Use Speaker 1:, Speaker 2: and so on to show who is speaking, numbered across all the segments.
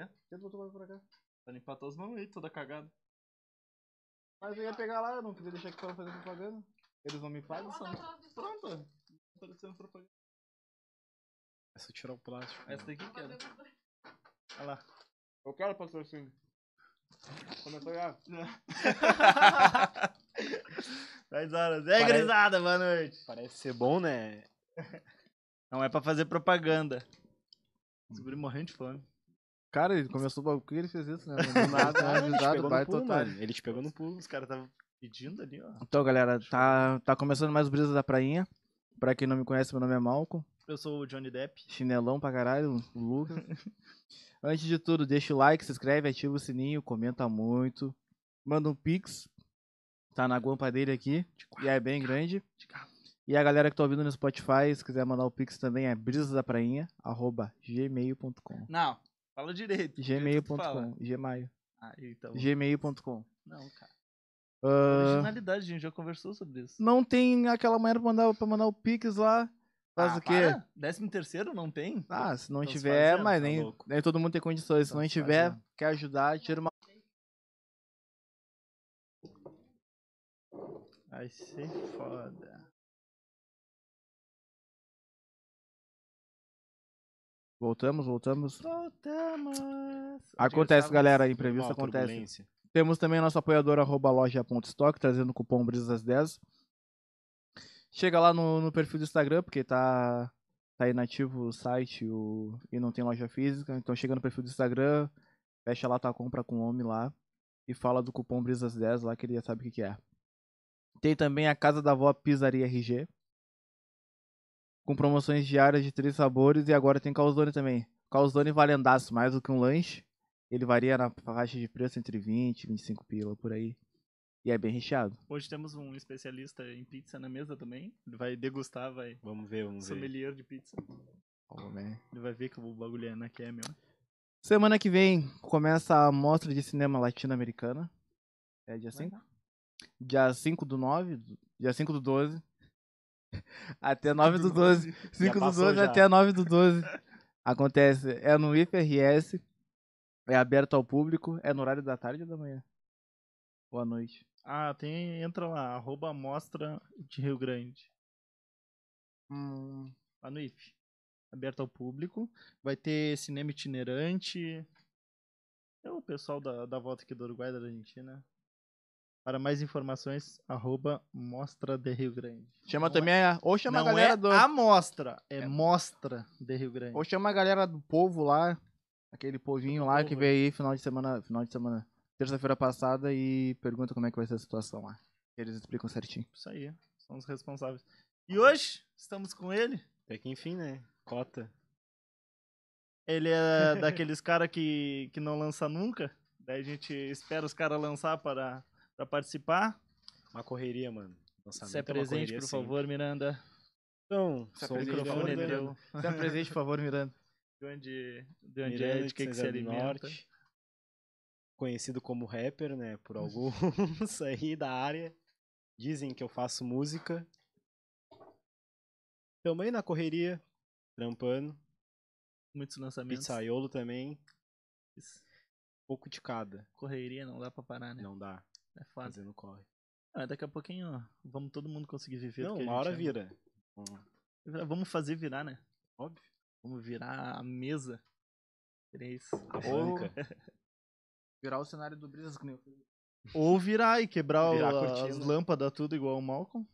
Speaker 1: Quer?
Speaker 2: Quer botar o bagulho pra cá?
Speaker 1: Pra limpar tuas mãos aí, toda cagada.
Speaker 2: Mas eu ia pegar lá, eu não queria deixar aqui pra fazer propaganda. Eles não me pagam, só.
Speaker 1: Pronto. Aparecendo propaganda.
Speaker 3: É só tirar o plástico.
Speaker 1: Essa daqui que era.
Speaker 2: Olha lá. Eu quero patrocínio. Começou já.
Speaker 1: Dez horas. É,
Speaker 3: Parece-
Speaker 1: grisada, boa noite.
Speaker 3: Parece ser bom, né?
Speaker 1: Não é pra fazer propaganda. Descobri morrendo de fome.
Speaker 2: Cara, ele começou o bagulho. Ele fez isso, né? Do nada,
Speaker 3: Ah, ele te
Speaker 2: avisado,
Speaker 3: pegou no
Speaker 2: baita
Speaker 3: pulo,
Speaker 2: otário.
Speaker 3: mano. Ele te pegou no pulo.
Speaker 1: Os caras estavam pedindo ali, ó.
Speaker 2: Então, galera, tá, tá começando mais o Brisa da Prainha. Pra quem não me conhece, meu nome é Malcolm.
Speaker 1: Eu sou o Johnny Depp.
Speaker 2: Chinelão pra caralho, o Lucas. Antes de tudo, deixa o like, se inscreve, ativa o sininho, comenta muito. Manda um pix. Tá na guampa dele aqui. E é bem grande. E a galera que tá ouvindo no Spotify, se quiser mandar o pix também é brisadaprainha, arroba gmail.com.
Speaker 1: Não, fala direito.
Speaker 2: Gmail.com. Gmail.
Speaker 1: Aí, então.
Speaker 2: Gmail.com.
Speaker 1: Não, cara.
Speaker 2: Ah,
Speaker 1: Originalidade, a gente já conversou sobre isso.
Speaker 2: não tem aquela maneira pra mandar, pra mandar o pix lá. Faz
Speaker 1: Ah,
Speaker 2: o quê?
Speaker 1: para. Décimo terceiro não tem?
Speaker 2: Ah, se não
Speaker 1: Tão se
Speaker 2: tiver,
Speaker 1: fazendo,
Speaker 2: mas
Speaker 1: tá
Speaker 2: nem,
Speaker 1: louco.
Speaker 2: nem todo mundo tem condições. Se
Speaker 1: Tão
Speaker 2: não tiver,
Speaker 1: fazendo.
Speaker 2: quer ajudar, tira uma.
Speaker 1: Vai ser foda.
Speaker 2: Voltamos, voltamos.
Speaker 1: Voltamos.
Speaker 2: Acontece, galera, imprevisto acontece. Temos também nosso apoiador, arroba loja.stock, trazendo o cupom BRISAS10. Chega lá no, no perfil do Instagram, porque tá, tá inativo o site o, e não tem loja física. Então chega no perfil do Instagram, fecha lá tua compra com o homem lá e fala do cupom BRISAS10 lá que ele já sabe o que, que é. Tem também a Casa da Vó Pizzaria RG. Com promoções diárias de três sabores e agora tem calzone também. Calzone valendaço, mais do que um lanche. Ele varia na faixa de preço entre 20 e 25 pila por aí. E é bem recheado.
Speaker 1: Hoje temos um especialista em pizza na mesa também. Ele vai degustar, vai.
Speaker 3: Vamos ver, vamos ver.
Speaker 1: Sommelier de pizza. Ele vai ver que o bagulho é na que é, meu.
Speaker 2: Semana que vem começa a mostra de cinema latino-americana. É dia
Speaker 1: Vai
Speaker 2: 5? Dia 5 do 9, do- dia 5 do 12. Até 9 do 12. 5 do
Speaker 3: passou
Speaker 2: 12
Speaker 3: já.
Speaker 2: até 9 do 12. Acontece, é no IFRS. É aberto ao público. É no horário da tarde ou da manhã? Ou à noite?
Speaker 1: Ah, tem. Entra lá, arroba mostra de Rio Grande.
Speaker 2: Hum,
Speaker 1: Lá no IF. Aberto ao público. Vai ter cinema itinerante. É o pessoal da, da volta aqui do Uruguai e da Argentina. Para mais informações, arroba Mostra de Rio Grande.
Speaker 2: chama
Speaker 1: Não
Speaker 2: também a. Ou chama
Speaker 1: Não
Speaker 2: a galera
Speaker 1: é
Speaker 2: do.
Speaker 1: a mostra, é,
Speaker 2: É.
Speaker 1: Mostra de Rio Grande.
Speaker 2: Ou chama a galera do povo lá. Aquele povinho
Speaker 1: Do
Speaker 2: lá
Speaker 1: povo,
Speaker 2: que
Speaker 1: é.
Speaker 2: veio aí final de semana. Final de semana. Terça-feira passada e pergunta como é que vai ser a situação lá. Eles explicam certinho.
Speaker 1: Isso aí, são os responsáveis. E hoje, estamos com ele.
Speaker 3: Até que enfim, né? Cota.
Speaker 1: Ele é daqueles caras que, que não lança nunca. Daí a gente espera os caras lançar para, para participar.
Speaker 3: Uma correria, mano. Lançamento
Speaker 1: Se é
Speaker 3: uma
Speaker 1: presente,
Speaker 3: correria
Speaker 1: por favor, Miranda.
Speaker 3: Então,
Speaker 2: Se
Speaker 3: sou o
Speaker 1: microfone é
Speaker 3: Miranda,
Speaker 1: teu.
Speaker 2: Se é presente, por favor, Miranda.
Speaker 1: De onde, de onde
Speaker 3: Miranda
Speaker 1: é, de que, que se alimenta.
Speaker 3: Norte. Conhecido como rapper, né? Por alguns aí da área. Dizem que eu faço música. Também na correria, trampando.
Speaker 1: Muitos lançamentos.
Speaker 3: Pizzaiolo também. Pouco de cada.
Speaker 1: Correria, não dá pra parar, né?
Speaker 3: Não dá.
Speaker 1: É foda.
Speaker 3: Fazendo corre.
Speaker 1: Ah, daqui a pouquinho, ó, vamos todo mundo conseguir viver.
Speaker 3: Não, uma hora
Speaker 1: ama.
Speaker 3: vira.
Speaker 1: Vamos fazer virar, né?
Speaker 3: Óbvio.
Speaker 1: Vamos virar a mesa. Três.
Speaker 3: A
Speaker 2: Ou-. Virar o cenário do Brisas que nem eu fiz.
Speaker 1: Ou virar e quebrar
Speaker 3: Virar
Speaker 1: o-
Speaker 3: a
Speaker 1: as lâmpadas tudo igual o Malcolm.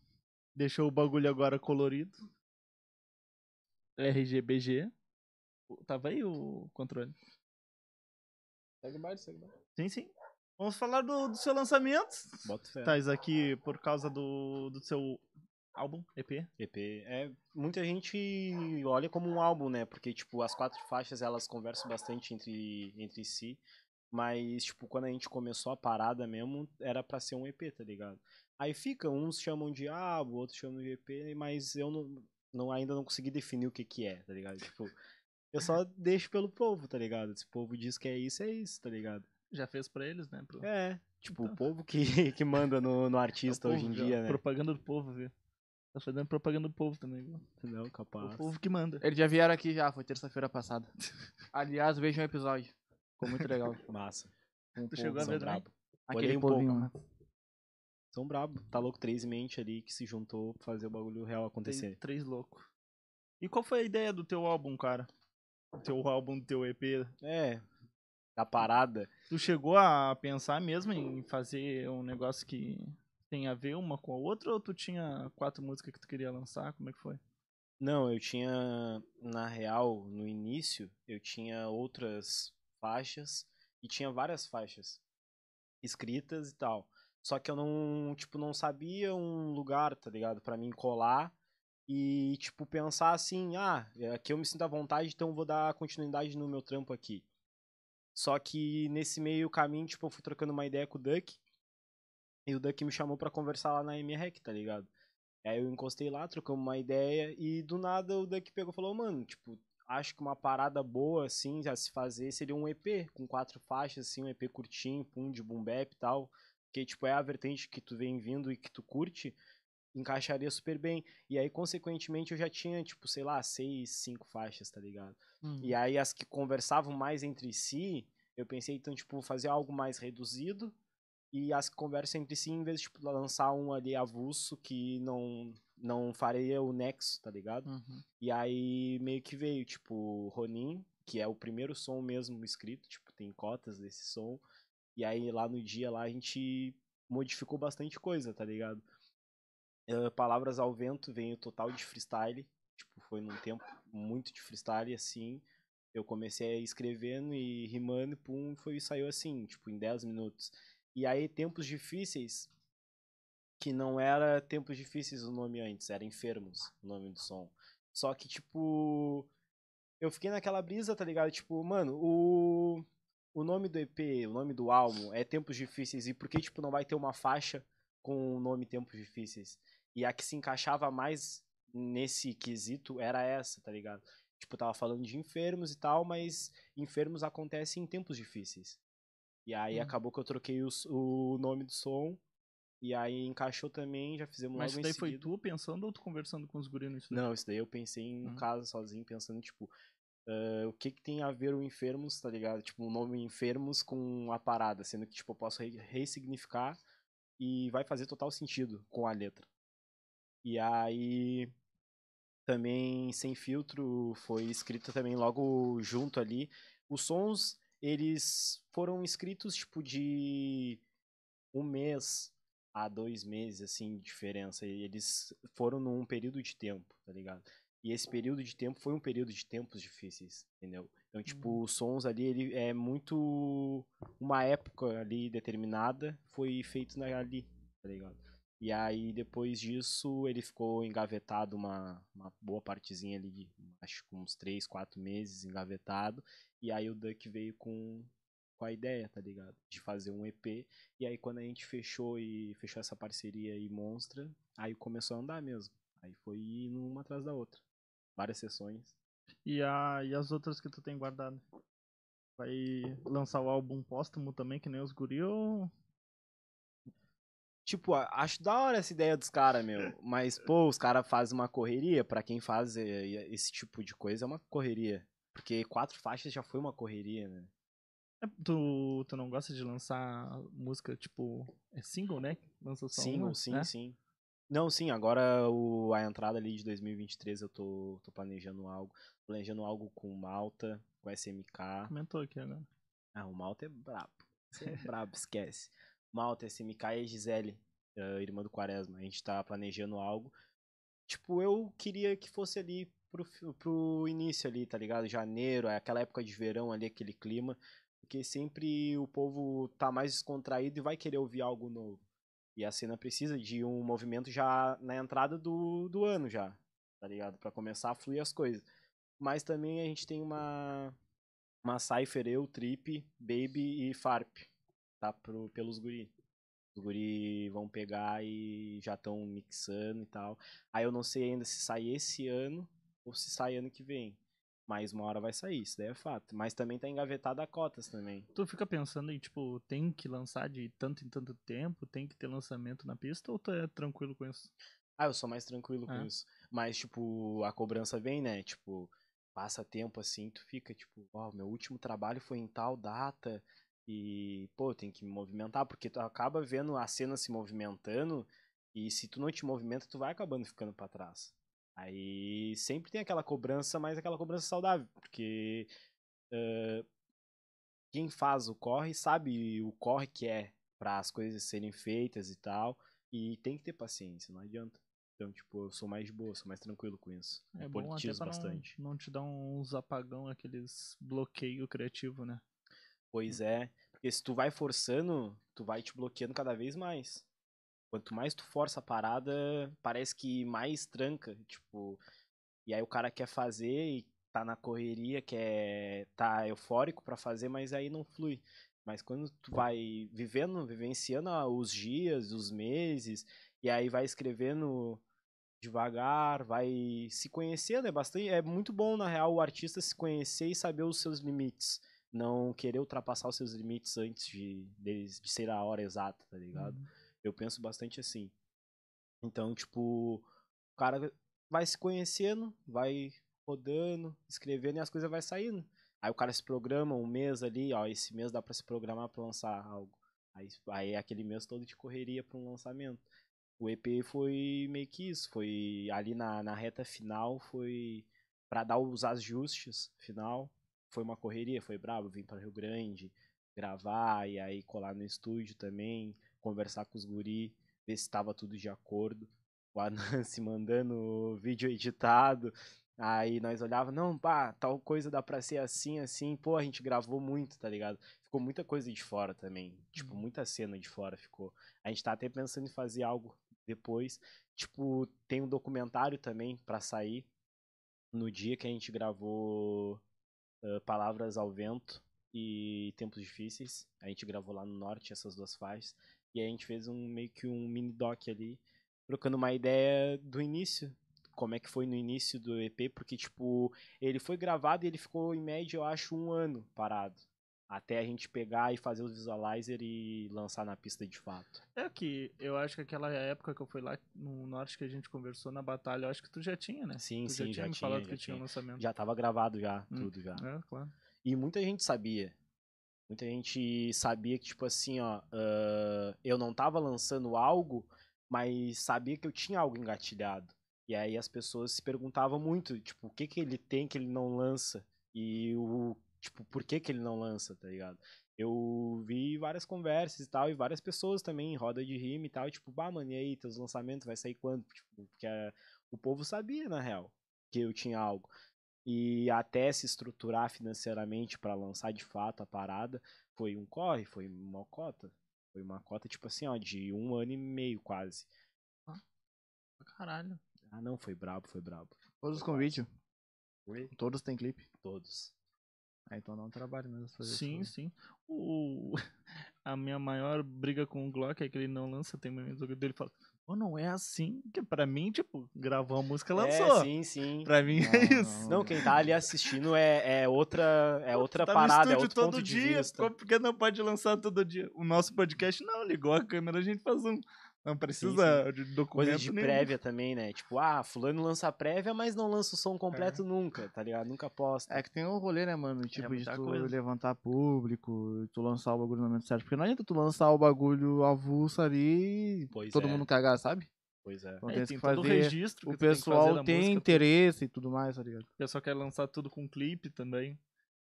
Speaker 1: Deixou o bagulho agora colorido. RGBG. Tava aí o controle.
Speaker 2: Segue baile, segue baile.
Speaker 1: Sim, sim. Vamos falar do, do seu lançamento.
Speaker 3: Bota fé.
Speaker 1: Tais aqui por causa do, do seu álbum, EP.
Speaker 3: EP. É, muita gente olha como um álbum, né? Porque, tipo, as quatro faixas, elas conversam bastante entre, entre si. Mas, tipo, quando a gente começou a parada mesmo, era pra ser um EP, tá ligado? Aí fica, uns chamam de álbum, outros chamam de EP, mas eu não, não, ainda não consegui definir o que que é, tá ligado? Tipo, eu só deixo pelo povo, tá ligado? Se o povo diz que é isso, é isso, tá ligado?
Speaker 1: Já fez pra eles, né? Pro,
Speaker 3: É, tipo,
Speaker 1: Então.
Speaker 3: o povo que, que manda no, no
Speaker 1: é o
Speaker 3: artista
Speaker 1: povo,
Speaker 3: hoje em dia, né?
Speaker 1: Propaganda do povo, viu? Tá fazendo propaganda do povo também, viu?
Speaker 3: Não,
Speaker 1: O
Speaker 3: capaz.
Speaker 1: povo que manda.
Speaker 2: Eles já vieram aqui já, foi terça-feira passada. Aliás, vejam o episódio. Ficou muito legal.
Speaker 3: Massa.
Speaker 2: Um
Speaker 1: Tu chegou a ver
Speaker 3: brabo.
Speaker 2: Aquele
Speaker 3: um
Speaker 2: povinho,
Speaker 3: pouco.
Speaker 2: né?
Speaker 3: São brabo. Tá louco, três mente ali que se juntou pra fazer o bagulho real
Speaker 1: Tem
Speaker 3: acontecer.
Speaker 1: três loucos. E qual foi a ideia do teu álbum, cara? O teu álbum, teu EP?
Speaker 3: É. Da parada.
Speaker 1: Tu chegou a pensar mesmo em fazer um negócio que tem a ver uma com a outra ou tu tinha quatro músicas que tu queria lançar? Como é que foi?
Speaker 3: Não, eu tinha, na real, no início, eu tinha outras faixas e tinha várias faixas escritas e tal. Só que eu não, tipo, não sabia um lugar, tá ligado? Pra mim colar e, tipo, pensar assim, ah, aqui eu me sinto à vontade, então eu vou dar continuidade no meu trampo aqui. Só que nesse meio caminho, tipo, eu fui trocando uma ideia com o Duck e o Duck me chamou pra conversar lá na MREC, tá ligado? Aí eu encostei lá, trocamos uma ideia e do nada o Duck pegou e falou, mano, tipo, acho que uma parada boa, assim, a se fazer seria um EP com quatro faixas, assim, um EP curtinho, pum, de boom bap e tal. Que, tipo, é a vertente que tu vem vindo e que tu curte, encaixaria super bem. E aí, consequentemente, eu já tinha, tipo, sei lá, seis, cinco faixas, tá ligado? E aí as que conversavam mais entre si, eu pensei, então, tipo, fazer algo mais reduzido. E as que conversam entre si, em vez de tipo, lançar um ali avulso que não, não faria o nexo, tá ligado?
Speaker 1: Uhum.
Speaker 3: E aí meio que veio, tipo, Ronin, que é o primeiro som mesmo escrito, tipo, tem cotas desse som. E aí lá no dia lá a gente modificou bastante coisa, tá ligado? Eh, Palavras ao Vento veio total de freestyle, tipo, foi num tempo muito de freestyle, assim. Eu comecei escrevendo e rimando, e pum, foi, saiu assim, tipo, em 10 minutos. E aí, Tempos Difíceis, que não era Tempos Difíceis o nome antes, era Enfermos o nome do som. Só que, tipo, eu fiquei naquela brisa, tá ligado? Tipo, mano, o, o nome do EP, o nome do álbum é Tempos Difíceis, e por que, tipo, não vai ter uma faixa com o nome Tempos Difíceis? E a que se encaixava mais nesse quesito era essa, tá ligado? Tipo, tava falando de enfermos e tal, mas enfermos acontecem em tempos difíceis. E aí
Speaker 1: Hum.
Speaker 3: acabou que eu troquei o, o nome do som. E aí encaixou também, já fizemos
Speaker 1: Mas isso daí foi tu pensando ou tu conversando com os guris no estúdio?
Speaker 3: Não, isso daí eu pensei em
Speaker 1: Uhum.
Speaker 3: casa sozinho, pensando, tipo, ah, o que que tem a ver o enfermos, tá ligado? Tipo, o nome enfermos com a parada, sendo que, tipo, eu posso re- ressignificar e vai fazer total sentido com a letra. E aí, também Sem Filtro foi escrito também logo junto ali. Os sons, eles foram escritos, tipo, de um mês a dois meses, assim, de diferença. E eles foram num período de tempo, tá ligado? E esse período de tempo foi um período de tempos difíceis, entendeu? Então, tipo, os sons ali, ele é muito uma época ali determinada, foi feito na- ali, tá ligado? E aí, depois disso, ele ficou engavetado uma, uma boa partezinha ali, acho que uns três, quatro meses engavetado. E aí o Duck veio com, com a ideia, tá ligado? De fazer um EP. E aí quando a gente fechou e fechou essa parceria aí monstra, aí começou a andar mesmo. Aí foi indo uma atrás da outra. Várias sessões.
Speaker 1: E, a, e as outras que tu tem guardado? Vai lançar o álbum póstumo também, que nem os guri ou...
Speaker 3: Tipo, acho da hora essa ideia dos caras, meu. Mas, pô, os caras fazem uma correria. Pra quem faz eh, esse tipo de coisa, é uma correria. Porque quatro faixas já foi uma correria, né?
Speaker 1: É, tu, tu não gosta de lançar música, tipo, é single, né? Lança só
Speaker 3: Sim,
Speaker 1: uma,
Speaker 3: sim,
Speaker 1: né?
Speaker 3: sim. Não, sim, agora o, a entrada ali de 2023 eu tô, tô planejando algo. Planejando algo com Malta, com SMK.
Speaker 1: Comentou aqui agora.
Speaker 3: Ah, o Malta é brabo. Você é brabo, esquece. Malta, SMK e Gisele, eh, irmã do Quaresma. A gente tá planejando algo. Tipo, eu queria que fosse ali pro, pro início ali, tá ligado? Janeiro, é aquela época de verão ali, aquele clima. Porque sempre o povo tá mais descontraído e vai querer ouvir algo novo. E a cena precisa de um movimento já na entrada do, do ano já, tá ligado? Pra começar a fluir as coisas. Mas também a gente tem uma uma Cypher, eu, Trip, Baby e Farp, tá? Pro, pelos guri. Os guri vão pegar e já estão mixando e tal. Aí eu não sei ainda se sai esse ano ou se sai ano que vem. Mas uma hora vai sair, isso daí é fato. Mas também tá engavetado a cotas também.
Speaker 1: Tu fica pensando em, tipo, tem que lançar de tanto em tanto tempo, tem que ter lançamento na pista, ou tu é tranquilo com isso?
Speaker 3: Ah, eu sou mais tranquilo com
Speaker 1: É.
Speaker 3: isso. Mas, tipo, a cobrança vem, né? Tipo, passa tempo assim, tu fica tipo, ó, meu último trabalho foi em tal data e, pô, tem que me movimentar, porque tu acaba vendo a cena se movimentando e se tu não te movimenta, tu vai acabando ficando para trás. Aí sempre tem aquela cobrança, mas aquela cobrança saudável, porque uh, quem faz o corre sabe o corre que é para as coisas serem feitas e tal, e tem que ter paciência, não adianta. Então, tipo, eu sou mais de boa, sou mais tranquilo com isso.
Speaker 1: É
Speaker 3: eu
Speaker 1: bom até pra
Speaker 3: bastante.
Speaker 1: não, não te dar uns apagão, aqueles bloqueio criativo, né?
Speaker 3: Pois é, porque se tu vai forçando, tu vai te bloqueando cada vez mais. Quanto mais tu força a parada, parece que mais tranca, tipo, e aí o cara quer fazer e tá na correria, quer tá eufórico pra fazer, mas aí não flui. Mas quando tu vai vivendo, vivenciando ah, os dias, os meses, e aí vai escrevendo devagar, vai se conhecendo, é bastante, é muito bom na real o artista se conhecer e saber os seus limites, não querer ultrapassar os seus limites antes de, de, de ser a hora exata, tá ligado?
Speaker 1: Uhum.
Speaker 3: Eu penso bastante assim. Então, tipo, o cara vai se conhecendo, vai rodando, escrevendo e as coisas vai saindo. Aí o cara se programa um mês ali, ó, esse mês dá para se programar para lançar algo. Aí, aí é aquele mês todo de correria para um lançamento. O EP foi meio que isso, foi ali na, na reta final, foi para dar os ajustes final, foi uma correria, foi brabo, vim para Rio Grande, gravar e aí colar no estúdio também, conversar com os guri, ver se estava tudo de acordo. O Anansi mandando o vídeo editado, Aí nós olhava, não, pá, tal coisa dá pra ser assim, assim. Pô, a gente gravou muito, tá ligado? Ficou muita coisa de fora também. Tipo,
Speaker 1: Uhum.
Speaker 3: muita cena de fora ficou. A gente tá até pensando em fazer algo depois. Tipo, tem um documentário também pra sair no dia que a gente gravou ah, Palavras ao Vento e Tempos Difíceis. A gente gravou lá no norte essas duas faixas. E a gente fez um meio que um mini doc ali, trocando uma ideia do início como é que foi no início do EP, porque, tipo, ele foi gravado e ele ficou, em média, eu acho, um ano parado. Até a gente pegar e fazer o visualizer e lançar na pista de fato.
Speaker 1: É que eu acho que aquela época que eu fui lá no norte que a gente conversou na batalha, eu acho que tu já tinha, né?
Speaker 3: Sim,
Speaker 1: tu
Speaker 3: sim,
Speaker 1: já tinha
Speaker 3: já tinha,
Speaker 1: falado
Speaker 3: já
Speaker 1: que tinha
Speaker 3: tinha.
Speaker 1: lançamento.
Speaker 3: Já tava gravado já,
Speaker 1: Hum.
Speaker 3: tudo já.
Speaker 1: É, claro.
Speaker 3: E muita gente sabia. Muita gente sabia que, tipo assim, ó, ah, eu não tava lançando algo, mas sabia que eu tinha algo engatilhado. E aí as pessoas se perguntavam muito, tipo, o que que ele tem que ele não lança? E o, tipo, por que que ele não lança, tá ligado? Eu vi várias conversas e tal, e várias pessoas também em roda de rima e tal, e tipo, bah, mano, e aí, teus lançamentos vai sair quando? Tipo, porque a- o povo sabia, na real, que eu tinha algo. E até se estruturar financeiramente pra lançar de fato a parada, foi um corre, foi uma cota. Foi uma cota, tipo assim, ó, de um ano e meio quase.
Speaker 1: Caralho.
Speaker 3: Ah, não, foi brabo, foi brabo.
Speaker 2: Todos com vídeo. Todos têm clipe.
Speaker 3: Todos.
Speaker 2: Ah, então dá um trabalho mesmo fazer
Speaker 1: Sim,
Speaker 2: isso.
Speaker 1: sim. O... A minha maior briga com o Glock é que ele não lança, tem momentos dele fala, Pô, não é assim, que pra mim, tipo, gravou a música lançou.
Speaker 3: É, sim, sim.
Speaker 1: Pra mim
Speaker 2: Não,
Speaker 1: é isso.
Speaker 3: Não, quem tá ali assistindo é, é outra, é outra
Speaker 1: tá
Speaker 3: parada,
Speaker 1: no
Speaker 3: é outro
Speaker 1: todo
Speaker 3: ponto de
Speaker 1: dia,
Speaker 3: vista.
Speaker 1: como- porque não pode lançar todo dia. O nosso podcast não, ligou a câmera, a gente faz um. Não precisa de documento
Speaker 3: Coisa de
Speaker 1: nenhum.
Speaker 3: prévia também, né? Tipo, ah, fulano lança prévia, mas não lança o som completo nunca, tá ligado? Nunca posta.
Speaker 2: É que tem um rolê, né, mano? Tipo, de
Speaker 1: muita
Speaker 2: tu
Speaker 1: coisa.
Speaker 2: levantar público, tu lançar o bagulho no momento certo. Porque não adianta tu lançar o bagulho avulso ali e
Speaker 3: Pois
Speaker 2: todo
Speaker 3: é.
Speaker 2: mundo cagar, sabe?
Speaker 3: Pois é.
Speaker 2: Então
Speaker 1: É,
Speaker 2: tem,
Speaker 1: tem
Speaker 2: que
Speaker 1: todo o
Speaker 2: fazer.
Speaker 1: registro que
Speaker 2: O
Speaker 1: tem fazer
Speaker 2: pessoal tem
Speaker 1: música,
Speaker 2: interesse e tudo mais, tá ligado?
Speaker 1: O pessoal quer lançar tudo com clipe também.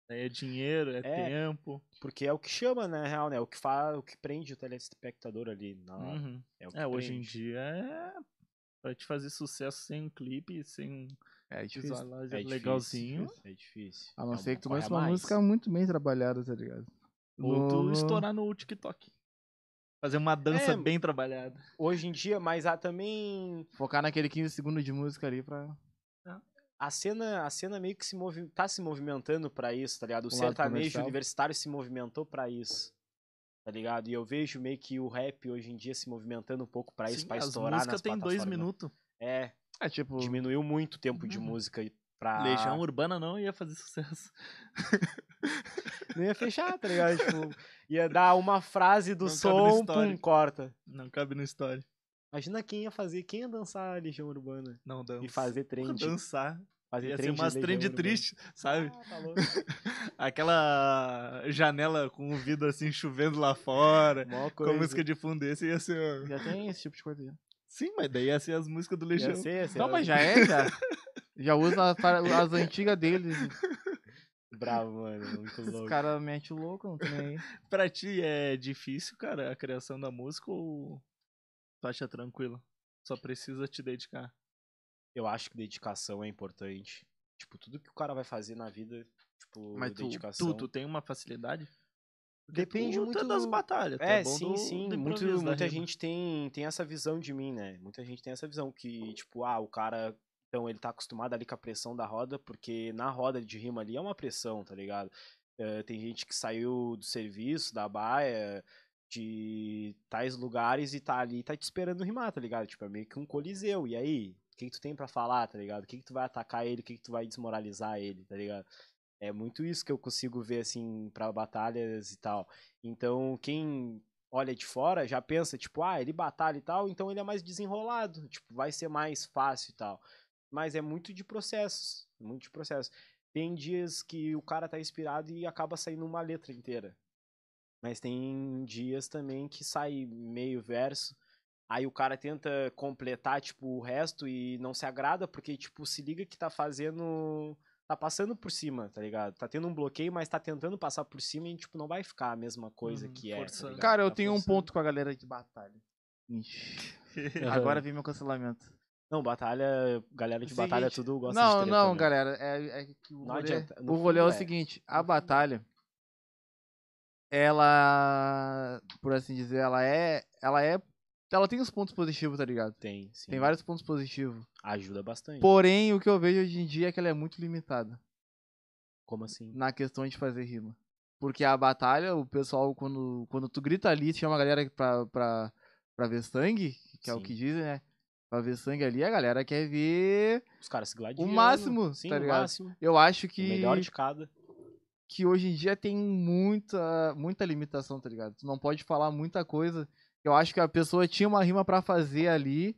Speaker 1: Aí É dinheiro, é,
Speaker 3: É.
Speaker 1: tempo.
Speaker 3: Porque é o que chama, né, real, né? O que faz, o que prende o telespectador ali na hora.
Speaker 1: Uhum.
Speaker 3: É, o que
Speaker 1: É, hoje em dia é. Pra te fazer sucesso sem um clipe, sem um
Speaker 2: É difícil.
Speaker 3: É difícil,
Speaker 1: legalzinho.
Speaker 3: É difícil.
Speaker 2: A não
Speaker 3: É
Speaker 2: ser que tu lance uma
Speaker 3: mais.
Speaker 2: música muito bem trabalhada, tá ligado?
Speaker 1: Ou tu
Speaker 2: No-
Speaker 1: estourar no TikTok. Fazer uma dança
Speaker 3: É,
Speaker 1: bem trabalhada.
Speaker 3: Hoje em dia, mas há também
Speaker 2: Focar naquele 15 segundos de música ali pra.
Speaker 3: A cena, a cena meio que se movi tá se movimentando pra isso, tá ligado? O
Speaker 2: lado
Speaker 3: sertanejo universitário se movimentou pra isso. Tá ligado? E eu vejo meio que o rap hoje em dia se movimentando um pouco pra isso,
Speaker 1: Sim,
Speaker 3: pra estourar nas
Speaker 1: tem dois
Speaker 3: plataformas.
Speaker 1: minutos.
Speaker 3: É,
Speaker 2: É tipo.
Speaker 3: diminuiu muito o tempo de
Speaker 1: Uhum.
Speaker 3: música e pra
Speaker 1: Legião Urbana não ia fazer sucesso.
Speaker 3: não ia fechar, tá ligado? tipo, ia dar uma frase do
Speaker 1: Não no
Speaker 3: som, pum, corta.
Speaker 1: Não cabe na história.
Speaker 3: Imagina quem ia fazer, quem ia dançar a Legião Urbana
Speaker 1: Não dança.
Speaker 3: e fazer trend.
Speaker 1: Dançar.
Speaker 3: Fazer
Speaker 1: Ia ser
Speaker 3: trend de
Speaker 1: umas trend
Speaker 3: Urbana.
Speaker 1: triste, sabe?
Speaker 3: Ah, tá louco.
Speaker 1: Aquela janela com o vidro assim chovendo lá fora, com música de fundo esse ia ser.
Speaker 2: Já tem esse tipo de coisa. já.
Speaker 1: Sim, mas daí ia ser as músicas do Legião.
Speaker 3: Ia ser, ia ser
Speaker 2: Não, mas já é, já. Já usa as, as antigas deles.
Speaker 3: Bravo, mano. Muito
Speaker 2: Os
Speaker 3: louco.
Speaker 2: caras metem o louco, não tem nem aí.
Speaker 1: Pra ti é difícil, cara, a criação da música ou tu acha tranquilo? Só precisa te dedicar.
Speaker 3: Eu acho que dedicação é importante. Tipo, tudo que o cara vai fazer na vida, tipo,
Speaker 1: Mas tu,
Speaker 3: dedicação.
Speaker 1: tu, tu tem uma facilidade? Porque
Speaker 3: Depende
Speaker 1: tu, tu
Speaker 3: muito
Speaker 1: é das batalhas.
Speaker 3: É,
Speaker 1: bom
Speaker 3: sim,
Speaker 1: do-
Speaker 3: sim.
Speaker 1: do
Speaker 3: Muito, muita gente tem, tem essa visão de mim, né? Muita gente tem essa visão que, tipo, ah, o cara. Então ele tá acostumado ali com a pressão da roda, porque na roda de rima ali é uma pressão, tá ligado? Eh, tem gente que saiu do serviço, da baia, de tais lugares e tá ali tá te esperando rimar, tá ligado? Tipo, é meio que um coliseu. E aí? O que, que tu tem pra falar, tá ligado? O que, que tu vai atacar ele? O que, que tu vai desmoralizar ele, tá ligado? É muito isso que eu consigo ver, assim, pra batalhas e tal. Então, quem olha de fora já pensa, tipo, ah, ele batalha e tal, então ele é mais desenrolado, tipo, vai ser mais fácil e tal. Mas é muito de processos, muito de processo. Tem dias que o cara tá inspirado e acaba saindo uma letra inteira. Mas tem dias também que sai meio verso, aí o cara tenta completar, tipo, o resto e não se agrada, porque, tipo, se liga que tá fazendo tá passando por cima, tá ligado? Tá tendo um bloqueio, mas tá tentando passar por cima e, tipo, não vai ficar a mesma coisa
Speaker 1: Uhum,
Speaker 3: que é. tá?
Speaker 2: Cara, eu
Speaker 1: Tá
Speaker 2: tenho um
Speaker 1: forçando.
Speaker 2: ponto com a galera de batalha. Ixi, agora vem meu cancelamento.
Speaker 3: Não, batalha, galera de batalha
Speaker 2: Seguinte,
Speaker 3: tudo gosta
Speaker 2: não,
Speaker 3: de
Speaker 2: não,
Speaker 3: né?
Speaker 2: galera, é, é que o
Speaker 3: Não
Speaker 2: rolê,
Speaker 3: adianta, no
Speaker 2: o rolê é o
Speaker 3: é.
Speaker 2: seguinte, a batalha, ela, por assim dizer, ela é, ela é, ela tem os pontos positivos, tá ligado?
Speaker 3: Tem, sim.
Speaker 2: Tem vários pontos positivos.
Speaker 3: Ajuda bastante.
Speaker 2: Porém, o que eu vejo hoje em dia é que ela é muito limitada
Speaker 3: Como assim?
Speaker 2: na questão de fazer rima. Porque a batalha, o pessoal, quando, quando tu grita ali, chama a galera pra, pra, pra ver sangue, que é o
Speaker 3: Sim.
Speaker 2: que dizem, né? Pra ver sangue ali, a galera quer ver
Speaker 3: Os caras se gladiando.
Speaker 2: máximo,
Speaker 3: Sim,
Speaker 2: tá
Speaker 3: o
Speaker 2: ligado?
Speaker 3: máximo.
Speaker 2: Eu acho
Speaker 3: O
Speaker 2: que,
Speaker 3: melhor de cada.
Speaker 2: Que hoje em dia tem muita, muita limitação, tá ligado? Tu não pode falar muita coisa. Eu acho que a pessoa tinha uma rima pra fazer ali.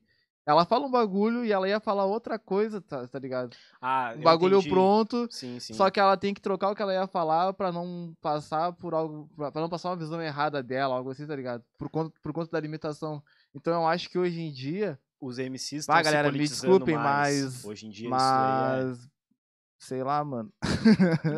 Speaker 2: Ela fala um bagulho e ela ia falar outra coisa, tá, tá ligado?
Speaker 3: Ah,
Speaker 2: Um bagulho
Speaker 3: entendi.
Speaker 2: pronto,
Speaker 3: Sim, sim.
Speaker 2: só que ela tem que trocar o que ela ia falar pra não passar por algo. pra não passar uma visão errada dela, algo assim, tá ligado? Por conta, por conta da limitação. Então eu acho que hoje em dia.
Speaker 3: Os MCs estão
Speaker 2: galera,
Speaker 3: se
Speaker 2: me desculpem,
Speaker 3: mais.
Speaker 2: mas-
Speaker 3: Hoje em dia isso aí é...
Speaker 2: Sei lá, mano.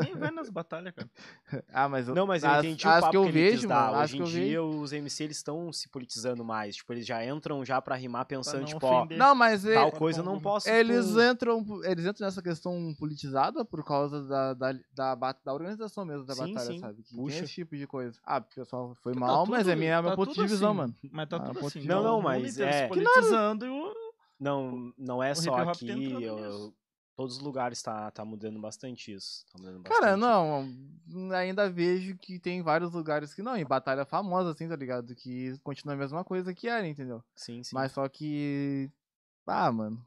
Speaker 1: Nem vai nas batalhas, cara.
Speaker 2: Ah, mas eu-
Speaker 3: Não, mas eu
Speaker 2: as,
Speaker 3: entendi o
Speaker 2: as
Speaker 3: papo
Speaker 2: que eu
Speaker 3: ele
Speaker 2: vejo, mano.
Speaker 3: Hoje
Speaker 2: que
Speaker 3: em dia,
Speaker 2: vejo.
Speaker 3: os MC eles estão se politizando mais. Tipo, eles já entram já pra rimar
Speaker 1: Pra
Speaker 3: pensando,
Speaker 1: não
Speaker 3: tipo, ó.
Speaker 2: Não, mas é-
Speaker 3: tal
Speaker 1: Pra
Speaker 3: coisa eu
Speaker 1: não-
Speaker 3: posso.
Speaker 2: eles
Speaker 3: tipo,
Speaker 2: entram, eles entram nessa questão politizada por causa da, da, da, ba- da organização mesmo da
Speaker 3: Sim,
Speaker 2: batalha,
Speaker 3: sim.
Speaker 2: sabe? Que
Speaker 3: Puxa.
Speaker 2: tem esse tipo de coisa. Ah, pessoal, foi
Speaker 1: Tá
Speaker 2: mal, mas é
Speaker 1: tudo-
Speaker 2: minha, é meu
Speaker 1: tá
Speaker 2: ponto de visão,
Speaker 1: assim.
Speaker 2: mano.
Speaker 1: Mas tá
Speaker 2: Ah,
Speaker 1: tudo assim. né?
Speaker 3: Não,
Speaker 1: O
Speaker 3: não, mas é-
Speaker 1: politizando e o...
Speaker 3: Não, não é
Speaker 1: O
Speaker 3: só aqui. eu-. Todos os lugares tá, tá mudando bastante isso. Tá mudando bastante.
Speaker 2: Cara, não, ainda vejo que tem vários lugares que não, em batalha famosa, assim, tá ligado? Que continua a mesma coisa que era, entendeu?
Speaker 3: Sim, sim.
Speaker 2: Mas só que. Ah, mano.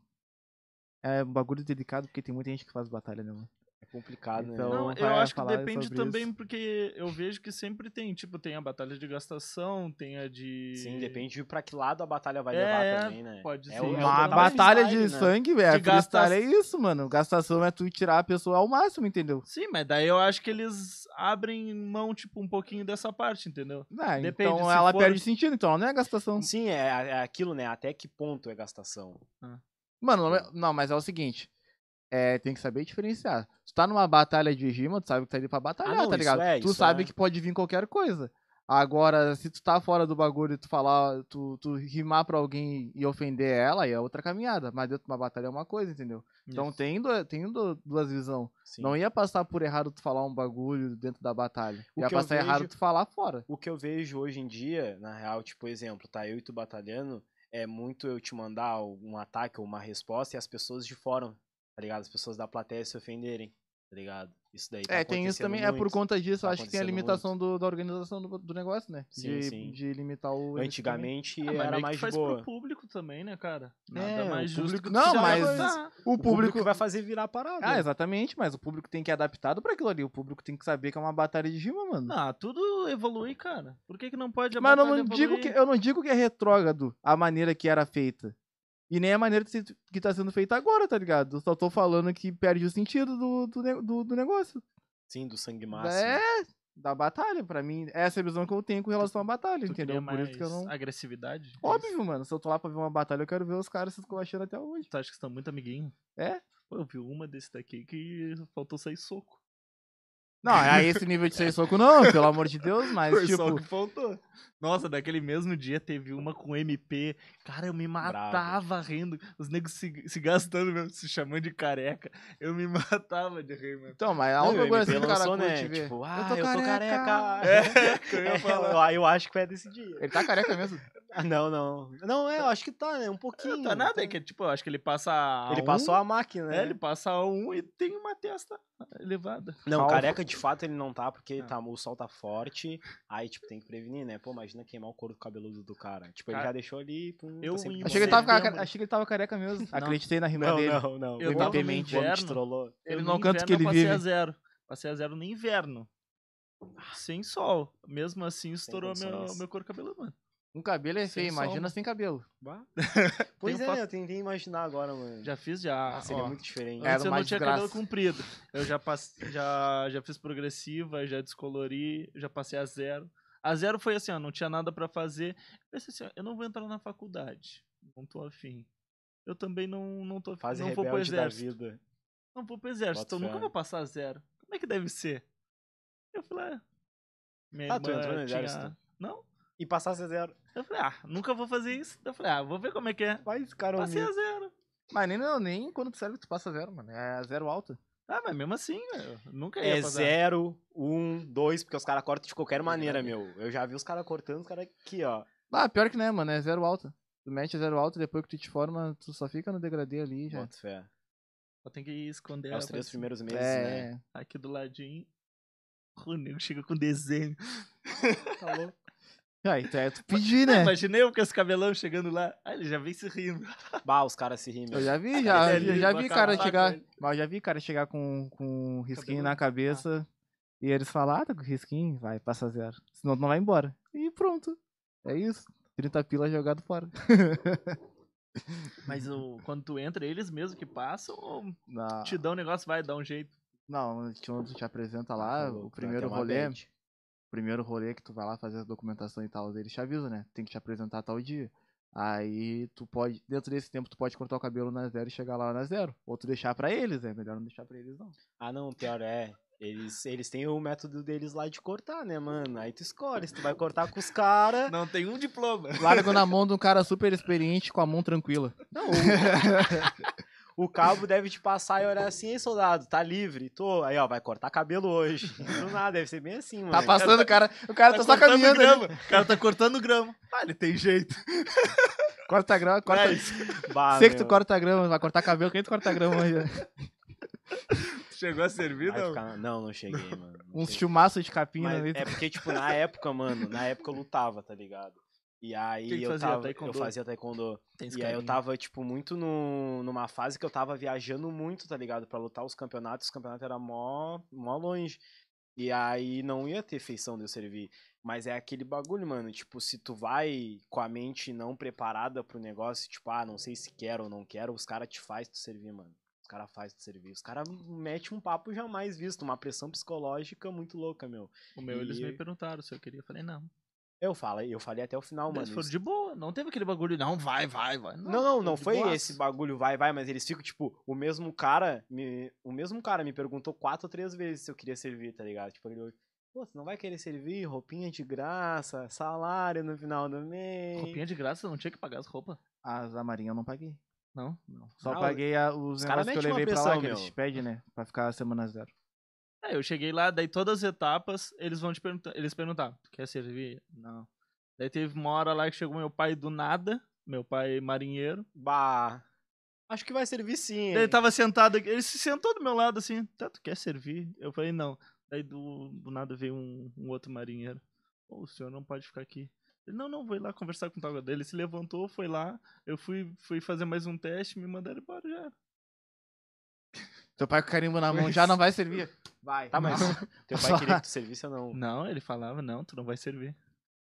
Speaker 2: É um bagulho delicado porque tem muita gente que faz batalha, né, mano?
Speaker 3: É complicado, né?
Speaker 2: Então-
Speaker 1: Não, eu acho que depende também,
Speaker 2: isso.
Speaker 1: porque eu vejo que sempre tem, tipo, tem a batalha de gastação, tem a de...
Speaker 3: Sim, depende de pra que lado a batalha vai
Speaker 1: É,
Speaker 3: levar
Speaker 1: é,
Speaker 3: também, né?
Speaker 1: pode
Speaker 3: É
Speaker 1: ser.
Speaker 3: o- é o
Speaker 2: Uma
Speaker 3: total
Speaker 2: batalha de
Speaker 3: né?
Speaker 2: sangue, velho.
Speaker 1: De gasta-
Speaker 2: Freestyle é isso, mano. Gastação é tu tirar a pessoa ao máximo, entendeu?
Speaker 1: Sim, mas daí eu acho que eles abrem mão, tipo, um pouquinho dessa parte, entendeu?
Speaker 2: Ah,
Speaker 1: Depende,
Speaker 2: então ela
Speaker 1: for-
Speaker 2: perde sentido, então ela não é gastação.
Speaker 3: Sim, é, é aquilo, né? Até que ponto é gastação?
Speaker 2: Mano, não, é- não, mas é o seguinte. É, tem que saber diferenciar. Tu tá numa batalha de rima, tu sabe que tá ali pra batalhar,
Speaker 3: não,
Speaker 2: tá
Speaker 3: isso
Speaker 2: ligado?
Speaker 3: é,
Speaker 2: tu sabe
Speaker 3: é.
Speaker 2: que pode vir qualquer coisa. Agora, se tu tá fora do bagulho e tu falar, tu, tu rimar pra alguém e ofender ela, aí é outra caminhada. Mas dentro de uma batalha é uma coisa, entendeu? Então
Speaker 1: Isso.
Speaker 2: tem, du- tem du- duas visões. Não ia passar por errado tu falar um bagulho dentro da batalha.
Speaker 3: O
Speaker 2: ia passar errado
Speaker 3: vejo-
Speaker 2: tu falar fora.
Speaker 3: O que eu vejo hoje em dia, na real, tipo, exemplo, tá eu e tu batalhando, é muito eu te mandar um ataque ou uma resposta e as pessoas de fora, tá ligado? As pessoas da plateia se ofenderem, tá ligado? Isso daí tá
Speaker 2: é, tem isso também. É por
Speaker 3: muito.
Speaker 2: conta disso, eu
Speaker 3: Tá
Speaker 2: acho que tem a limitação do- da organização do, do negócio, né?
Speaker 3: Sim,
Speaker 2: de,
Speaker 3: sim.
Speaker 2: de limitar o.
Speaker 3: Antigamente
Speaker 1: mas
Speaker 3: era mais
Speaker 1: faz
Speaker 3: boa.
Speaker 1: pro público também, né, cara?
Speaker 3: É,
Speaker 1: Nada
Speaker 3: o
Speaker 1: mais justo
Speaker 3: público-
Speaker 2: Não, mas-
Speaker 1: gostar.
Speaker 2: O
Speaker 3: O
Speaker 2: público.
Speaker 3: público vai fazer virar parada.
Speaker 2: Ah, exatamente, mas o público tem que ir adaptado pra aquilo ali. O público tem que saber que é uma batalha de rima, mano.
Speaker 1: Ah, tudo evolui, cara. Por que que não pode a
Speaker 2: mas eu não, digo que, eu não digo que é retrógrado a maneira que era feita. E nem a maneira que tá sendo feita agora, tá ligado? Eu só tô falando que perde o sentido do, do, do, do negócio.
Speaker 3: Sim, do sangue máximo.
Speaker 2: É, da batalha, pra mim. Essa é a visão que eu tenho com relação à batalha,
Speaker 1: Tu
Speaker 2: entendeu? Por isso que eu não.
Speaker 1: agressividade?
Speaker 2: Óbvio, mano. Se eu tô lá pra ver uma batalha, eu quero ver os caras se esculachando até hoje.
Speaker 1: Tu acha que estão muito amiguinho?
Speaker 2: É?
Speaker 1: Pô, eu vi uma desse daqui que faltou sair soco.
Speaker 2: Não, é esse nível de ser soco, não, pelo amor de Deus, mas
Speaker 1: Foi
Speaker 2: tipo.
Speaker 1: só o que faltou. Nossa, daquele mesmo dia teve uma com MP. Cara, eu me matava rindo. Os negros se, se gastando mesmo, se chamando de careca. Eu me matava de rir, mano.
Speaker 2: Então, mas é
Speaker 3: Não,
Speaker 2: uma
Speaker 3: o
Speaker 2: coisa
Speaker 3: MP
Speaker 2: assim, o cara
Speaker 3: lançou, né? Tipo, ah,
Speaker 2: eu tô
Speaker 3: eu tô
Speaker 2: careca.
Speaker 3: careca.
Speaker 1: É, eu
Speaker 3: É, eu, eu acho que foi desse dia.
Speaker 2: Ele tá careca mesmo.
Speaker 3: Ah, não, não. Não, é, eu acho que tá, né? Um pouquinho.
Speaker 1: Não tá nada, é que tipo, eu acho que ele passa.
Speaker 3: Ele
Speaker 1: um,
Speaker 3: passou a máquina, né?
Speaker 1: É, ele passa a um e tem uma testa elevada.
Speaker 3: Não,
Speaker 2: Calvo.
Speaker 3: careca de fato ele não tá, porque
Speaker 1: Ah.
Speaker 3: tá, o sol tá forte. Aí, tipo, tem que prevenir, né? Pô, imagina queimar o couro cabeludo do cara. Tipo, ele
Speaker 1: Cara,
Speaker 3: já deixou ali. Pum,
Speaker 1: eu
Speaker 3: tá sempre
Speaker 1: em
Speaker 3: de
Speaker 2: Achei que, ele tava, achei que ele tava careca mesmo. Acreditei na rima
Speaker 3: Não,
Speaker 2: dele.
Speaker 3: não, não.
Speaker 1: Eu
Speaker 3: O
Speaker 1: tava no inverno.
Speaker 3: trollou.
Speaker 2: Ele
Speaker 1: Eu,
Speaker 2: não canta o que ele
Speaker 1: eu passei a
Speaker 2: vive.
Speaker 1: zero. Passei a zero no inverno. Sem sol. Mesmo assim, estourou meu, meu couro cabeludo, mano.
Speaker 2: Um cabelo é
Speaker 1: Sem
Speaker 2: feio,
Speaker 1: som,
Speaker 2: imagina sem cabelo.
Speaker 3: Bah. Pois
Speaker 1: Tem
Speaker 3: é, né? Eu tentei imaginar agora, mano.
Speaker 1: Já fiz já.
Speaker 3: Ah, seria
Speaker 1: ó.
Speaker 3: muito diferente.
Speaker 2: Era
Speaker 1: Antes eu
Speaker 2: uma
Speaker 1: não tinha
Speaker 2: desgraça.
Speaker 1: cabelo comprido. Eu já, passe... já, já fiz progressiva, já descolori, já passei a zero. A zero foi assim, ó, não tinha nada pra fazer. Eu pensei assim, ó, eu não vou entrar na faculdade. Não tô afim. Eu também não, não tô afim.
Speaker 3: Fase
Speaker 1: não vou pro
Speaker 3: rebelde da
Speaker 1: exército.
Speaker 3: vida.
Speaker 1: Não vou pro exército,
Speaker 3: Bota
Speaker 1: eu nunca vou passar a zero. Como é que deve ser? Eu falei, ah. Minha
Speaker 3: Ah, tu
Speaker 1: irmã
Speaker 3: entrou no
Speaker 1: tinha-
Speaker 3: exército?
Speaker 1: Não?
Speaker 3: E passasse a zero.
Speaker 1: Eu falei, ah, nunca vou fazer isso. Eu falei, ah, vou ver como é que é.
Speaker 3: Esse cara
Speaker 1: Passei a zero.
Speaker 2: Mas nem, não, nem quando tu serve tu passa zero, mano. É zero alta.
Speaker 1: Ah, mas mesmo assim, velho. Nunca ia
Speaker 3: É
Speaker 1: passar.
Speaker 3: zero, um, dois, porque os caras cortam de qualquer maneira, meu. Eu já vi os caras cortando, os caras aqui, ó.
Speaker 2: Ah, pior que não é, mano. É zero alta. Tu mete zero alta, depois que tu te forma, tu só fica no degradê ali já.
Speaker 3: Bota fé.
Speaker 1: Só tem que esconder
Speaker 3: É
Speaker 1: ela
Speaker 3: os
Speaker 1: pra
Speaker 3: três
Speaker 1: cima.
Speaker 3: primeiros meses, né?
Speaker 2: É,
Speaker 1: Aqui do ladinho. O nego chega com desenho.
Speaker 3: Tá louco.
Speaker 2: Aí tu é tu pedir,
Speaker 1: Não,
Speaker 2: né?
Speaker 1: imaginei eu com esse cabelão chegando lá. Ah, ele já vem se rindo.
Speaker 3: Bah, os caras se rimem.
Speaker 2: Eu já vi, já,
Speaker 1: é
Speaker 2: já, já vi cara chegar. Mas eu já vi cara chegar com, com um risquinho
Speaker 1: Cabelo-
Speaker 2: na cabeça. E eles falam, ah, tá com risquinho, vai, passa zero. Senão tu não vai embora. E pronto. É isso. 30 pila jogado fora.
Speaker 1: Mas o, quando tu entra, eles mesmo que passam ou
Speaker 2: Não,
Speaker 1: te dão um negócio, vai dar um jeito.
Speaker 2: não quando tu te apresenta lá,
Speaker 3: Tá
Speaker 2: o
Speaker 3: vai
Speaker 2: primeiro rolê. Primeiro rolê que tu vai lá fazer a documentação e tal, eles te avisam, né? Tem que te apresentar tal dia. Aí tu pode, dentro desse tempo, tu pode cortar o cabelo na zero e chegar lá na zero. Ou tu deixar pra eles, é melhor não deixar pra eles, não.
Speaker 3: Ah, não, pior é. Eles, eles têm o método deles lá de cortar, né, mano? Aí tu escolhe se tu vai cortar com os caras.
Speaker 1: Não tem um diploma.
Speaker 2: Largo na mão de um cara super experiente com a mão tranquila.
Speaker 3: Não, o, o cabo deve te passar e olhar assim, ei, soldado, tá livre? Tô. Aí, ó, vai cortar cabelo hoje. Do nada, deve ser bem assim, mano.
Speaker 2: Tá passando, o cara, o cara tá, só
Speaker 1: cortando
Speaker 2: caminhando.
Speaker 1: grama.
Speaker 2: ali.
Speaker 1: O cara tá cortando grama. Ah, ele tem jeito.
Speaker 2: Corta grama, corta.
Speaker 1: Mas
Speaker 3: Bah,
Speaker 2: Sei que tu
Speaker 3: meu.
Speaker 2: corta grama, vai cortar cabelo, quem tu corta grama hoje?
Speaker 1: chegou a servir, não?
Speaker 3: ficar- Não, não cheguei, mano. não
Speaker 2: Uns chumaços de capinha
Speaker 3: Mas
Speaker 2: ali.
Speaker 3: é porque, tipo, na época, mano, na época eu lutava, tá ligado? E aí eu
Speaker 1: fazia?
Speaker 3: tava. Eu
Speaker 1: Taekwondo?
Speaker 3: fazia taekwondo.
Speaker 1: Tem
Speaker 3: E aí eu tava, tipo, muito no, numa fase que eu tava viajando muito, tá ligado? Pra lutar os campeonatos, os campeonatos eram mó, mó longe. E aí não ia ter feição de eu servir. Mas é aquele bagulho, mano. Tipo, se tu vai com a mente não preparada pro negócio, tipo, ah, não sei se quero ou não quero, os caras te faz tu servir, mano. Os caras faz tu servir. Os caras metem um papo jamais visto, uma pressão psicológica muito louca, meu.
Speaker 1: O meu, eles
Speaker 3: E-
Speaker 1: me perguntaram se eu queria. Eu falei, não.
Speaker 3: Eu falei, eu falei até o final,
Speaker 1: Eles
Speaker 3: mano.
Speaker 1: foram
Speaker 3: Isso-
Speaker 1: de boa. Não teve aquele bagulho, não, vai, vai, vai.
Speaker 3: Não, não, não
Speaker 1: de
Speaker 3: foi
Speaker 1: boaça.
Speaker 3: esse bagulho vai, vai, mas eles ficam, tipo, o mesmo cara, me, o mesmo cara me perguntou quatro ou três vezes se eu queria servir, tá ligado? Tipo, ele, pô, você não vai querer servir? Roupinha de graça, salário no final do mês.
Speaker 1: Roupinha de graça, não tinha que pagar as roupas.
Speaker 2: As da Marinha eu não paguei.
Speaker 1: Não.
Speaker 2: Não. Só
Speaker 3: Ah,
Speaker 2: paguei a- os
Speaker 3: os
Speaker 2: negócios que eu levei pra lá, que eles
Speaker 3: meu.
Speaker 2: te pedem, né? Pra ficar a semana zero.
Speaker 1: É, eu cheguei lá, daí todas as etapas, eles vão te perguntar, eles perguntaram, tu quer servir? Não. Daí teve uma hora lá que chegou meu pai do nada, meu pai marinheiro.
Speaker 3: Bah, acho que vai servir sim,
Speaker 1: Daí ele tava sentado, aqui, ele se sentou do meu lado assim, tá, tu quer servir? Eu falei, não. Daí do, do nada veio um, um outro marinheiro. Pô, o senhor não pode ficar aqui. Ele, não, não, vou ir lá conversar com o tal dele. Ele se levantou, foi lá, eu fui, fui fazer mais um teste, me mandaram embora já.
Speaker 2: Teu pai com carimbo na mão já não vai servir. Vai.
Speaker 3: Tá, mas
Speaker 2: Não.
Speaker 3: teu pai queria que tu servisse ou não?
Speaker 1: Não, ele falava, não, tu não vai servir.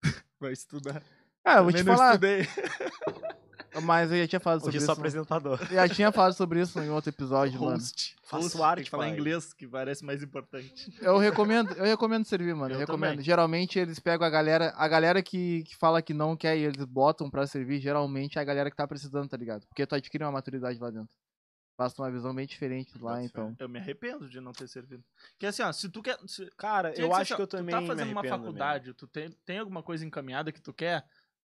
Speaker 1: vai estudar.
Speaker 2: Ah, eu vou te falar.
Speaker 1: estudei.
Speaker 2: Mas eu já tinha falado sobre
Speaker 3: Hoje eu sou
Speaker 2: isso.
Speaker 3: apresentador.
Speaker 2: Já tinha falado sobre isso em outro episódio, mano.
Speaker 1: Host.
Speaker 3: Faço
Speaker 1: Host,
Speaker 3: arte,
Speaker 1: tem que falar
Speaker 3: pai.
Speaker 1: inglês, que parece mais importante.
Speaker 2: Eu recomendo, eu recomendo servir, mano. Eu
Speaker 1: Eu
Speaker 2: recomendo.
Speaker 1: também.
Speaker 2: Geralmente eles pegam a galera, a galera que, que fala que não quer e eles botam pra servir, geralmente é a galera que tá precisando, tá ligado? Porque tu adquire uma maturidade lá dentro. Passa uma visão bem diferente lá,
Speaker 3: fé.
Speaker 2: então.
Speaker 1: Eu me arrependo de não ter servido. Porque assim, ó, se tu quer. se-
Speaker 3: Cara, eu acho
Speaker 1: assim,
Speaker 3: que eu também
Speaker 1: Tu tá fazendo uma faculdade, tu tem, tem alguma coisa encaminhada que tu quer?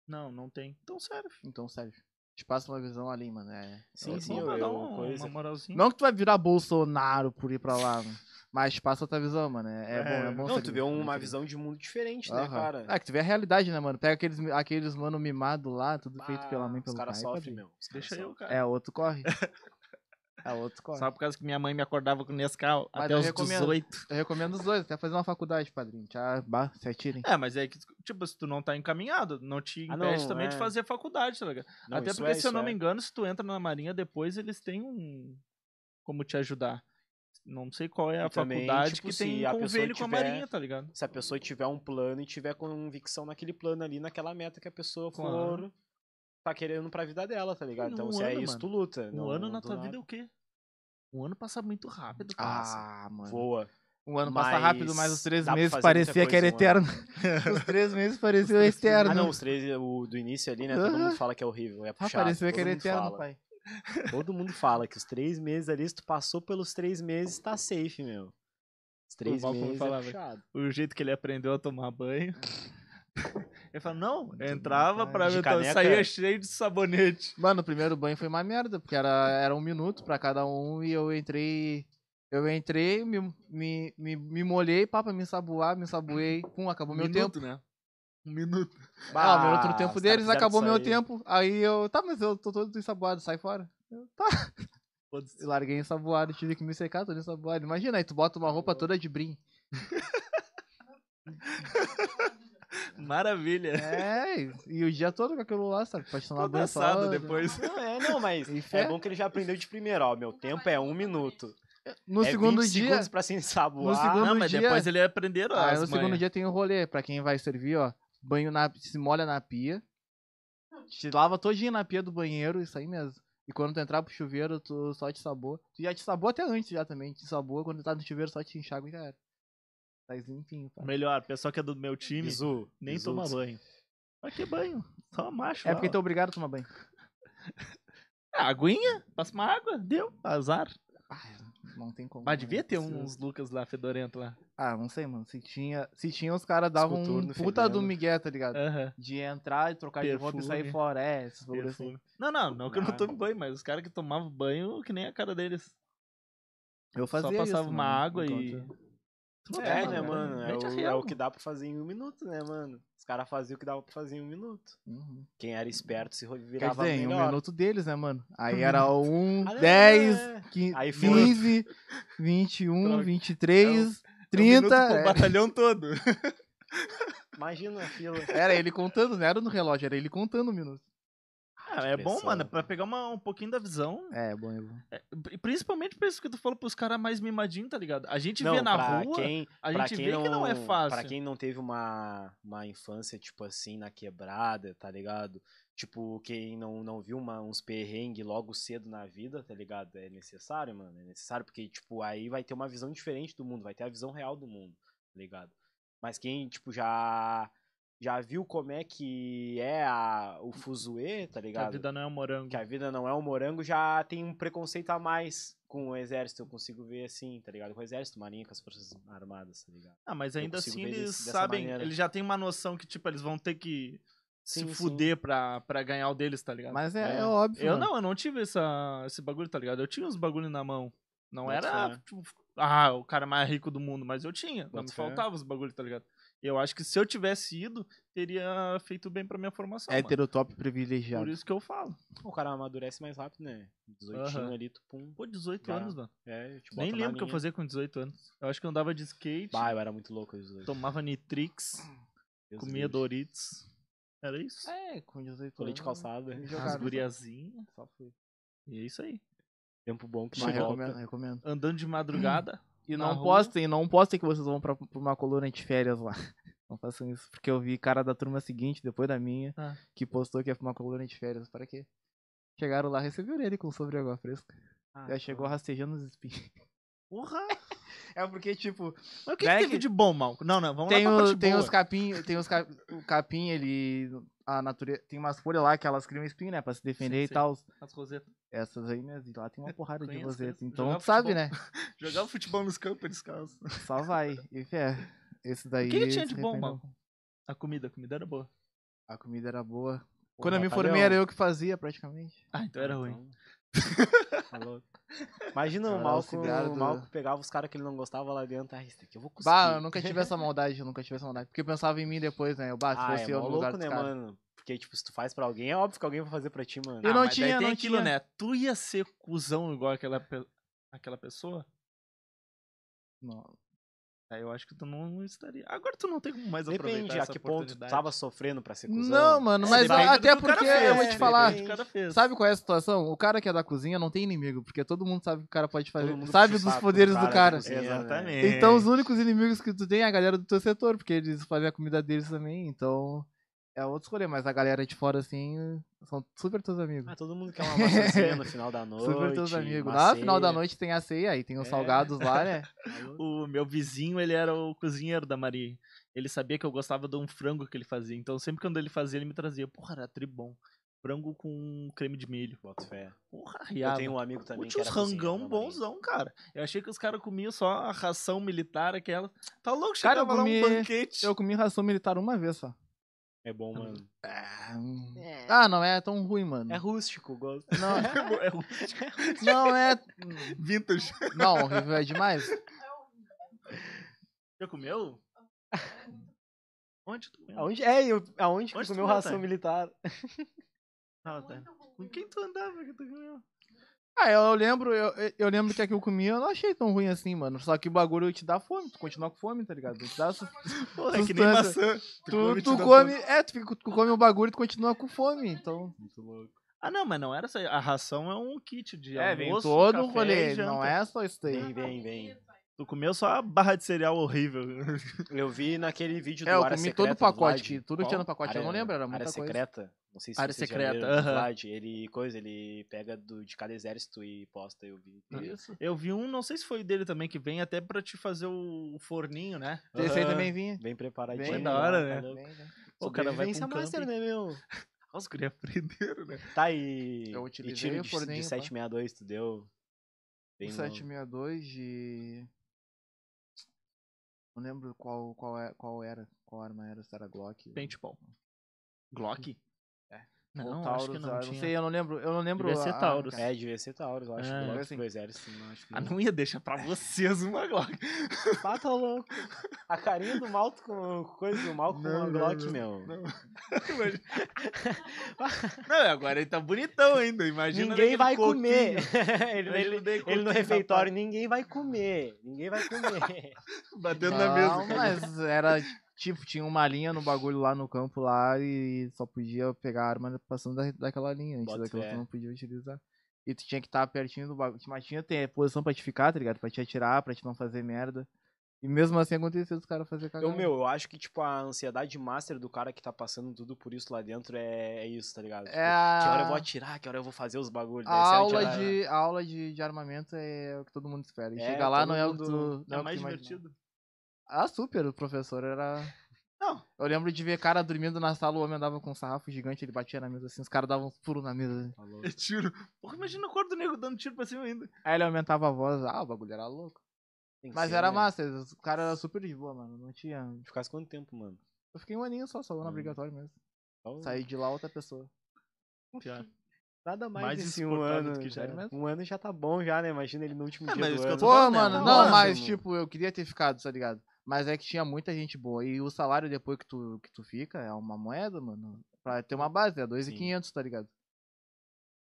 Speaker 1: Não, não tem. Então serve.
Speaker 2: Então, sério. Te passa uma visão ali, mano. É,
Speaker 3: Sim,
Speaker 2: é
Speaker 3: sim, eu-
Speaker 1: dar
Speaker 3: eu-
Speaker 1: um-
Speaker 3: coisa.
Speaker 1: uma moralzinha.
Speaker 2: Não que tu vai virar Bolsonaro por ir pra lá, mano. Mas te passa outra visão, mano. É, é
Speaker 1: É.
Speaker 2: bom, é bom
Speaker 3: Não, tu vê uma visão de mundo diferente, né, cara?
Speaker 2: É, que tu vê a realidade, né, mano? Pega aqueles, aqueles mano mimado lá, tudo feito pela mãe pelo
Speaker 3: Os caras
Speaker 2: pai.
Speaker 3: sofrem,
Speaker 2: padrinho.
Speaker 3: meu. Os caras
Speaker 1: Deixa eu,
Speaker 3: sofrem.
Speaker 1: cara.
Speaker 2: É, outro corre. É, outro corre.
Speaker 1: Só por causa que minha mãe me acordava com Nescau
Speaker 2: Mas
Speaker 1: até
Speaker 2: eu
Speaker 1: os
Speaker 2: recomendo.
Speaker 1: 18.
Speaker 2: Eu recomendo os dois, até fazer uma faculdade, padrinho. Já, bah, se atirem.
Speaker 1: É, mas é que, tipo, se tu não tá encaminhado, não te
Speaker 3: Ah,
Speaker 1: impede
Speaker 3: não,
Speaker 1: também de
Speaker 3: é.
Speaker 1: fazer faculdade, tá ligado?
Speaker 3: Não,
Speaker 1: Até porque,
Speaker 3: é,
Speaker 1: se eu não
Speaker 3: é.
Speaker 1: me engano, se tu entra na Marinha depois, eles têm um. Como te ajudar. Não sei qual é a
Speaker 3: E também,
Speaker 1: faculdade
Speaker 3: tipo,
Speaker 1: que tem
Speaker 3: a pessoa
Speaker 1: convênio com a
Speaker 3: tiver-
Speaker 1: Marinha, tá ligado?
Speaker 3: Se a pessoa tiver um plano e tiver convicção naquele plano ali, naquela meta que a pessoa for,
Speaker 1: Claro.
Speaker 3: Tá querendo pra vida dela, tá ligado?
Speaker 1: Um
Speaker 3: Então, se é isso,
Speaker 1: mano.
Speaker 3: tu luta.
Speaker 1: Um
Speaker 3: não-
Speaker 1: ano na tua
Speaker 3: nada.
Speaker 1: vida é o quê? Um ano passa muito rápido, cara.
Speaker 2: Ah, mano.
Speaker 3: Voa.
Speaker 2: Um ano passa
Speaker 3: Mas
Speaker 2: rápido, mas os três meses parecia que era
Speaker 3: um
Speaker 2: eterno. os três meses pareciam eterno.
Speaker 3: Ah, não, os três, o do início ali, né? Todo mundo fala que é horrível, é
Speaker 2: Ah,
Speaker 3: puxado.
Speaker 2: parecia que
Speaker 3: todo
Speaker 2: era
Speaker 3: mundo
Speaker 2: eterno,
Speaker 3: fala.
Speaker 2: pai.
Speaker 3: Todo mundo fala que os três meses ali, se tu passou pelos três meses, tá safe, meu. Os três
Speaker 1: Malcolm
Speaker 3: meses
Speaker 1: falava.
Speaker 3: é puxado.
Speaker 1: O jeito que ele aprendeu a tomar banho. Ele falou, não, entrava pra
Speaker 3: De
Speaker 1: ver,
Speaker 3: caneca.
Speaker 1: saía cheio de sabonete.
Speaker 2: Mano, o primeiro banho foi uma merda, porque era, era um minuto pra cada um e eu entrei. Eu entrei, me, me, me, me molhei, papa, me ensaboar, me ensaboei. Pum, acabou meu tempo.
Speaker 1: né? Um minuto.
Speaker 2: Ah, o minuto no
Speaker 3: os
Speaker 2: tempo
Speaker 3: caras
Speaker 2: deles, acabou meu tempo. Aí eu, tá, mas eu tô todo ensaboado, sai fora. Eu, tá. Eu larguei ensaboado, tive que me secar todo ensaboado. Imagina, aí tu bota uma roupa toda de brim.
Speaker 1: Maravilha.
Speaker 2: É, e o dia todo com aquilo lá, sabe? Pode tomar banho só.
Speaker 1: depois.
Speaker 3: Não, é, não, mas é bom que ele já aprendeu de primeiro, ó. Meu tempo é um minuto.
Speaker 2: No
Speaker 3: é
Speaker 2: segundo
Speaker 3: 20
Speaker 2: dia.
Speaker 3: segundos pra se ensaboar.
Speaker 2: no segundo
Speaker 1: Não, mas
Speaker 2: dia-
Speaker 1: depois ele aprenderam
Speaker 2: Ah,
Speaker 1: as
Speaker 2: no segundo
Speaker 1: manhas.
Speaker 2: dia tem um rolê, pra quem vai servir, ó. Banho na. Se molha na pia. Te lava todinho na pia do banheiro, isso aí mesmo. E quando tu entrar pro chuveiro, tu só te sabor. Tu já te sabou até antes já também. Te sabor, quando tu tá no chuveiro, só te enxágua e já era. Tá limpinho, pá.
Speaker 1: Melhor, pessoal que é do meu time,
Speaker 3: Bizu,
Speaker 1: nem
Speaker 3: bizu.
Speaker 1: toma banho. Mas que banho? Só macho.
Speaker 2: É
Speaker 1: lá,
Speaker 2: porque tu é obrigado a tomar banho.
Speaker 1: Ah, aguinha, passa uma água, deu, azar.
Speaker 2: Ah, não tem como.
Speaker 1: Mas devia
Speaker 2: né?
Speaker 1: ter uns Lucas lá fedorento lá.
Speaker 2: Ah, não sei, mano. Se tinha, se tinha os caras davam um puta do
Speaker 3: fedendo.
Speaker 2: Miguel, tá ligado? De entrar e trocar de roupa e sair
Speaker 1: Perfume.
Speaker 2: fora. É, esses bagulho assim.
Speaker 1: Perfume. Não, não, não que eu não tome banho, mas os caras que tomavam banho, que nem a cara deles.
Speaker 2: Eu fazia
Speaker 1: Só passava
Speaker 2: isso,
Speaker 1: uma
Speaker 2: mano,
Speaker 1: água e. não
Speaker 3: É, né, mano? É o, é o que dá pra fazer em um minuto, né, mano? Os caras faziam o que dava pra fazer em um minuto.
Speaker 2: Uhum.
Speaker 3: Quem era esperto se
Speaker 2: Quer
Speaker 3: virava
Speaker 2: dizer, em um
Speaker 3: melhor.
Speaker 2: minuto deles, né, mano? Aí era um,
Speaker 3: Ah,
Speaker 2: 10,
Speaker 3: é.
Speaker 2: 15,
Speaker 3: Aí foi.
Speaker 2: 15 21,
Speaker 1: Droga.
Speaker 2: 23,
Speaker 1: É um minuto
Speaker 2: 30.
Speaker 1: pro
Speaker 2: é.
Speaker 1: batalhão todo.
Speaker 3: Imagina a fila.
Speaker 2: Era ele contando, não era no relógio, era ele contando o minuto.
Speaker 1: Ah, é bom, mano, pra pegar uma, um pouquinho da visão.
Speaker 2: É, bom, é bom.
Speaker 1: E Principalmente por isso que tu falou pros caras mais mimadinhos, tá ligado? A gente
Speaker 3: não,
Speaker 1: vê na rua,
Speaker 3: quem,
Speaker 1: a gente
Speaker 3: quem
Speaker 1: vê
Speaker 3: não,
Speaker 1: que não é fácil.
Speaker 3: Pra quem não teve uma, uma infância, tipo assim, na quebrada, tá ligado? Tipo, quem não, não viu uma, uns perrengues logo cedo na vida, tá ligado? É necessário, mano. É necessário porque, tipo, aí vai ter uma visão diferente do mundo, vai ter a visão real do mundo, tá ligado? Mas quem, tipo, já já viu como é que é a, o fuzuê, tá
Speaker 1: Que
Speaker 3: ligado?
Speaker 1: a vida não é um morango.
Speaker 3: que a vida não é um morango, já tem um preconceito a mais com o exército. Eu consigo ver assim, tá ligado? Com o exército, marinha, com as forças armadas, tá ligado?
Speaker 1: Ah, mas ainda assim eles
Speaker 3: desse-
Speaker 1: sabem,
Speaker 3: maneira.
Speaker 1: eles já têm uma noção que, tipo, eles vão ter que se
Speaker 3: Sim, sim.
Speaker 1: fuder pra, pra ganhar o deles, tá ligado?
Speaker 2: Mas é,
Speaker 3: É.
Speaker 2: é óbvio.
Speaker 1: Eu
Speaker 2: mano.
Speaker 1: não, eu não tive essa, esse bagulho, tá ligado? Eu tinha uns bagulho na mão. Não
Speaker 3: Boto
Speaker 1: era, tipo, ah, o cara mais rico do mundo, mas eu tinha. Não
Speaker 3: Boto
Speaker 1: me faltava os bagulho, tá ligado? Eu acho que se eu tivesse ido, teria feito bem pra minha formação. mano.
Speaker 2: Heterotop privilegiado.
Speaker 1: Por isso que eu falo.
Speaker 3: O cara amadurece mais rápido, né? 18
Speaker 1: Aham.
Speaker 3: ali, tu pum.
Speaker 1: Pô, 18
Speaker 3: Já.
Speaker 1: anos, mano.
Speaker 3: É, eu te
Speaker 1: Nem
Speaker 3: boto na
Speaker 1: lembro o que eu fazia com 18 anos. Eu acho que eu andava de skate,
Speaker 3: Bah, eu era muito louco os dois.
Speaker 1: tomava Nitrix,
Speaker 3: Deus
Speaker 1: comia
Speaker 3: livre.
Speaker 1: Doritos. Era isso.
Speaker 2: É, com 18
Speaker 3: Colete de
Speaker 2: anos.
Speaker 3: calçada.
Speaker 2: me
Speaker 1: As
Speaker 2: jogaram,
Speaker 1: guriazinhas.
Speaker 2: Só fui.
Speaker 1: E é isso aí.
Speaker 3: Tempo bom que
Speaker 2: Mas
Speaker 3: chegou.
Speaker 2: recomendo, recomendo.
Speaker 1: Andando de madrugada.
Speaker 2: E não
Speaker 1: rua.
Speaker 2: postem, não postem que vocês vão pra, pra uma coluna de férias lá. Não façam isso. Porque eu vi cara da turma seguinte, depois da minha,
Speaker 1: Ah.
Speaker 2: que postou que ia pra uma coluna de férias. Para quê? Chegaram lá, receberam ele com sobre água fresca.
Speaker 3: Ah,
Speaker 2: Já chegou rastejando os espinhos.
Speaker 1: Porra!
Speaker 2: É porque, tipo,
Speaker 1: Mas o que,
Speaker 2: Né,
Speaker 1: que teve de bom, Malco? Não, não, vamos
Speaker 2: tem,
Speaker 1: lá pra
Speaker 2: o,
Speaker 1: parte
Speaker 2: tem
Speaker 1: boa.
Speaker 2: os capim, tem os cap, o capim, ele. A natureza. Tem umas folhas lá que elas criam espinho, né? Pra se defender
Speaker 1: Sim,
Speaker 2: e tal.
Speaker 1: As rosetas.
Speaker 2: Essas aí, né? E lá tem uma porrada de
Speaker 1: Conheço,
Speaker 2: roseta.
Speaker 1: conheço.
Speaker 2: Então tu sabe, né?
Speaker 1: Jogava futebol nos campos descalço.
Speaker 2: Só vai. E fé. Esse daí.
Speaker 1: O que, que tinha de bom. Malco? A comida, a comida era boa.
Speaker 2: A comida era boa. Quando eu me formei, era eu que fazia praticamente.
Speaker 1: Ah, então era ruim.
Speaker 3: Tá louco. Imagina o
Speaker 2: Era
Speaker 3: Malco, o Malco pegava os caras que ele não gostava lá dentro. Ah, isso daqui eu vou cuspir.
Speaker 2: Bah, eu nunca tive essa maldade, eu nunca tive essa maldade. Porque eu pensava em mim depois, né? Eu bah, se
Speaker 3: Ah,
Speaker 2: fosse
Speaker 3: é
Speaker 2: eu no lugar
Speaker 3: louco, né,
Speaker 2: caras.
Speaker 3: mano? Porque, tipo, se tu faz pra alguém, é óbvio que alguém vai fazer pra ti, mano.
Speaker 2: Eu não
Speaker 1: mas daí
Speaker 2: tinha,
Speaker 1: tem
Speaker 2: não
Speaker 1: aquilo,
Speaker 2: tinha.
Speaker 1: né? Tu ia ser cuzão igual aquela, pe- aquela pessoa?
Speaker 2: Não.
Speaker 1: Aí eu acho que tu não estaria. Agora tu não tem como mais
Speaker 3: Depende
Speaker 1: aproveitar
Speaker 3: a
Speaker 1: essa
Speaker 3: que ponto tu tava sofrendo pra ser cuzão.
Speaker 2: Não, mano,
Speaker 1: É,
Speaker 2: mas
Speaker 1: depende
Speaker 2: até porque
Speaker 1: fez,
Speaker 2: eu vou te
Speaker 1: depende
Speaker 2: falar. Sabe qual é a situação? O cara que é da cozinha não tem inimigo, porque todo mundo sabe que o cara pode fazer. Sabe dos poderes
Speaker 3: do
Speaker 2: do
Speaker 3: cara cozinha, né?
Speaker 1: Exatamente.
Speaker 2: Então os únicos inimigos que tu tem é a galera do teu setor, porque eles fazem a comida deles também, então é outro rolê, mas a galera de fora, assim, são super teus amigos.
Speaker 3: Ah, todo mundo quer uma maçãzinha no final da noite.
Speaker 2: super teus amigos. No final da noite tem a ceia, aí tem os
Speaker 3: É.
Speaker 2: salgados lá, né?
Speaker 1: O meu vizinho, ele era o cozinheiro da Maria. Ele sabia que eu gostava de um frango que ele fazia. Então sempre quando ele fazia, ele me trazia. Porra, era tri bom. Frango com creme de milho.
Speaker 3: Boto fé.
Speaker 1: Porra,
Speaker 3: Eu
Speaker 1: riava.
Speaker 3: tenho um amigo também que
Speaker 1: uns rangão bonzão, cara. Eu achei que os caras comiam só a ração militar, aquela. Tá louco,
Speaker 2: Cara, eu
Speaker 1: chegava lá
Speaker 2: comi-
Speaker 1: um banquete.
Speaker 2: Eu comi ração militar uma vez só.
Speaker 3: É bom, mano.
Speaker 2: Ah, hum. Ah, não é tão ruim, mano.
Speaker 3: É rústico, gosto.
Speaker 2: Não,
Speaker 1: É um
Speaker 2: não é.
Speaker 1: vintage.
Speaker 2: Não, horrível é demais.
Speaker 1: Já comeu? Onde tu comeu?
Speaker 3: Aonde, é, eu, aonde que
Speaker 1: Onde
Speaker 3: tu comeu ração militar?
Speaker 1: Ah, tá. Com quem tu andava que tu comeu?
Speaker 2: Ah, eu lembro, eu, eu lembro que a que eu comi eu não achei tão ruim assim, mano. Só que o bagulho te dá fome, tu continua com fome, tá ligado? Te dá su-
Speaker 1: Porra, é que nem maçã.
Speaker 2: Tu,
Speaker 1: come,
Speaker 2: tu
Speaker 1: te dá
Speaker 2: come, é, tu, fica- tu come o bagulho e tu continua com fome, então.
Speaker 3: Muito louco.
Speaker 1: Ah, não, mas não era só. A ração é um kit de
Speaker 2: É, vem
Speaker 1: almoço,
Speaker 2: todo o
Speaker 1: café
Speaker 2: rolê,
Speaker 1: e janta.
Speaker 2: não é só isso daí.
Speaker 3: Vem, vem, vem.
Speaker 1: Tu comeu só a barra de cereal horrível.
Speaker 3: Eu vi naquele vídeo do
Speaker 2: É, eu
Speaker 3: Área
Speaker 2: comi
Speaker 3: Secreta
Speaker 2: todo o pacote,
Speaker 3: Vlad.
Speaker 2: tudo que tinha no pacote, eu não lembro, era muita
Speaker 3: Área
Speaker 2: coisa.
Speaker 3: Secreta. Não sei se
Speaker 1: Área Secreta,
Speaker 3: do
Speaker 1: aham.
Speaker 3: Vlad, ele, coisa, ele pega do, de cada exército e posta, eu vi.
Speaker 2: Isso.
Speaker 1: Eu vi um, não sei se foi dele também, que vem até pra te fazer o forninho, né?
Speaker 2: Esse aí também vinha.
Speaker 3: Bem preparadinho.
Speaker 2: Bem
Speaker 1: da hora,
Speaker 3: tá
Speaker 1: né?
Speaker 3: louco.
Speaker 2: Vem, vem.
Speaker 1: Pô, o cara vai pra um
Speaker 3: master, né, meu?
Speaker 1: Os guri aprenderam, né?
Speaker 3: Tá, e,
Speaker 2: Eu
Speaker 3: e
Speaker 2: utilizei
Speaker 3: tiro
Speaker 2: o
Speaker 3: de,
Speaker 2: forninho,
Speaker 3: de
Speaker 2: pá.
Speaker 3: 762, tu deu? Bem
Speaker 2: O
Speaker 3: novo.
Speaker 2: 762 de. Não lembro qual, qual, é, qual era, qual arma era, se era Glock.
Speaker 1: Paintball. Glock? Não,
Speaker 2: ou
Speaker 1: acho que
Speaker 2: Taurus,
Speaker 1: não
Speaker 2: ah,
Speaker 1: tinha.
Speaker 2: sei, eu não lembro. Eu não lembro.
Speaker 1: Devia ser Taurus.
Speaker 2: cara.
Speaker 3: É, devia ser Taurus, eu acho.
Speaker 1: É.
Speaker 3: que Glock
Speaker 2: Assim.
Speaker 3: não acho que
Speaker 1: Ah,
Speaker 3: não.
Speaker 1: não ia deixar pra vocês uma Glock.
Speaker 3: Ah, tá louco. A carinha do Malto com coisa do mal com
Speaker 1: Não,
Speaker 3: uma
Speaker 1: não,
Speaker 3: Glock,
Speaker 1: não,
Speaker 3: meu.
Speaker 1: Não. não, agora ele tá bonitão ainda, imagina.
Speaker 3: Ninguém vai
Speaker 1: coquinho.
Speaker 3: comer. ele, ele, ele no refeitório, ninguém vai comer. Ninguém vai comer.
Speaker 1: Batendo na
Speaker 2: Não,
Speaker 1: mesa. cara.
Speaker 2: mas era tipo, tinha uma linha no bagulho lá no campo lá e só podia pegar a arma passando da, daquela linha. Antes daquela tu não podia utilizar. E tu tinha que estar pertinho do bagulho. Mas tinha que ter posição pra te ficar, tá ligado? Pra te atirar, pra te não fazer merda. E mesmo assim aconteceu os caras fazer cagada.
Speaker 3: Eu, meu, eu acho que, tipo, a ansiedade master do cara que tá passando tudo por isso lá dentro é, é isso, tá ligado? Tipo,
Speaker 2: É
Speaker 3: Que hora eu vou atirar, que hora eu vou fazer os bagulhos.
Speaker 2: A
Speaker 3: você
Speaker 2: aula, de, a aula de, de armamento é o que todo mundo espera. E
Speaker 3: É,
Speaker 2: chegar lá
Speaker 3: todo
Speaker 2: não é o que tu. Não
Speaker 1: É
Speaker 2: é que
Speaker 1: mais divertido.
Speaker 2: Ah, super, o professor era.
Speaker 1: Não.
Speaker 2: Eu lembro de ver cara dormindo na sala, o homem andava com um sarrafo gigante, ele batia na mesa assim, os caras davam uns pulos na mesa.
Speaker 3: Tá.
Speaker 1: É tiro. Porra, imagina o corpo do nego dando tiro pra cima ainda.
Speaker 2: Aí ele aumentava a voz, ah, o bagulho era louco. Mas
Speaker 3: ser,
Speaker 2: era
Speaker 3: né?
Speaker 2: massa, os caras eram super de boa, mano. Não tinha.
Speaker 3: Ficasse quanto tempo, mano?
Speaker 2: Eu fiquei um aninho só, só no
Speaker 3: Hum.
Speaker 2: obrigatório mesmo.
Speaker 3: Só-
Speaker 2: Saí de lá outra pessoa.
Speaker 1: Pior.
Speaker 3: Nada mais,
Speaker 1: mais
Speaker 3: desse um ano.
Speaker 1: que já era.
Speaker 3: Um ano já tá bom já, né? Imagina ele no último
Speaker 1: É,
Speaker 3: dia
Speaker 1: mas
Speaker 3: do ano.
Speaker 2: Pô,
Speaker 1: né?
Speaker 2: mano,
Speaker 1: Tá
Speaker 2: não,
Speaker 1: rolando,
Speaker 2: mas
Speaker 3: mano.
Speaker 2: tipo, eu queria ter ficado, tá ligado? Mas é que tinha muita gente boa. E o salário depois que tu, que tu fica é uma moeda, mano. Pra ter uma base, é 2.500, tá ligado?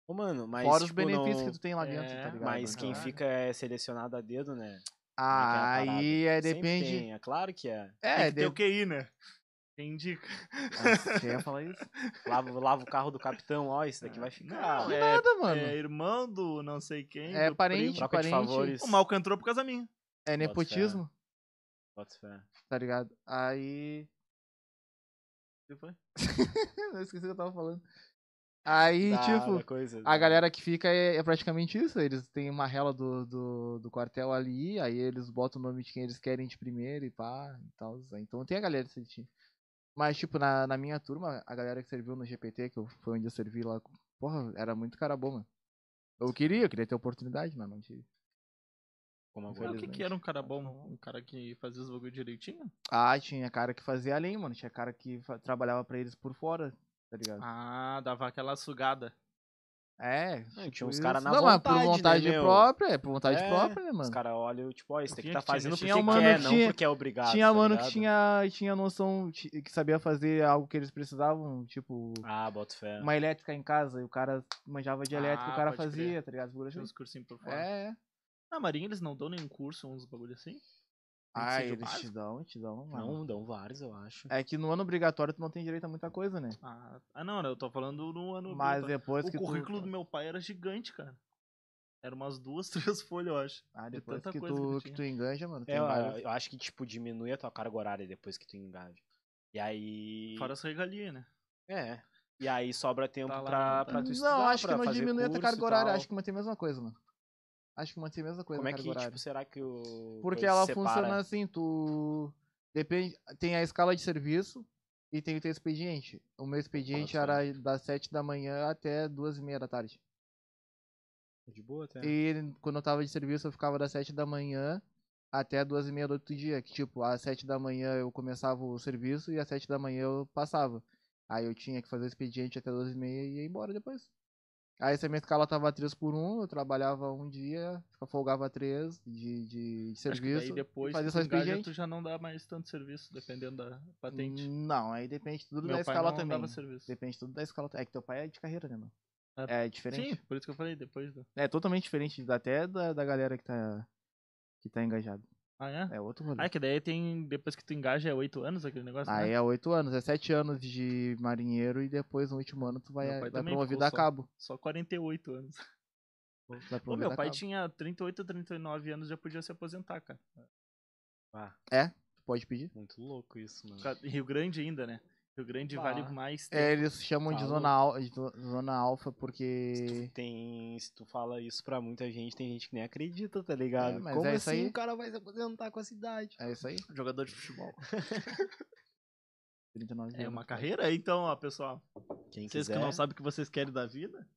Speaker 3: Ô, mano, mas.
Speaker 2: Fora os
Speaker 3: tipo,
Speaker 2: benefícios
Speaker 3: não-
Speaker 2: que tu tem lá dentro,
Speaker 1: É,
Speaker 2: tá ligado?
Speaker 3: Mas quem
Speaker 2: Então,
Speaker 3: fica é selecionado a dedo, né?
Speaker 2: Ah,
Speaker 3: é é
Speaker 2: aí é, depende.
Speaker 3: tem, é claro que é.
Speaker 2: É,
Speaker 1: Tem que ter
Speaker 2: de...
Speaker 1: o QI, né? Quem indica.
Speaker 2: Ah, Você ia falar isso?
Speaker 3: Lava, lava o carro do capitão, ó, isso daqui vai ficar.
Speaker 1: Não, é,
Speaker 2: Nada, mano.
Speaker 1: é irmão do não sei quem.
Speaker 2: É
Speaker 1: do
Speaker 2: parente,
Speaker 1: primo.
Speaker 3: Troca de
Speaker 2: parente.
Speaker 3: favores.
Speaker 1: O Malco entrou por causa minha.
Speaker 2: É nepotismo,
Speaker 3: Bota fé.
Speaker 2: tá ligado? Aí.
Speaker 1: O que foi?
Speaker 2: eu esqueci o que eu tava falando. Aí,
Speaker 3: da-
Speaker 2: tipo,
Speaker 3: da coisa.
Speaker 2: a galera que fica é, é praticamente isso. Eles têm uma rela do, do, do quartel ali, aí eles botam o nome de quem eles querem de primeiro e pá, e tal. Então tem a galera desse time. Mas, tipo, na, na minha turma, a galera que serviu no GPT, que eu, foi onde eu servi lá, porra, era muito cara bom, mano. Eu queria, eu queria ter oportunidade, mas não tive.
Speaker 3: Como
Speaker 1: o que, que era um cara bom? Um cara que fazia os bagulho direitinho?
Speaker 2: Ah, tinha cara que fazia além, mano. Tinha cara que trabalhava pra eles por fora, tá ligado?
Speaker 1: Ah, dava aquela sugada.
Speaker 2: É.
Speaker 3: Não, tinha
Speaker 2: tipo
Speaker 3: uns cara
Speaker 2: isso.
Speaker 3: na
Speaker 2: Não, mas por
Speaker 3: vontade, né,
Speaker 2: vontade própria, é por vontade
Speaker 3: É,
Speaker 2: própria, né,
Speaker 3: Os
Speaker 2: mano?
Speaker 3: caras olham, tipo, ó, esse tem que
Speaker 1: Tinha
Speaker 3: tá
Speaker 1: que tinha
Speaker 3: fazendo
Speaker 1: gente-
Speaker 3: porque
Speaker 2: tinha um
Speaker 3: quer,
Speaker 2: mano que
Speaker 3: não
Speaker 2: tinha-
Speaker 3: porque é obrigado.
Speaker 2: tinha
Speaker 3: tá
Speaker 2: mano que
Speaker 3: ligado?
Speaker 2: tinha, tinha noção, que sabia fazer algo que eles precisavam, tipo,
Speaker 3: Ah, bota fé.
Speaker 2: uma elétrica em casa, e o cara manjava de elétrica,
Speaker 1: Ah,
Speaker 2: o cara fazia,
Speaker 1: crer.
Speaker 2: tá ligado?
Speaker 1: Tinha
Speaker 2: assim.
Speaker 1: uns cursinhos por fora.
Speaker 2: É,
Speaker 1: Na Marinha eles não dão nenhum curso, uns bagulho assim?
Speaker 2: Ah,
Speaker 1: o
Speaker 2: eles te
Speaker 1: básico?
Speaker 2: dão, te dão, mano.
Speaker 3: Não, dão vários, eu acho.
Speaker 2: É que no ano obrigatório tu não tem direito a muita coisa, né?
Speaker 1: Ah, ah, não, eu tô falando no ano.
Speaker 2: Mas depois
Speaker 1: O
Speaker 2: que
Speaker 1: currículo
Speaker 2: tu...
Speaker 1: do meu pai era gigante, cara. Era umas duas, três folhas, eu acho.
Speaker 2: Ah,
Speaker 1: de
Speaker 2: depois
Speaker 1: tanta
Speaker 2: que
Speaker 1: coisa
Speaker 2: tu,
Speaker 1: que
Speaker 2: que tu enganja, mano, tem
Speaker 3: É, eu, acho que, tipo, diminui a tua carga horária depois que tu engaja. E aí.
Speaker 1: Fora as regalias, né?
Speaker 3: É. E aí sobra tempo
Speaker 1: Tá lá,
Speaker 3: pra,
Speaker 1: tá.
Speaker 3: pra tu estudar,
Speaker 2: Não, acho que não diminui a tua carga horária, acho que mantém a mesma coisa, mano. Acho que mantém a mesma coisa
Speaker 3: Como é que,
Speaker 2: carga horária.
Speaker 3: tipo, será que o.
Speaker 2: Porque ela funciona assim, tu. Depende. Tem a escala de serviço e tem o teu expediente. O meu expediente
Speaker 3: Nossa.
Speaker 2: era das 7 da manhã até duas e meia da tarde.
Speaker 3: De boa até.
Speaker 2: E quando eu tava de serviço, eu ficava das 7 da manhã até duas e meia do outro dia. Que tipo, às 7 da manhã eu começava o serviço e às 7 da manhã eu passava. Aí eu tinha que fazer o expediente até duas e meia e ia embora depois. Aí se a minha escala tava 3 por 1, eu trabalhava um dia, folgava 3 de, de, de serviço.
Speaker 1: daí depois
Speaker 2: e fazia só
Speaker 1: tu engaja,
Speaker 2: expediente.
Speaker 1: tu já não dá mais tanto serviço, dependendo da patente.
Speaker 2: Não, aí depende tudo
Speaker 1: Meu
Speaker 2: da escala
Speaker 1: não
Speaker 2: também.
Speaker 1: dava serviço.
Speaker 2: Depende tudo da escala. É que teu pai é de carreira, né, mano?
Speaker 1: É.
Speaker 2: É diferente.
Speaker 1: Sim, por isso que eu falei depois.
Speaker 2: É totalmente diferente até da, da galera que tá, que tá engajado.
Speaker 1: Ah, é?
Speaker 2: É outro rolê.
Speaker 1: Ah, que daí tem. Depois que tu engaja é 8 anos aquele negócio.
Speaker 2: Aí
Speaker 1: né?
Speaker 2: é 8 anos, é 7 anos de marinheiro e depois no último ano tu vai, vai promovido a
Speaker 1: só.
Speaker 2: cabo.
Speaker 1: Só 48 anos. Ô, meu pai
Speaker 2: cabo.
Speaker 1: tinha 38, 39 anos já podia se aposentar, cara.
Speaker 3: Ah,
Speaker 2: Tu pode pedir.
Speaker 3: muito louco isso, mano.
Speaker 1: Rio Grande ainda, né? Rio Grande
Speaker 3: Ah.
Speaker 1: vale mais
Speaker 2: É,
Speaker 1: tempo.
Speaker 2: eles chamam de zona, al, de zona alfa
Speaker 3: Se
Speaker 2: porque.
Speaker 3: tu, tem, se tu fala isso pra muita gente, tem gente que nem acredita, tá ligado?
Speaker 2: É, mas
Speaker 3: Como
Speaker 2: é isso
Speaker 3: assim
Speaker 2: aí.
Speaker 3: o cara vai se aposentar com a cidade?
Speaker 2: É isso aí?
Speaker 1: Jogador de futebol.
Speaker 2: 39
Speaker 1: É
Speaker 2: anos.
Speaker 1: uma carreira, então, ó, pessoal.
Speaker 3: Quem
Speaker 1: Vocês
Speaker 3: quiser.
Speaker 1: que não sabem o que vocês querem da vida.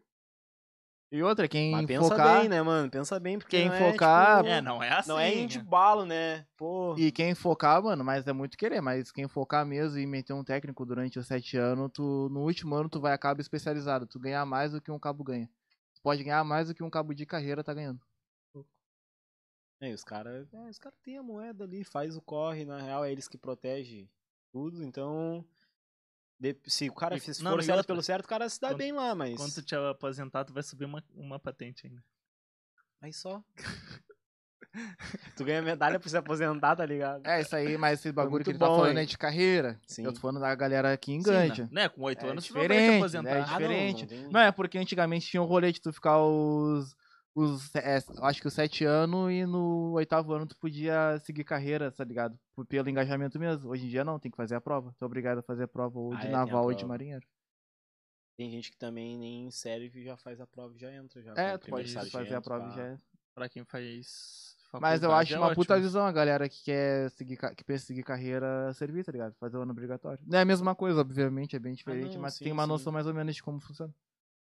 Speaker 2: E outra, quem
Speaker 3: Mas pensa
Speaker 2: focar.
Speaker 3: bem, né, mano? Pensa bem, porque
Speaker 2: Quem
Speaker 3: não é,
Speaker 2: focar-
Speaker 3: tipo,
Speaker 1: É, não é assim.
Speaker 3: Não é
Speaker 1: né?
Speaker 3: de balo, né? Pô.
Speaker 2: E quem focar, mano, mas é muito querer, mas quem focar mesmo e meter um técnico durante os sete anos, tu, no último ano tu vai a cabo especializado. Tu ganhar mais do que um cabo ganha. Tu pode ganhar mais do que um cabo de carreira tá ganhando.
Speaker 3: É, os caras é, os cara têm a moeda ali, faz o corre, na real é eles que protegem tudo, então. Se o cara
Speaker 1: E-
Speaker 3: se
Speaker 1: não,
Speaker 3: for certo
Speaker 1: outra,
Speaker 3: pelo certo, o cara se dá
Speaker 1: quando-
Speaker 3: bem lá, mas.
Speaker 1: Quando tu te aposentar, tu vai subir uma, uma patente ainda.
Speaker 3: Aí só. tu ganha medalha por se aposentar, tá ligado?
Speaker 2: É, isso aí, mas esse bagulho que ele tá
Speaker 3: bom,
Speaker 2: falando
Speaker 3: hein?
Speaker 2: é de carreira.
Speaker 3: Sim.
Speaker 2: Eu tô falando da galera que
Speaker 1: Sim,
Speaker 2: enganja.
Speaker 1: né? né? Com 8
Speaker 2: É
Speaker 1: anos tu não vai te
Speaker 2: diferente,
Speaker 1: aposentar.
Speaker 2: né? É
Speaker 3: Ah, não,
Speaker 2: diferente.
Speaker 3: não tem-
Speaker 2: Não, é porque antigamente tinha um rolê de tu ficar os. Os é, acho que os sete anos e no oitavo ano tu podia seguir carreira, tá ligado? Por- Pelo engajamento mesmo. Hoje em dia não, tem que fazer a prova. Tu é obrigado a fazer a prova ou
Speaker 3: Ah,
Speaker 2: de
Speaker 3: é,
Speaker 2: naval ou de marinheiro.
Speaker 3: Tem gente que também nem serve e já faz a prova e já entra. Já
Speaker 2: É, tu pode fazer a prova e
Speaker 3: pá.
Speaker 2: já é.
Speaker 1: Pra quem faz.
Speaker 2: Mas eu acho
Speaker 1: é
Speaker 2: uma puta
Speaker 1: ótimo.
Speaker 2: visão a galera que quer seguir, que pensa em seguir carreira servir, tá ligado? Fazer o ano obrigatório. Não é a mesma coisa, obviamente, é bem diferente,
Speaker 3: não,
Speaker 2: mas
Speaker 3: sim,
Speaker 2: tem uma
Speaker 3: sim.
Speaker 2: noção mais ou menos de como funciona.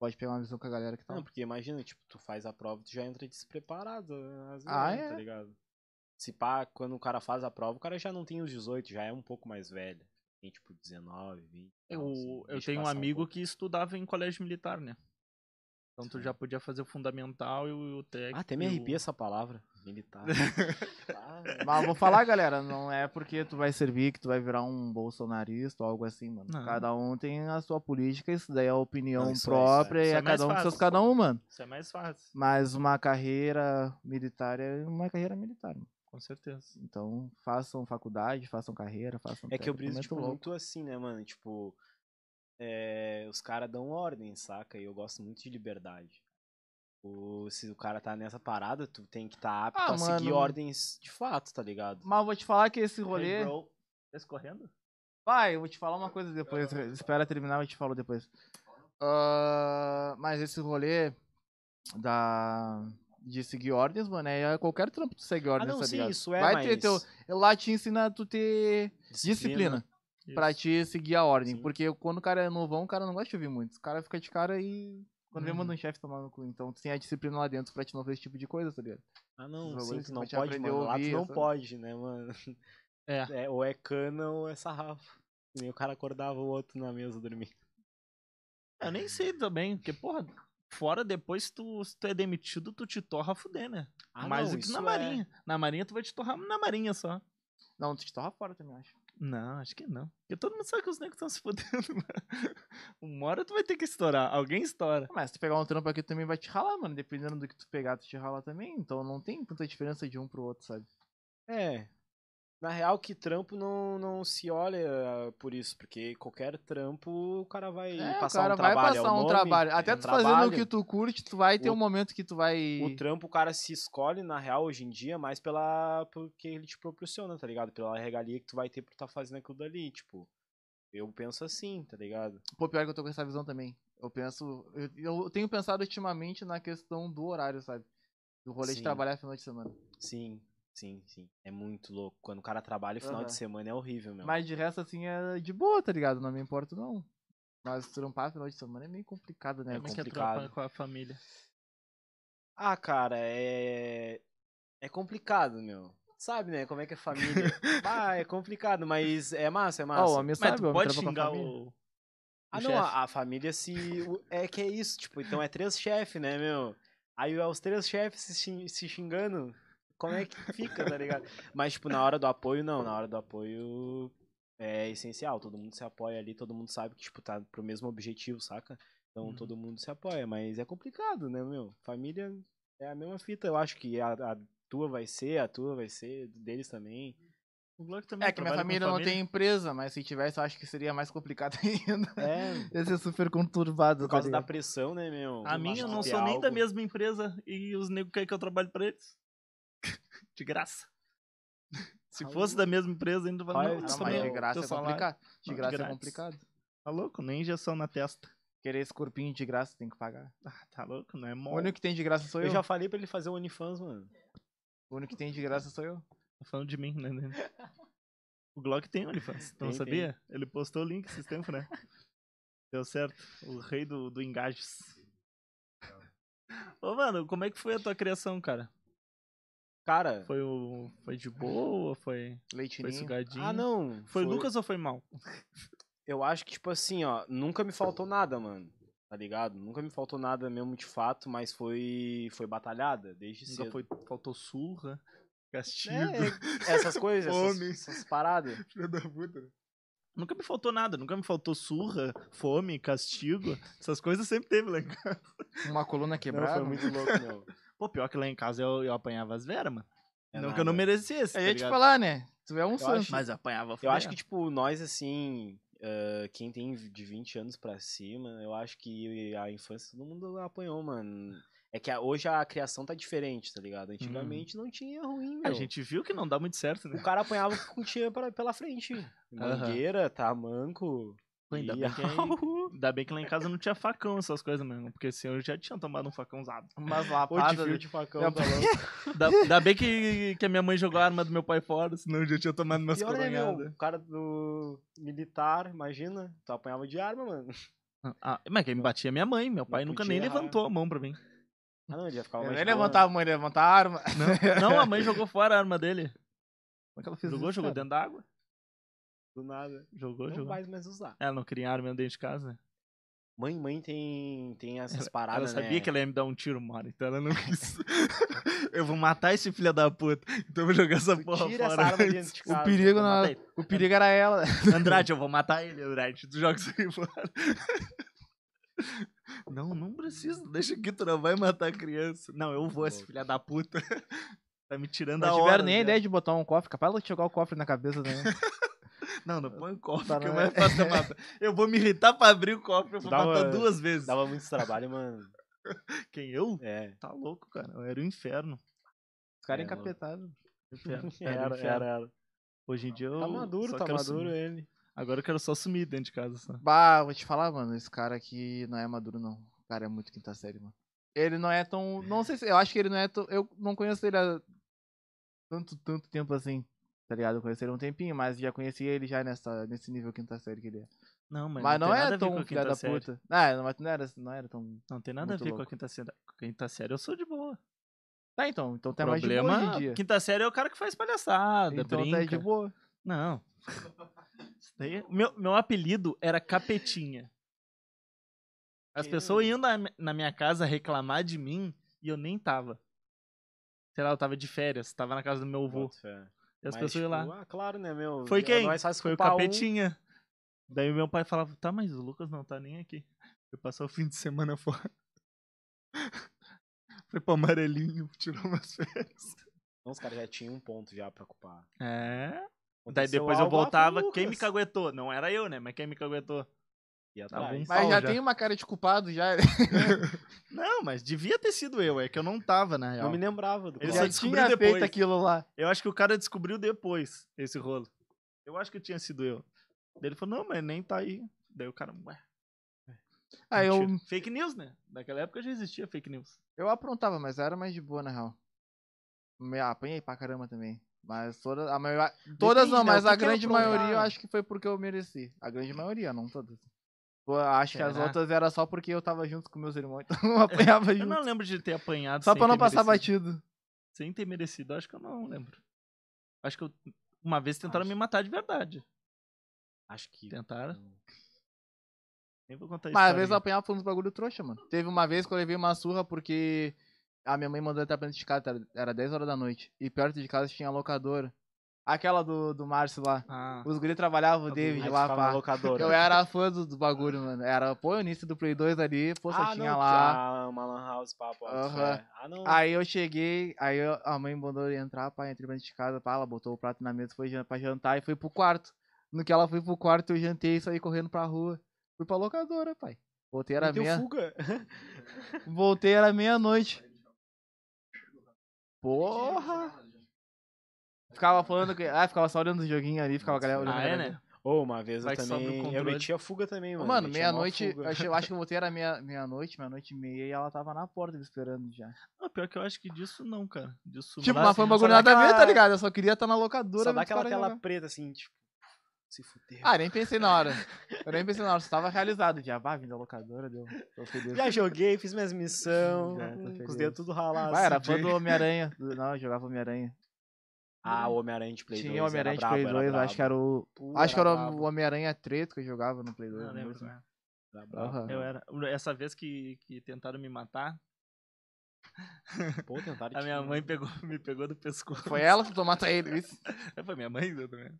Speaker 2: Pode pegar uma visão com a galera que tá.
Speaker 3: Não, porque imagina, tipo, tu faz a prova, tu já entra despreparado, às vezes,
Speaker 2: Ah, é?
Speaker 3: tá ligado? Se pá, quando o cara faz a prova, o cara já não tem os 18, já é um pouco mais velho. Tem tipo 19, 20.
Speaker 1: Eu,
Speaker 3: assim,
Speaker 1: eu tenho um amigo
Speaker 3: pouco.
Speaker 1: que estudava em colégio militar, né? Então tu já podia fazer o fundamental e o, o técnico.
Speaker 3: Ah, até me
Speaker 1: e o-
Speaker 3: arrepia essa palavra, militar. Ah.
Speaker 2: Mas vou falar, galera, não é porque tu vai servir que tu vai virar um bolsonarista ou algo assim, mano.
Speaker 1: Não.
Speaker 2: Cada um tem a sua política, isso daí é a opinião
Speaker 3: Não, é-
Speaker 2: própria
Speaker 1: é-
Speaker 2: e é
Speaker 1: é
Speaker 2: cada um com seus
Speaker 1: fácil.
Speaker 2: cada um, mano.
Speaker 1: Isso é mais fácil,
Speaker 2: Mas uma carreira militar é uma carreira militar, mano.
Speaker 1: com certeza.
Speaker 2: Então, façam faculdade, façam carreira, façam
Speaker 3: É que eu
Speaker 2: técnico,
Speaker 3: briso, tipo,
Speaker 2: louco.
Speaker 3: muito assim, né, mano? Tipo, é, os caras dão ordem, saca? E eu gosto muito de liberdade. O, se o cara tá nessa parada, tu tem que estar tá apto
Speaker 2: Ah,
Speaker 3: a seguir
Speaker 2: mano.
Speaker 3: ordens de fato, tá ligado?
Speaker 2: Mas eu vou te falar que esse rolê.
Speaker 1: Hey, bro. Tá escorrendo?
Speaker 2: Vai, eu vou te falar uma coisa depois. Espera terminar, eu te falo depois. Ah, mas esse rolê da de seguir ordens, mano, é qualquer trampo tu segue ordens,
Speaker 3: Ah, não,
Speaker 2: tá
Speaker 3: sim,
Speaker 2: ligado?
Speaker 3: isso é,
Speaker 2: Vai
Speaker 3: mas...
Speaker 2: ter teu. Lá te ensina a tu ter disciplina, pra
Speaker 1: Isso.
Speaker 2: te seguir a ordem.
Speaker 3: Sim.
Speaker 2: Porque quando o cara é novão, o cara não gosta de ouvir muito. O cara fica de cara e. Quando vem,
Speaker 1: Uhum.
Speaker 2: manda um chefe tomar no cu. Então tu tem a disciplina lá dentro pra te não ver esse tipo de coisa, tá ligado?
Speaker 3: Ah, não, sim, tu não
Speaker 2: pra
Speaker 3: pode, mano. Lá tu
Speaker 2: ouvir,
Speaker 3: não
Speaker 2: essa-
Speaker 3: pode, né, mano?
Speaker 1: É.
Speaker 3: É, ou é cana ou é sarrafo. E nem o cara acordava o outro na mesa dormindo.
Speaker 1: Eu nem sei também, porque, porra, fora depois, tu, se tu é demitido, tu te torra a fuder, né?
Speaker 3: Ah,
Speaker 1: Mais
Speaker 3: não,
Speaker 1: do que na
Speaker 3: é.
Speaker 1: marinha. Na marinha, tu vai te torrar na marinha só.
Speaker 2: Não, tu te torra fora também, acho.
Speaker 1: Não, acho que não. Porque todo mundo sabe que os negros estão se fudendo, mano. Uma hora tu vai ter que estourar. Alguém estoura.
Speaker 2: Mas se tu pegar um trampo aqui, tu também vai te ralar, mano. Dependendo do que tu pegar, tu te rala também. Então não tem tanta diferença de um pro outro, sabe?
Speaker 3: É. Na real, que trampo não, não se olha ah, por isso, porque qualquer trampo o cara vai
Speaker 2: É,
Speaker 3: passar
Speaker 2: o cara
Speaker 3: um
Speaker 2: vai
Speaker 3: trabalho. é
Speaker 2: passar um
Speaker 3: nome,
Speaker 2: trabalho.
Speaker 3: é
Speaker 2: Até
Speaker 3: um
Speaker 2: tu fazendo o
Speaker 3: trabalho.
Speaker 2: que tu curte, tu vai ter
Speaker 3: O-
Speaker 2: um momento que tu vai.
Speaker 3: O trampo o cara se escolhe, na real, hoje em dia, mais pela porque ele te proporciona, tá ligado? Pela regalia que tu vai ter por estar fazendo aquilo dali, tipo. Eu penso assim, tá ligado?
Speaker 2: Pô, pior que eu tô com essa visão também. Eu penso. Eu, eu tenho pensado ultimamente na questão do horário, sabe? Do rolê de
Speaker 3: Sim.
Speaker 2: trabalhar final de semana.
Speaker 3: Sim, sim, sim. É muito louco. Quando o cara trabalha final
Speaker 2: Aham.
Speaker 3: de semana é horrível, meu.
Speaker 2: Mas de resto, assim, é de boa, tá ligado? Não me importo, não. Mas trampar final de semana é meio complicado, né?
Speaker 3: É
Speaker 1: Como é que é
Speaker 3: complicado.
Speaker 1: com a família?
Speaker 3: Ah, cara, é. É complicado, meu. Sabe, né? Como é que é família? ah, é complicado, mas é massa, é massa.
Speaker 2: Ó, o homem
Speaker 1: Mas
Speaker 2: sabe,
Speaker 1: tu
Speaker 2: o
Speaker 1: pode
Speaker 2: a
Speaker 1: xingar o...
Speaker 3: Ah,
Speaker 1: o
Speaker 3: não, a, a família se. o- É que é isso, tipo, então é três chefes, né, meu? Aí os três chefes se xingando, como é que fica, tá ligado? Mas, tipo, na hora do apoio, não, na hora do apoio é essencial, todo mundo se apoia ali, todo mundo sabe que, tipo, tá pro mesmo objetivo, saca? Então
Speaker 1: Uhum.
Speaker 3: todo mundo se apoia, mas é complicado, né, meu? Família é a mesma fita, eu acho que a, a tua vai ser, a tua vai ser, deles também.
Speaker 1: Também
Speaker 2: É que minha
Speaker 1: com
Speaker 2: família não tem empresa, mas se tivesse, eu acho que seria mais complicado ainda.
Speaker 3: É,
Speaker 2: Ia ser super conturbado,
Speaker 3: por
Speaker 2: tá
Speaker 3: causa da
Speaker 2: ligado?
Speaker 3: pressão, né, meu?
Speaker 1: A minha eu não sou nem da
Speaker 3: algo.
Speaker 1: mesma empresa e os negros querem que eu trabalhe pra eles. De graça. Se
Speaker 3: Ah,
Speaker 1: fosse da mesma empresa, ainda vai. Não,
Speaker 3: não,
Speaker 2: mas
Speaker 1: também
Speaker 2: de graça é complicado. De graça é complicado.
Speaker 1: Tá louco? Nem injeção na testa.
Speaker 2: Querer esse corpinho de graça tem que pagar.
Speaker 1: Ah, tá louco? Não é
Speaker 2: O
Speaker 1: mole.
Speaker 2: único que tem de graça sou eu.
Speaker 3: Eu já falei pra ele fazer o OnlyFans, mano.
Speaker 2: O único que tem de graça sou eu.
Speaker 1: Tá falando de mim, né? né? O Glock tem OnlyFans. Não
Speaker 3: Tem,
Speaker 1: sabia? Ele postou o link esses tempos, né? Deu certo. O rei do, do engajes. Ô, mano, como é que foi a tua criação, cara?
Speaker 3: Cara,
Speaker 1: Foi, o, foi de boa? Foi, foi
Speaker 2: Leitinho.
Speaker 1: sugadinho?
Speaker 3: ah não.
Speaker 1: Foi, Lucas ou foi mal?
Speaker 3: Eu acho que, tipo assim, ó, nunca me faltou nada, mano. Tá ligado? Nunca me faltou nada mesmo de fato, mas foi foi batalhada desde
Speaker 1: Nunca
Speaker 3: cedo.
Speaker 1: foi, faltou surra, castigo.
Speaker 3: É, essas coisas, essas,
Speaker 1: Fome.
Speaker 3: essas paradas.
Speaker 1: Filha da puta. Nunca me faltou nada, nunca me faltou surra, fome, castigo. Essas coisas sempre teve lá em casa.
Speaker 2: Uma coluna
Speaker 3: Não,
Speaker 2: quebrada.
Speaker 3: foi muito louco, meu.
Speaker 1: Pô, pior que lá em casa eu, eu apanhava as veras, mano.
Speaker 3: É
Speaker 1: não que eu não
Speaker 3: nada.
Speaker 1: merecesse.
Speaker 2: Eu
Speaker 1: tá
Speaker 2: ia te falar, né? Tu é um santo.
Speaker 3: acho-
Speaker 1: Mas eu apanhava
Speaker 3: Eu acho que, tipo, nós, assim, ah, quem tem de 20 anos pra cima, eu acho que a infância todo mundo apanhou, mano. É que a- hoje a criação tá diferente, tá ligado? Antigamente não tinha ruim, meu.
Speaker 1: A gente viu que não dá muito certo, né?
Speaker 3: O cara apanhava com tinha pra- pela frente. Mangueira, tamanco.
Speaker 1: Pô, ainda, bem que, ainda bem que lá em casa não tinha facão, essas coisas mesmo. Porque senão eu já tinha tomado um facãozado.
Speaker 2: Umas
Speaker 3: Pô, de
Speaker 2: lapadas.
Speaker 3: de facão,
Speaker 2: Eu-
Speaker 3: tá louco.
Speaker 1: Ainda, bem que, que a minha mãe jogou a arma do meu pai fora, senão eu já tinha tomado umas
Speaker 3: né, meu?
Speaker 1: coronhadas.
Speaker 3: O cara do militar, imagina. Tu apanhava de arma, mano.
Speaker 1: Ah, mas quem me batia é minha mãe. Meu pai nunca nem
Speaker 3: errar.
Speaker 1: levantou a mão pra mim.
Speaker 3: Ah, não, ele mais
Speaker 2: nem
Speaker 3: de boa.
Speaker 2: levantava a mãe, levantava a arma.
Speaker 1: Não, não, a mãe jogou fora a arma dele.
Speaker 2: Como é que ela fez
Speaker 1: Jogou,
Speaker 2: isso,
Speaker 1: jogou
Speaker 2: cara?
Speaker 1: dentro da água.
Speaker 3: Do nada.
Speaker 1: Jogou,
Speaker 3: Não
Speaker 1: jogou.
Speaker 3: vai mais usar.
Speaker 1: Ela não queria arma dentro de casa. né?
Speaker 3: Mãe, mãe tem, tem essas
Speaker 1: Ela
Speaker 3: paradas,
Speaker 1: sabia
Speaker 3: né?
Speaker 1: que ela ia me dar um tiro, mano, então ela não quis. eu vou matar esse filho da puta. Então eu vou jogar essa
Speaker 3: Tu
Speaker 1: porra
Speaker 3: tira essa
Speaker 1: fora.
Speaker 3: arma dentro de
Speaker 2: O
Speaker 3: casa.
Speaker 2: perigo,
Speaker 1: vou
Speaker 2: na...
Speaker 1: ele.
Speaker 2: o perigo era ela.
Speaker 1: Andrade, eu vou matar ele, Andrade. Tu joga isso aí fora. Não, não precisa. Deixa que tu não vai matar a criança. Não, eu vou, esse filho da puta. Tá me tirando
Speaker 2: Não
Speaker 1: a
Speaker 2: tiveram
Speaker 1: hora.
Speaker 2: nem a ideia de botar um cofre. Capaz de jogar o cofre na cabeça né?
Speaker 1: Não, não põe o cofre,
Speaker 2: Tá,
Speaker 1: que é mais
Speaker 2: é?
Speaker 1: fácil de matar. Eu vou me irritar pra abrir o cofre, eu vou
Speaker 3: Dava-
Speaker 1: matar duas vezes.
Speaker 3: Dava muito trabalho, mano.
Speaker 1: Quem, eu?
Speaker 3: É.
Speaker 1: Tá louco, cara. Eu era o inferno.
Speaker 2: Os caras
Speaker 3: É,
Speaker 2: encapetados.
Speaker 3: Era, era, era.
Speaker 1: Hoje em dia eu.
Speaker 3: Tá maduro, tá maduro
Speaker 1: sumir.
Speaker 3: ele.
Speaker 1: Agora eu quero só sumir dentro de casa. Só.
Speaker 2: Bah, vou te falar, mano, esse cara aqui não é maduro, não. O cara é muito quinta série, mano. Ele não é tão. Não sei se. Eu acho que ele não é tão. Eu não conheço ele há tanto, tanto tempo assim. Tá ligado? Eu conheci ele há um tempinho, mas já conheci ele já nessa, nesse nível quinta série que ele é.
Speaker 1: Não, mas,
Speaker 2: Mas, não,
Speaker 1: tem a
Speaker 2: é tão filha da
Speaker 1: série.
Speaker 2: puta. Ah, não, mas não era, não era tão.
Speaker 1: Não tem nada a ver com a
Speaker 2: louco.
Speaker 1: quinta série. Quinta série eu sou de boa.
Speaker 2: Tá, então. Então tá mais de boa hoje em dia.
Speaker 1: quinta série é o cara que faz palhaçada,
Speaker 2: Então
Speaker 1: brinca.
Speaker 2: tá de boa.
Speaker 1: Não. Daí é- meu, meu apelido era Capetinha. As
Speaker 3: Que-
Speaker 1: pessoas iam na, na minha casa reclamar de mim e eu nem tava. Sei lá, eu tava de férias, tava na casa do meu avô.
Speaker 3: Fé.
Speaker 1: E as
Speaker 3: Mas,
Speaker 1: pessoas iam lá.
Speaker 3: tipo, Ah, claro, né, meu?
Speaker 1: Foi
Speaker 3: é
Speaker 1: quem? Foi o
Speaker 3: culpar um.
Speaker 1: Capetinha. Daí meu pai falava, tá, mas o Lucas não tá nem aqui. Foi passar o fim de semana fora. Foi pro amarelinho, tirou umas férias.
Speaker 3: Não, os caras já tinham um ponto já pra culpar.
Speaker 1: É. Daí
Speaker 3: Aconteceu
Speaker 1: depois eu
Speaker 3: ah,
Speaker 1: voltava, quem me caguetou? Não era eu, né? Mas quem me caguetou?
Speaker 2: Mas
Speaker 1: pau
Speaker 2: já,
Speaker 1: já.
Speaker 2: tem uma cara de culpado já.
Speaker 1: Não, mas devia ter sido eu, é que eu não tava, na real.
Speaker 3: Não me lembrava do
Speaker 1: Ele só
Speaker 2: tinha
Speaker 1: depois.
Speaker 2: feito aquilo lá.
Speaker 1: Eu acho que o cara descobriu depois esse rolo. Eu acho que tinha sido eu. Daí ele falou, não, mas nem tá aí. Daí o cara, ué.
Speaker 2: Aí eu.
Speaker 1: Fake news, né? Naquela época já existia fake news.
Speaker 2: eu aprontava, mas era mais de boa, na real. Me apanhei pra caramba também. Mas toda, a maior, todas não,
Speaker 3: né?
Speaker 2: mas
Speaker 3: que
Speaker 2: a grande maioria eu acho que foi porque eu mereci. A grande maioria, não todas. Pô, acho que as
Speaker 1: Será?
Speaker 2: outras era só porque eu tava junto com meus irmãos, então eu apanhava
Speaker 1: Eu
Speaker 2: junto.
Speaker 1: não lembro de ter apanhado
Speaker 2: Só pra não passar
Speaker 1: merecido.
Speaker 2: batido.
Speaker 1: Sem ter merecido, acho que eu não lembro. Acho que eu, uma vez tentaram
Speaker 3: Acho.
Speaker 1: me matar de verdade.
Speaker 3: Acho que.
Speaker 1: Tentaram. Nem vou contar isso.
Speaker 2: Mas às vezes eu apanhava por uns bagulho trouxa, mano. Teve uma vez que eu levei uma surra porque a minha mãe mandou entrar pra dentro de casa, era- era 10 horas da noite. E perto de casa tinha a locadora. Aquela do, do Márcio lá.
Speaker 1: Ah,
Speaker 2: Os guri trabalhavam, o David lá, pá.
Speaker 3: locadora.
Speaker 2: Eu era fã do, do bagulho, mano. Era, pô, o início do Play 2 ali, pô, só
Speaker 3: ah,
Speaker 2: tinha
Speaker 3: não,
Speaker 2: lá.
Speaker 3: Ah, uma lan house, papo.
Speaker 2: Aham.
Speaker 3: Ah, não.
Speaker 2: Aí eu cheguei, aí eu- a mãe mandou eu entrar, pá, entrei pra dentro de casa, pá, ela botou o prato na mesa, foi pra jantar e foi pro quarto. No que ela foi pro quarto, eu jantei e saí correndo pra rua. Fui pra locadora, pai. Voltei, era meia...
Speaker 3: fuga.
Speaker 2: Voltei, era meia-noite. Porra! Ficava falando que. Ah, ficava só olhando o joguinho ali, ficava a galera olhando.
Speaker 1: ah é, né?
Speaker 3: Ô, uma vez
Speaker 1: Vai
Speaker 3: eu também. Eu meti a fuga também, mano.
Speaker 2: Mano, meia-noite. Eu, acho- eu acho que eu voltei era meia- meia-noite, meia-noite e meia, e ela tava na porta me esperando já.
Speaker 1: Não, pior que eu acho que disso não, cara. Disso
Speaker 2: Tipo,
Speaker 1: não.
Speaker 2: mas foi um bagulho nada a ver, tá ligado? Eu só queria estar na locadora.
Speaker 3: Só dá aquela tela
Speaker 2: jogar.
Speaker 3: preta assim, tipo. Se fuder.
Speaker 2: Ah, nem pensei na hora. Eu nem pensei na hora, só tava realizado já. Bah, vim da locadora, deu.
Speaker 3: Já joguei, fiz minhas missões. Com os dedos tudo ralados.
Speaker 2: Bah, era fã
Speaker 1: CJ.
Speaker 2: do Homem-Aranha. Não, eu jogava Homem-Aranha.
Speaker 3: Ah, o Homem-Aranha de Play 2.
Speaker 2: Tinha Homem-Aranha de Play
Speaker 3: brabo,
Speaker 2: 2,
Speaker 3: era
Speaker 2: acho que era o. Acho que era
Speaker 3: brabo,
Speaker 2: o Homem-Aranha Treto que eu jogava no Play 2.
Speaker 1: Não lembro.
Speaker 2: lembro.
Speaker 1: né?
Speaker 2: Aham.
Speaker 1: Eu era. Essa vez que, que tentaram me matar,
Speaker 3: Pô, tentaram
Speaker 1: a minha mãe pegou, me pegou do pescoço.
Speaker 2: Foi ela que tentou matar ele, isso.
Speaker 1: É, Foi minha mãe eu também.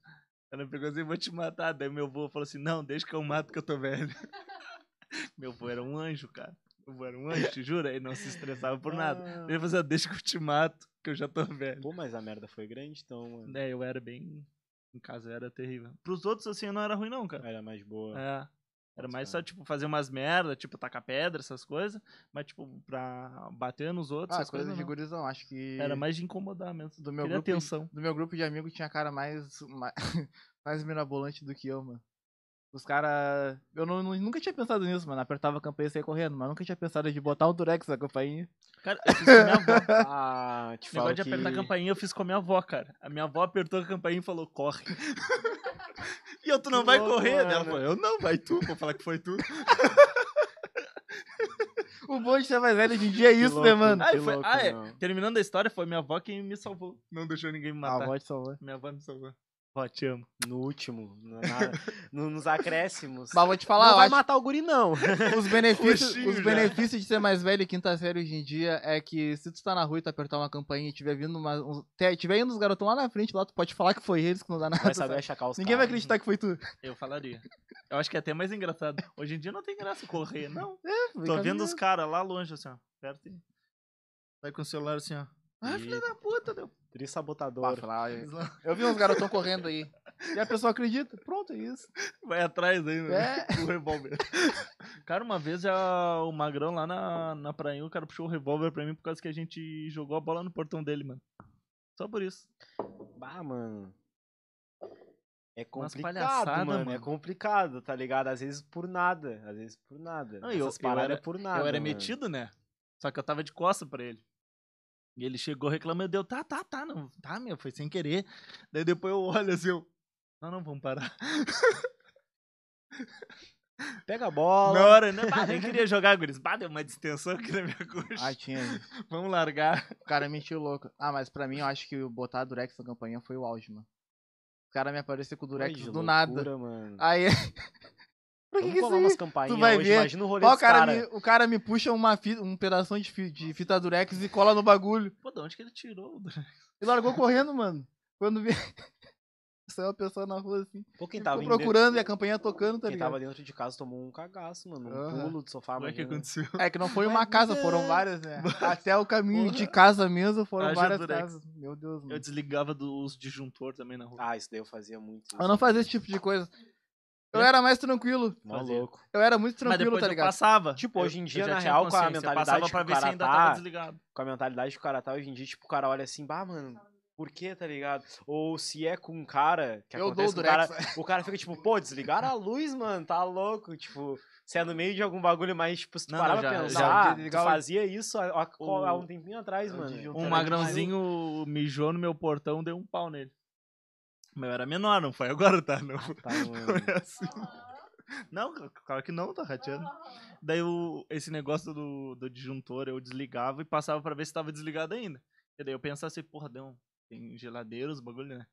Speaker 1: Ela pegou assim, vou te matar. Daí meu avô falou assim, não, deixa que eu mato que eu tô velho. meu avô era um anjo, cara. Avô era um anjo, te juro? Ele não se estressava por nada.
Speaker 3: Ah.
Speaker 1: Ele "Ah, deixa que eu te mato, que eu já tô velho.
Speaker 3: Pô, mas a merda foi grande, então, mano.
Speaker 1: É, eu era bem... Em casa eu era terrível. Pros outros, assim, não era ruim não, cara.
Speaker 3: Era mais boa.
Speaker 1: É. Era mais só, tipo, fazer umas merda, tipo, tacar pedra, essas coisas. Mas, tipo, pra bater nos outros,
Speaker 2: Ah, coisa
Speaker 1: coisas
Speaker 2: de
Speaker 1: não.
Speaker 2: gurizão, acho que.
Speaker 1: Era mais de incomodar mesmo.
Speaker 2: do meu
Speaker 1: Queria
Speaker 2: grupo de-
Speaker 1: atenção.
Speaker 2: do meu grupo de amigos tinha cara mais mais, mais mirabolante do que eu, mano. Os caras. Eu não, não- nunca tinha pensado nisso, mano. Apertava a campainha e saía correndo, mas nunca tinha pensado de botar um durex na campainha.
Speaker 1: Cara, eu fiz com a minha avó.
Speaker 3: Ah, te falo
Speaker 1: Negócio de
Speaker 3: que...
Speaker 1: apertar a campainha eu fiz com a minha avó, cara. A minha avó apertou a campainha e falou, corre. e eu, tu não
Speaker 3: Que
Speaker 1: vai
Speaker 3: louco,
Speaker 1: correr? Daí Ela
Speaker 3: mano.
Speaker 1: falou, eu não, vai tu. Vou falar que foi tu.
Speaker 2: O bom de ser mais velho hoje em dia é isso,
Speaker 3: louco,
Speaker 2: né, mano?
Speaker 1: Ah, foi-
Speaker 3: louco,
Speaker 1: ah, é. Terminando a história, foi minha avó quem me salvou. Não deixou ninguém me
Speaker 2: A
Speaker 1: matar.
Speaker 2: avó te salvou.
Speaker 1: Minha avó me salvou. Vó, te amo.
Speaker 3: No último, na- na- no- nos acréscimos.
Speaker 2: Mas vou te falar,
Speaker 3: não vai
Speaker 2: acho
Speaker 3: matar o guri, não.
Speaker 2: os benefícios,
Speaker 1: Coxinho
Speaker 2: os benefícios de ser mais velho e quinta série hoje em dia é que se tu tá na rua e tu apertar uma campainha e tiver vindo uma, uns, te- tiver indo uns garotão lá na frente, lá tu pode falar que foi eles que não dá nada.
Speaker 3: Vai saber
Speaker 2: sabe?
Speaker 3: achacar os
Speaker 2: Ninguém vai acreditar que foi tu.
Speaker 1: Eu falaria. Eu acho que é até mais engraçado. Hoje em dia não tem graça correr, não. Tô
Speaker 2: Fica
Speaker 1: vendo os caras lá longe, assim, ó. Perto. Vai com o celular assim, ó. Ah, filha da puta, deu.
Speaker 3: Tri sabotador.
Speaker 2: Bah, falar, eu- Eu vi uns garotão correndo aí. E a pessoa acredita. Pronto, é isso.
Speaker 1: Vai atrás ainda.
Speaker 2: É.
Speaker 1: O revólver. Cara, uma vez já o Magrão lá na, na praia, o cara puxou o revólver pra mim por causa que a gente jogou a bola no portão dele, mano. Só por isso.
Speaker 3: Bah, mano. É complicado,
Speaker 1: palhaçada,
Speaker 3: mano, É
Speaker 1: mano.
Speaker 3: complicado, tá ligado? Às vezes por nada. Às vezes por nada.
Speaker 1: Não, eu-
Speaker 3: Essas
Speaker 1: eu
Speaker 3: paradas
Speaker 1: era-
Speaker 3: é por nada.
Speaker 1: eu era
Speaker 3: mano.
Speaker 1: metido, né? Só que eu tava de costa pra ele. E ele chegou reclamando, deu, tá, tá, tá, não, tá, meu, foi sem querer. Daí depois eu olho assim, eu, não, não, vamos parar.
Speaker 3: Pega a bola.
Speaker 1: Na hora, né? Bah, nem queria jogar, guris. Bah, deu uma distensão aqui na minha coxa.
Speaker 2: Ah, tinha.
Speaker 1: Vamos largar.
Speaker 2: O cara mentiu louco. Ah, mas pra mim, eu acho que botar Durex na campanha foi o auge, mano. O cara me apareceu com o Durex
Speaker 3: Ai,
Speaker 2: do
Speaker 3: loucura,
Speaker 2: nada.
Speaker 3: Mano.
Speaker 2: Aí, pra que
Speaker 3: Vamos
Speaker 2: que
Speaker 3: colar umas campainhas
Speaker 2: Tu vai
Speaker 3: hoje,
Speaker 2: ver.
Speaker 3: imagina o rolê
Speaker 2: o,
Speaker 3: dos
Speaker 2: cara
Speaker 3: cara.
Speaker 2: me, o cara me puxa uma fita, um pedaço de, fi- de fita Durex e cola no bagulho.
Speaker 1: Pô, de onde que ele tirou?
Speaker 2: E largou correndo, mano. Quando vi. Saiu uma pessoa na rua assim.
Speaker 3: Pô, quem tava,
Speaker 2: procurando e a campanha tocando, tá
Speaker 3: quem
Speaker 2: ligado?
Speaker 3: tava dentro de casa tomou um cagaço, mano. Um
Speaker 2: Aham.
Speaker 3: pulo do sofá,
Speaker 1: Como é que aconteceu?
Speaker 2: É que não foi uma
Speaker 3: mas
Speaker 2: casa,
Speaker 3: é-
Speaker 2: foram várias, né? Até o caminho
Speaker 1: Porra.
Speaker 2: de casa mesmo foram
Speaker 1: Haja
Speaker 2: várias
Speaker 1: Durex.
Speaker 2: casas. Meu Deus, mano.
Speaker 1: Eu desligava dos disjuntor também na rua.
Speaker 3: Ah, isso daí eu fazia muito.
Speaker 2: Eu não fazia esse tipo de coisa. Eu
Speaker 1: É?
Speaker 2: era mais tranquilo.
Speaker 1: Fazia.
Speaker 3: louco.
Speaker 2: Eu era muito
Speaker 1: Mas
Speaker 2: tranquilo,
Speaker 1: depois
Speaker 2: tá
Speaker 1: eu
Speaker 2: ligado?
Speaker 1: passava.
Speaker 3: Tipo,
Speaker 1: Eu-
Speaker 3: hoje em
Speaker 1: eu
Speaker 3: dia,
Speaker 1: já
Speaker 3: na
Speaker 1: tinha
Speaker 3: real, com a.
Speaker 1: Eu
Speaker 3: mentalidade
Speaker 1: passava
Speaker 3: que
Speaker 1: pra
Speaker 3: o
Speaker 1: ver se
Speaker 3: cara
Speaker 1: ainda
Speaker 3: tá-
Speaker 1: tava desligado.
Speaker 3: Com a mentalidade que o cara tá hoje em dia, tipo, o cara olha assim, bah, mano, por que, tá ligado? Ou se é com um cara que
Speaker 2: Eu dou o
Speaker 3: acontece com o cara, o cara fica tipo, pô, desligaram a luz, mano, tá louco, tipo, se é no meio de algum bagulho mais, tipo, se tu
Speaker 1: Não,
Speaker 3: parar
Speaker 1: não,
Speaker 3: pra
Speaker 1: já-
Speaker 3: pensar,
Speaker 2: já
Speaker 3: tu fazia isso há, há- um tempinho atrás, mano.
Speaker 1: Um magrãozinho mijou no meu portão, deu um pau nele. Mas eu era menor, não foi agora, tá? Não
Speaker 3: Tá, mano.
Speaker 1: foi assim. Não, claro que não, tá rateando. Daí o, esse negócio do, do disjuntor eu desligava e passava pra ver se tava desligado ainda. E daí eu pensava assim, porra, deu, tem geladeira, os bagulho, né?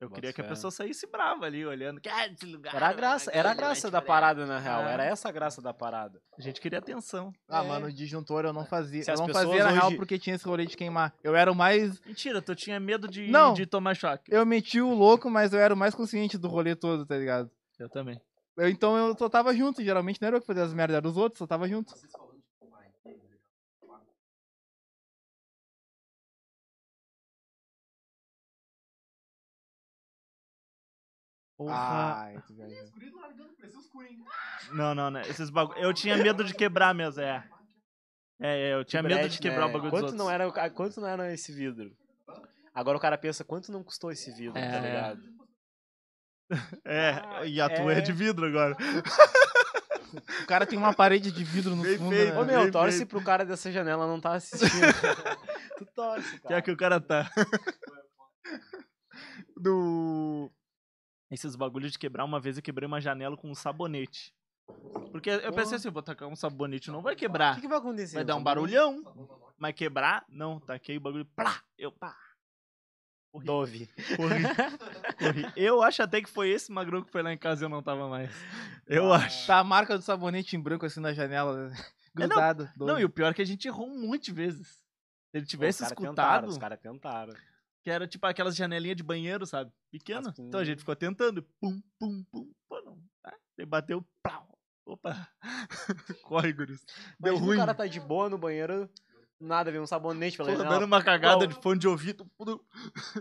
Speaker 1: Eu queria que a pessoa saísse brava ali, olhando. Que, ah, desligaram,
Speaker 3: Era a graça, era a
Speaker 1: vai
Speaker 3: graça da
Speaker 1: fuder."
Speaker 3: parada, na real.
Speaker 1: É.
Speaker 3: Era essa a graça da parada.
Speaker 1: A gente queria atenção.
Speaker 2: Ah,
Speaker 3: É.
Speaker 2: mano, o disjuntor eu não fazia.
Speaker 3: Se
Speaker 2: Eu não fazia na real porque tinha esse rolê de queimar. Eu era o mais.
Speaker 1: Mentira, tu tinha medo de,
Speaker 2: Não.
Speaker 1: de tomar choque.
Speaker 2: Eu meti o louco, mas eu era o mais consciente do rolê todo, tá ligado?
Speaker 1: Eu também.
Speaker 2: Eu- então eu só tava junto. Geralmente não era eu que fazia as merdas, eram os outros, só tava junto.
Speaker 1: Porra.
Speaker 2: Ai, tu viajou.
Speaker 1: Não, não, né? Esses bagulho. Eu tinha medo de quebrar mesmo, é. É, é, eu tinha medo de quebrar
Speaker 3: né?
Speaker 1: o bagulho
Speaker 3: quanto
Speaker 1: dos
Speaker 3: não
Speaker 1: outros.
Speaker 3: era Quanto não era esse vidro? Agora o cara pensa, quanto não custou esse vidro,
Speaker 1: É.
Speaker 3: tá ligado?
Speaker 1: É, e a tua é
Speaker 3: É.
Speaker 1: de vidro agora.
Speaker 2: O cara tem uma parede de vidro no
Speaker 1: Bem
Speaker 2: fundo.
Speaker 1: feito.
Speaker 2: né?
Speaker 3: Ô meu,
Speaker 1: bem
Speaker 3: torce
Speaker 1: feito.
Speaker 3: pro cara dessa janela não tá assistindo. tu torce,
Speaker 1: Que é
Speaker 3: cara.
Speaker 1: que o cara tá. Do. Esses bagulhos de quebrar, uma vez eu quebrei uma janela com um sabonete. Porque eu pensei assim, vou tacar um sabonete, não vai
Speaker 3: O
Speaker 1: quebrar.
Speaker 3: que, que vai acontecer?
Speaker 1: Vai dar um barulhão. Mas quebrar, não. Taquei o bagulho, plá, eu pá. Corri,
Speaker 3: Dove.
Speaker 1: corri, corri. Eu acho até que foi esse magrão que foi lá em casa e eu não tava mais. Eu acho.
Speaker 2: Tá a marca do sabonete em branco assim na janela, grudado.
Speaker 1: Não, e o pior é que a gente errou um monte de vezes. Se ele tivesse
Speaker 3: Os caras
Speaker 1: escutado,
Speaker 3: Tentaram, os caras tentaram.
Speaker 1: Que era tipo aquelas janelinhas de banheiro, sabe? Pequena.
Speaker 3: As
Speaker 1: Então a gente ficou tentando. Pum, pum, pum. Pô, não. Tá? Ele bateu. Plau. Opa. Corre, guris. Deu
Speaker 3: Imagina
Speaker 1: ruim.
Speaker 3: o cara tá de boa no banheiro, nada, vem um sabonete pela janela.
Speaker 1: dando uma cagada
Speaker 3: Pô.
Speaker 1: de fone de ouvido.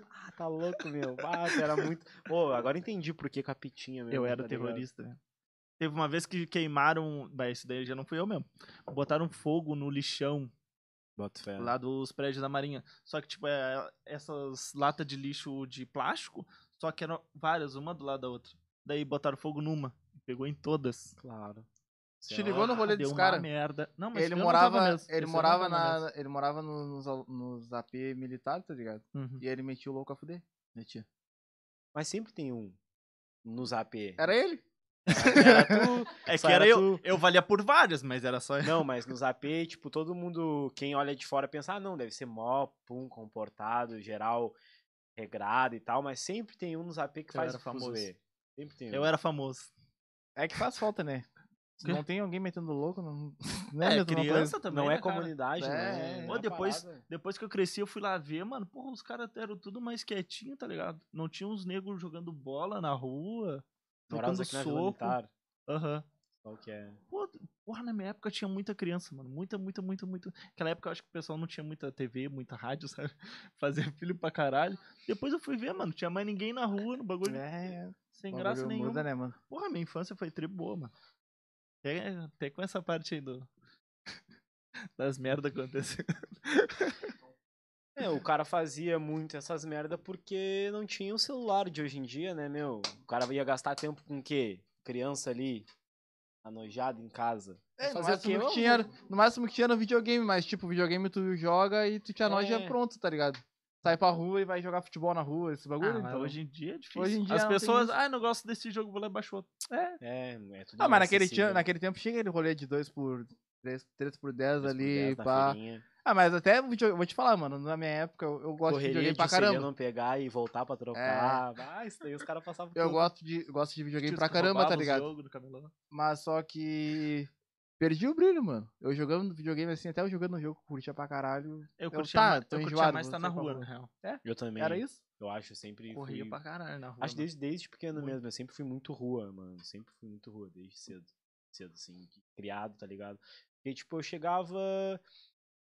Speaker 3: Ah, tá louco, meu. Ah, era muito... Pô, agora entendi por que capitinha, meu.
Speaker 1: Eu era
Speaker 3: tá
Speaker 1: terrorista? Teve uma vez que queimaram. Bah, esse daí já não fui eu mesmo. Botaram fogo no lixão. Lá dos prédios da Marinha. Só que, tipo, é, essas latas de lixo de plástico, só que eram várias, uma do lado da outra. Daí botaram fogo numa. Pegou em todas.
Speaker 3: Claro.
Speaker 2: Te ligou no rolê
Speaker 1: Ah, deu
Speaker 2: desse
Speaker 1: uma
Speaker 2: cara?
Speaker 1: merda. Não, mas
Speaker 2: Ele morava,
Speaker 1: mesmo.
Speaker 2: ele morava na,
Speaker 1: mesmo.
Speaker 2: ele morava no- nos, nos AP militar, tá ligado?
Speaker 1: Uhum.
Speaker 2: E aí ele metia o louco a fuder. Metia.
Speaker 3: Mas sempre tem um nos AP.
Speaker 2: Era ele?
Speaker 3: Era tu.
Speaker 1: É que era
Speaker 3: era
Speaker 1: eu.
Speaker 3: tu.
Speaker 1: Eu valia por várias, mas era só.
Speaker 3: Não, mas nos AP, tipo, todo mundo, quem olha de fora pensa, ah, não, deve ser mó, pum, comportado, geral, regrado e tal, mas sempre tem um nos AP que
Speaker 1: Eu
Speaker 3: faz
Speaker 1: era famoso.
Speaker 3: fuzuê. Sempre tem um.
Speaker 1: Eu era famoso.
Speaker 2: É que faz falta, né? Se não tem alguém metendo louco, não, não é,
Speaker 1: É, criança
Speaker 2: coisa.
Speaker 1: também.
Speaker 3: Não
Speaker 1: né,
Speaker 3: é
Speaker 1: cara?
Speaker 3: comunidade,
Speaker 2: É,
Speaker 3: né?
Speaker 2: é.
Speaker 3: Não
Speaker 1: Pô, depois-
Speaker 3: parada.
Speaker 1: Depois que eu cresci, eu fui lá ver, mano. Porra, os caras eram tudo mais quietinho, tá ligado? Não tinha uns negros jogando bola na rua,
Speaker 3: Morávamos
Speaker 1: trocando
Speaker 3: aqui na Vila
Speaker 1: soco.
Speaker 3: Militar.
Speaker 1: Aham.
Speaker 3: Qual que é?
Speaker 1: Pô, porra, na minha época tinha muita criança, mano. Muita, muita, muita, muita. Naquela época eu acho que o pessoal não tinha muita TV, muita rádio, sabe? Fazia filho pra caralho. Depois eu fui ver, mano. Tinha mais ninguém na rua, no bagulho.
Speaker 2: É,
Speaker 1: sem graça nenhuma.
Speaker 2: muda, né, mano?
Speaker 1: Porra, minha infância foi tri boa, mano. Até, até com essa parte aí do. das merdas acontecendo.
Speaker 3: É, o cara fazia muito essas merda porque não tinha o celular de hoje em dia, né, meu? O cara ia gastar tempo com o quê? Criança ali, anojada em casa.
Speaker 2: É, no máximo, que tinha,
Speaker 3: vou-
Speaker 2: no máximo que tinha no videogame, mas tipo, videogame tu joga e tu te anoja
Speaker 3: É.
Speaker 2: pronto, tá ligado? Sai pra rua e vai jogar futebol na rua, esse bagulho.
Speaker 1: Ah,
Speaker 2: então.
Speaker 1: hoje em dia é difícil.
Speaker 2: Hoje em dia
Speaker 1: As pessoas, ah, não gosto desse jogo, vou lá e baixo outro.
Speaker 2: É.
Speaker 3: É, é tudo
Speaker 2: Ah, mas naquele, tinha, naquele tempo tinha aquele rolê de 2 por 3, 3 por 10
Speaker 3: Três por
Speaker 2: ali, pá.
Speaker 3: feirinha.
Speaker 2: Ah, mas até vou te, vou te falar, mano, na minha época eu, eu gosto
Speaker 3: Correria
Speaker 2: de videogame
Speaker 3: de
Speaker 2: pra caramba.
Speaker 3: não pegar e voltar pra trocar. Ah, isso daí os caras passavam
Speaker 2: Eu
Speaker 3: tudo.
Speaker 2: gosto de, gosto de videogame pra caramba, tá ligado?
Speaker 1: camelô.
Speaker 2: Mas só que perdi o brilho, mano. Eu jogando videogame assim, até eu jogando no jogo, curtia pra caralho.
Speaker 1: Eu
Speaker 2: Eu-
Speaker 1: curtia,
Speaker 2: tá,
Speaker 1: mais,
Speaker 2: tô
Speaker 1: eu curtia
Speaker 2: enjoado,
Speaker 1: mais estar na rua, na real.
Speaker 3: Eu também.
Speaker 2: Era isso?
Speaker 3: Eu acho, sempre
Speaker 1: Corria
Speaker 3: fui...
Speaker 1: pra caralho na rua.
Speaker 3: Acho
Speaker 1: mano.
Speaker 3: desde, desde pequeno
Speaker 1: Muito.
Speaker 3: mesmo, eu sempre fui muito rua, mano. Sempre fui muito rua, desde cedo. Cedo, assim, criado, tá ligado? Porque, tipo, eu chegava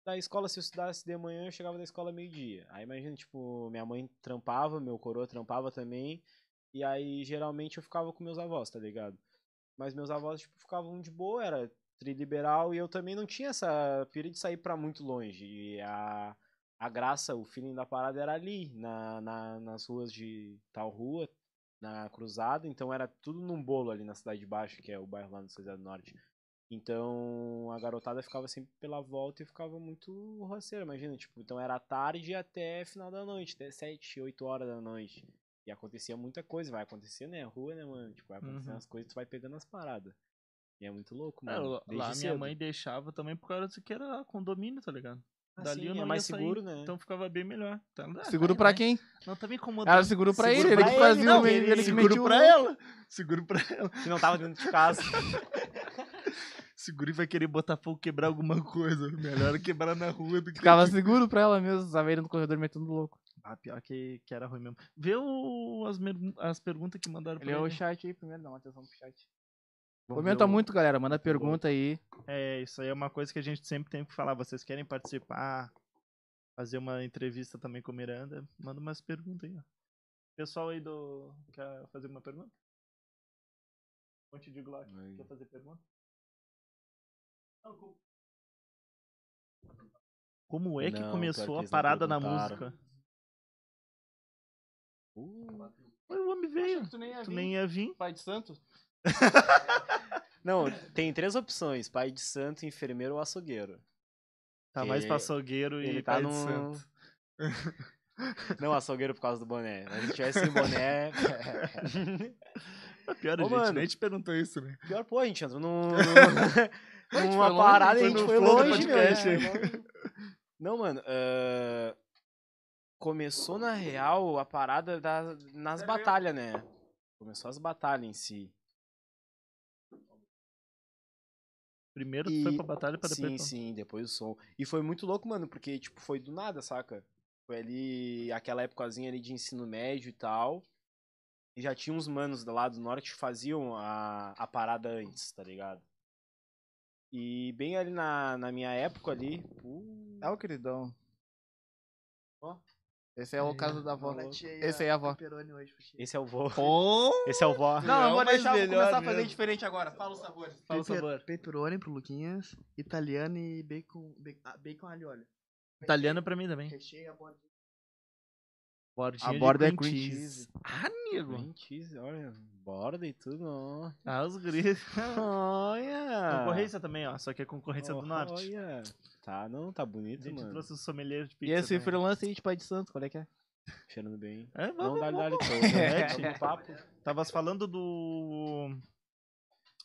Speaker 3: da escola, se eu estudasse de manhã, eu chegava da escola meio-dia. Aí imagina, tipo, minha mãe trampava, meu coroa trampava também. E aí, geralmente, eu ficava com meus avós, tá ligado? Mas meus avós, tipo, ficavam de boa, era triliberal, e eu também não tinha essa pira de sair pra muito longe. E a, a graça, o feeling da parada era ali, na, na, nas ruas de tal rua, na cruzada, então era tudo num bolo ali na Cidade de Baixo, que é o bairro lá no José do Norte. Então a garotada ficava sempre pela volta e ficava muito roceira, imagina, tipo, então era tarde até final da noite, até 7, 8 horas da noite. E acontecia muita coisa, vai acontecer, né? Rua, né, mano? Tipo, vai acontecendo
Speaker 1: Uhum.
Speaker 3: as coisas, tu vai pegando as paradas. E é muito louco,
Speaker 1: É,
Speaker 3: mano.
Speaker 1: lá
Speaker 3: desde
Speaker 1: minha
Speaker 3: cedo.
Speaker 1: mãe deixava também por causa que era condomínio, tá ligado?
Speaker 3: Ah,
Speaker 1: Dali
Speaker 3: sim,
Speaker 1: eu
Speaker 3: é
Speaker 1: não
Speaker 3: mais
Speaker 1: ia sair,
Speaker 3: seguro, né?
Speaker 1: Então ficava bem melhor. Então, ah,
Speaker 2: Seguro
Speaker 1: vai,
Speaker 2: pra
Speaker 1: vai.
Speaker 2: quem?
Speaker 1: Não tá me incomodando.
Speaker 2: Era seguro pra
Speaker 3: Seguro
Speaker 2: ele, ele
Speaker 3: pra
Speaker 2: que
Speaker 3: ele,
Speaker 2: fazia
Speaker 3: não,
Speaker 2: o
Speaker 3: ele-
Speaker 2: ele que
Speaker 1: Seguro pra ela. Seguro pra ela.
Speaker 3: Que não tava dentro de casa.
Speaker 1: Seguro e vai querer botar fogo, quebrar alguma coisa. Melhor quebrar na rua do que.
Speaker 2: Ficava seguro pra ela mesmo, ele no corredor metendo louco.
Speaker 1: Ah, pior que, que era ruim mesmo. Vê o, as, as perguntas que mandaram
Speaker 2: Ele
Speaker 1: pra
Speaker 2: é o
Speaker 1: ele.
Speaker 2: chat aí primeiro, dá uma atenção pro chat.
Speaker 1: Vamos
Speaker 2: Comenta
Speaker 1: o-
Speaker 2: muito, galera, manda pergunta aí.
Speaker 1: É, isso aí é uma coisa que a gente sempre tem que falar. Vocês querem participar, fazer uma entrevista também com o Miranda? Manda umas perguntas aí, ó. Pessoal aí do. Quer fazer uma pergunta? Monte de Glock.
Speaker 3: Aí.
Speaker 1: Quer fazer pergunta? Como- é que
Speaker 3: Não,
Speaker 1: começou a parada na música?
Speaker 3: Uh.
Speaker 1: O homem veio.
Speaker 2: tu nem ia
Speaker 1: Tu nem ia vir.
Speaker 2: Pai de santo?
Speaker 3: Não, tem três opções: pai de santo, enfermeiro ou açougueiro.
Speaker 1: Tá mais pra açougueiro e
Speaker 3: Ele
Speaker 1: pai
Speaker 3: tá
Speaker 1: de
Speaker 3: no.
Speaker 1: santo.
Speaker 3: Não, açougueiro por causa do boné. Mas se tivesse sem boné.
Speaker 1: A pior, a
Speaker 3: Ô,
Speaker 1: gente
Speaker 3: mano.
Speaker 1: nem te perguntou isso, né?
Speaker 3: Pior, pô, a gente entrou num.
Speaker 2: Foi, a gente
Speaker 3: numa
Speaker 2: foi longe,
Speaker 3: parada e a gente
Speaker 1: no
Speaker 3: foi longe, meu. é, Não, mano. ah, Começou na real a parada da... nas batalhas, né? Começou as batalhas em si.
Speaker 1: Primeiro tu
Speaker 3: E-
Speaker 1: foi pra batalha pra depois.
Speaker 3: Sim,
Speaker 1: pra-
Speaker 3: sim, depois o som. E foi muito louco, mano, porque, tipo, foi do nada, saca? Foi ali, aquela épocazinha ali de ensino médio e tal. E já tinha uns manos lá do norte que faziam a, a parada antes, tá ligado? E bem ali na, na minha época ali. uh,
Speaker 2: É o queridão.
Speaker 3: Ó.
Speaker 2: Esse é o caso da avó. Esse aí é a avó.
Speaker 3: esse é o vô.
Speaker 1: Oh!
Speaker 3: Esse é o vó.
Speaker 2: Não, eu
Speaker 1: É
Speaker 2: vou
Speaker 1: o
Speaker 2: deixar,
Speaker 1: melhor
Speaker 2: começar a fazer diferente agora. Fala os sabores.
Speaker 1: Fala o sabor.
Speaker 4: Pepperoni pro Luquinhas, italiano e bacon, bacon, ah, bacon alho óleo.
Speaker 1: Italiano pra mim também.
Speaker 4: Recheio a borda.
Speaker 1: Bordinha
Speaker 2: A
Speaker 1: de
Speaker 2: borda é
Speaker 1: cream
Speaker 2: cream
Speaker 1: cheese.
Speaker 2: cheese.
Speaker 1: Ah, nego.
Speaker 3: Cream cheese, olha, borda e tudo, ó.
Speaker 1: Ah, os gris.
Speaker 3: Olha!
Speaker 1: Concorrência também, ó. Só que é concorrência do norte.
Speaker 3: Olha! Tá, não, tá
Speaker 1: A
Speaker 3: bonito,
Speaker 1: gente
Speaker 3: mano.
Speaker 1: trouxe o sommelier de
Speaker 2: E
Speaker 1: pizza.
Speaker 2: esse
Speaker 1: também.
Speaker 2: freelance aí de pai de santo, qual é que é?
Speaker 3: Cheirando bem.
Speaker 1: É,
Speaker 3: Não,
Speaker 1: vamos,
Speaker 3: dá,
Speaker 1: vamos.
Speaker 3: dá, tô.
Speaker 1: É,
Speaker 3: Tamo no papo.
Speaker 1: Tavas falando do...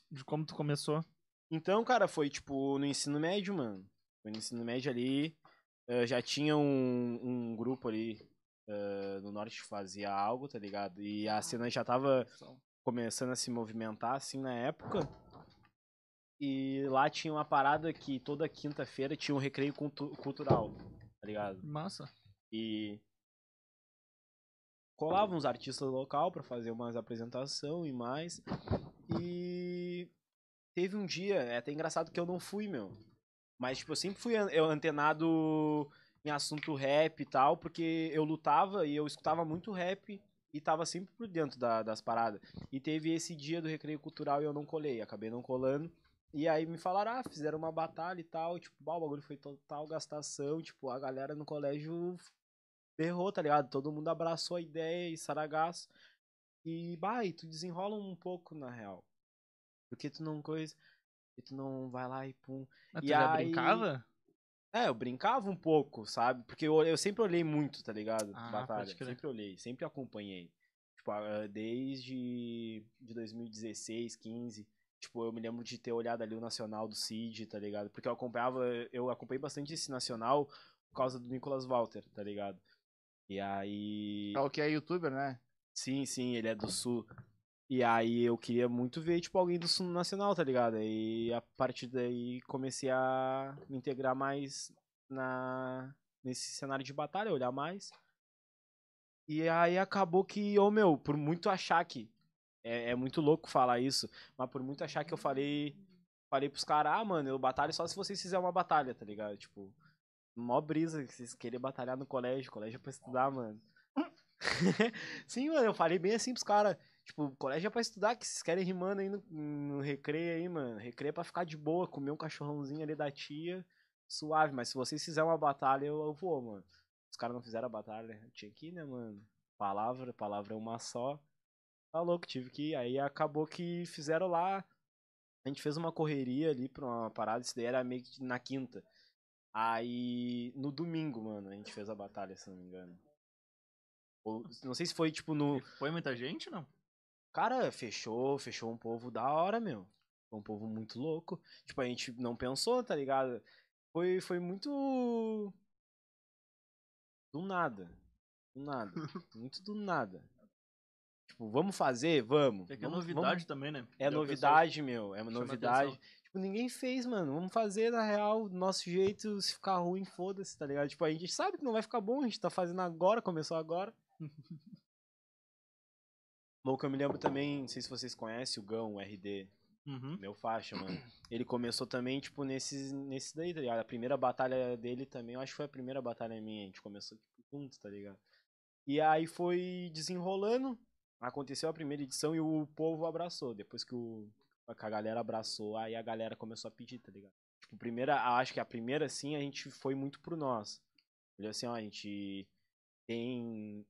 Speaker 1: De como tu começou.
Speaker 3: Então, cara, foi tipo no ensino médio, mano. Foi no ensino médio ali. eh, já tinha um, um grupo ali no norte fazia algo, tá ligado? E a cena já tava começando a se movimentar assim na época. E lá tinha uma parada que toda quinta-feira tinha um recreio cultu- cultural, tá ligado?
Speaker 1: Massa.
Speaker 3: E colavam uns artistas local pra fazer umas apresentação e mais. E teve um dia, é até engraçado que eu não fui, meu. Mas tipo, eu sempre fui eu antenado em assunto rap e tal, porque eu lutava e eu escutava muito rap e tava sempre por dentro da- das paradas. E teve esse dia do recreio cultural e eu não colei, acabei não colando. E aí me falaram, ah, fizeram uma batalha e tal, tipo, bah, o bagulho foi total gastação, tipo, a galera no colégio berrou, tá ligado? Todo mundo abraçou a ideia e saragaço. E, bah, e tu desenrola um pouco, na real. Porque tu não coisa, e tu não vai lá e pum.
Speaker 1: Mas
Speaker 3: E
Speaker 1: tu já
Speaker 3: aí-
Speaker 1: brincava?
Speaker 3: É, eu brincava um pouco, sabe? Porque eu, eu sempre olhei muito, tá ligado?
Speaker 1: Ah,
Speaker 3: Batalha. Sempre olhei, sempre acompanhei. Tipo, desde de 2016, 15. Tipo, eu me lembro de ter olhado ali o Nacional do Cid, tá ligado? Porque eu acompanhava, eu acompanhei bastante esse Nacional por causa do Nicolas Walter, tá ligado? E aí.
Speaker 2: É o que é youtuber, né?
Speaker 3: Sim, sim, ele é do sul. E aí eu queria muito ver, tipo, alguém do sul nacional, tá ligado? E a partir daí comecei a me integrar mais na nesse cenário de batalha, olhar mais. E aí acabou que, ô meu, por muito achar que. É, é muito louco falar isso, mas por muito achar que eu falei. Falei pros caras, ah, mano, eu batalho só se vocês fizerem uma batalha, tá ligado? Tipo, mó brisa que vocês querem batalhar no colégio, colégio é pra estudar, mano. Sim, mano, eu falei bem assim pros caras. Tipo, colégio é pra estudar, que vocês querem rimando aí no, no recreio aí, mano. Recreio é pra ficar de boa, comer um cachorrãozinho ali da tia, suave. Mas se vocês fizerem uma batalha, eu, eu vou, mano. Os caras não fizeram a batalha, eu tinha que ir, né, mano? Palavra, palavra é uma só. Tá louco, tive que ir. Aí acabou que fizeram lá. A gente fez uma correria ali pra uma parada, isso daí era meio que na quinta. Aí, no domingo, mano, a gente fez a batalha, se não me engano. Ou, não sei se foi, tipo, no...
Speaker 1: Foi muita gente, não?
Speaker 3: Cara, fechou, fechou um povo da hora, meu. Foi um povo muito louco. Tipo, a gente não pensou, tá ligado? Foi, foi muito. Do nada. Do nada. muito do nada. Tipo, vamos fazer? Vamos.
Speaker 1: É que é
Speaker 3: Vamos-
Speaker 1: novidade
Speaker 3: vamos-
Speaker 1: também, né?
Speaker 3: É novidade, meu. É uma
Speaker 1: chama
Speaker 3: novidade.
Speaker 1: atenção.
Speaker 3: Tipo, ninguém fez, mano. Vamos fazer, na real, do nosso jeito. Se ficar ruim, foda-se, tá ligado? Tipo, a gente sabe que não vai ficar bom. A gente tá fazendo agora, começou agora. Louco, eu me lembro também, não sei se vocês conhecem o Gão, o RD,
Speaker 1: Uhum.
Speaker 3: meu faixa, mano. Ele começou também, tipo, nesses, nesse daí, tá ligado? A primeira batalha dele também, eu acho que foi a primeira batalha minha. A gente começou, tipo, juntos, tá ligado? E aí foi desenrolando. Aconteceu a primeira edição e o povo abraçou. Depois que, o, que a galera abraçou, aí a galera começou a pedir, tá ligado? Tipo, primeira, acho que a primeira, assim, a gente foi muito pro nós. Olhou assim, ó, a gente tem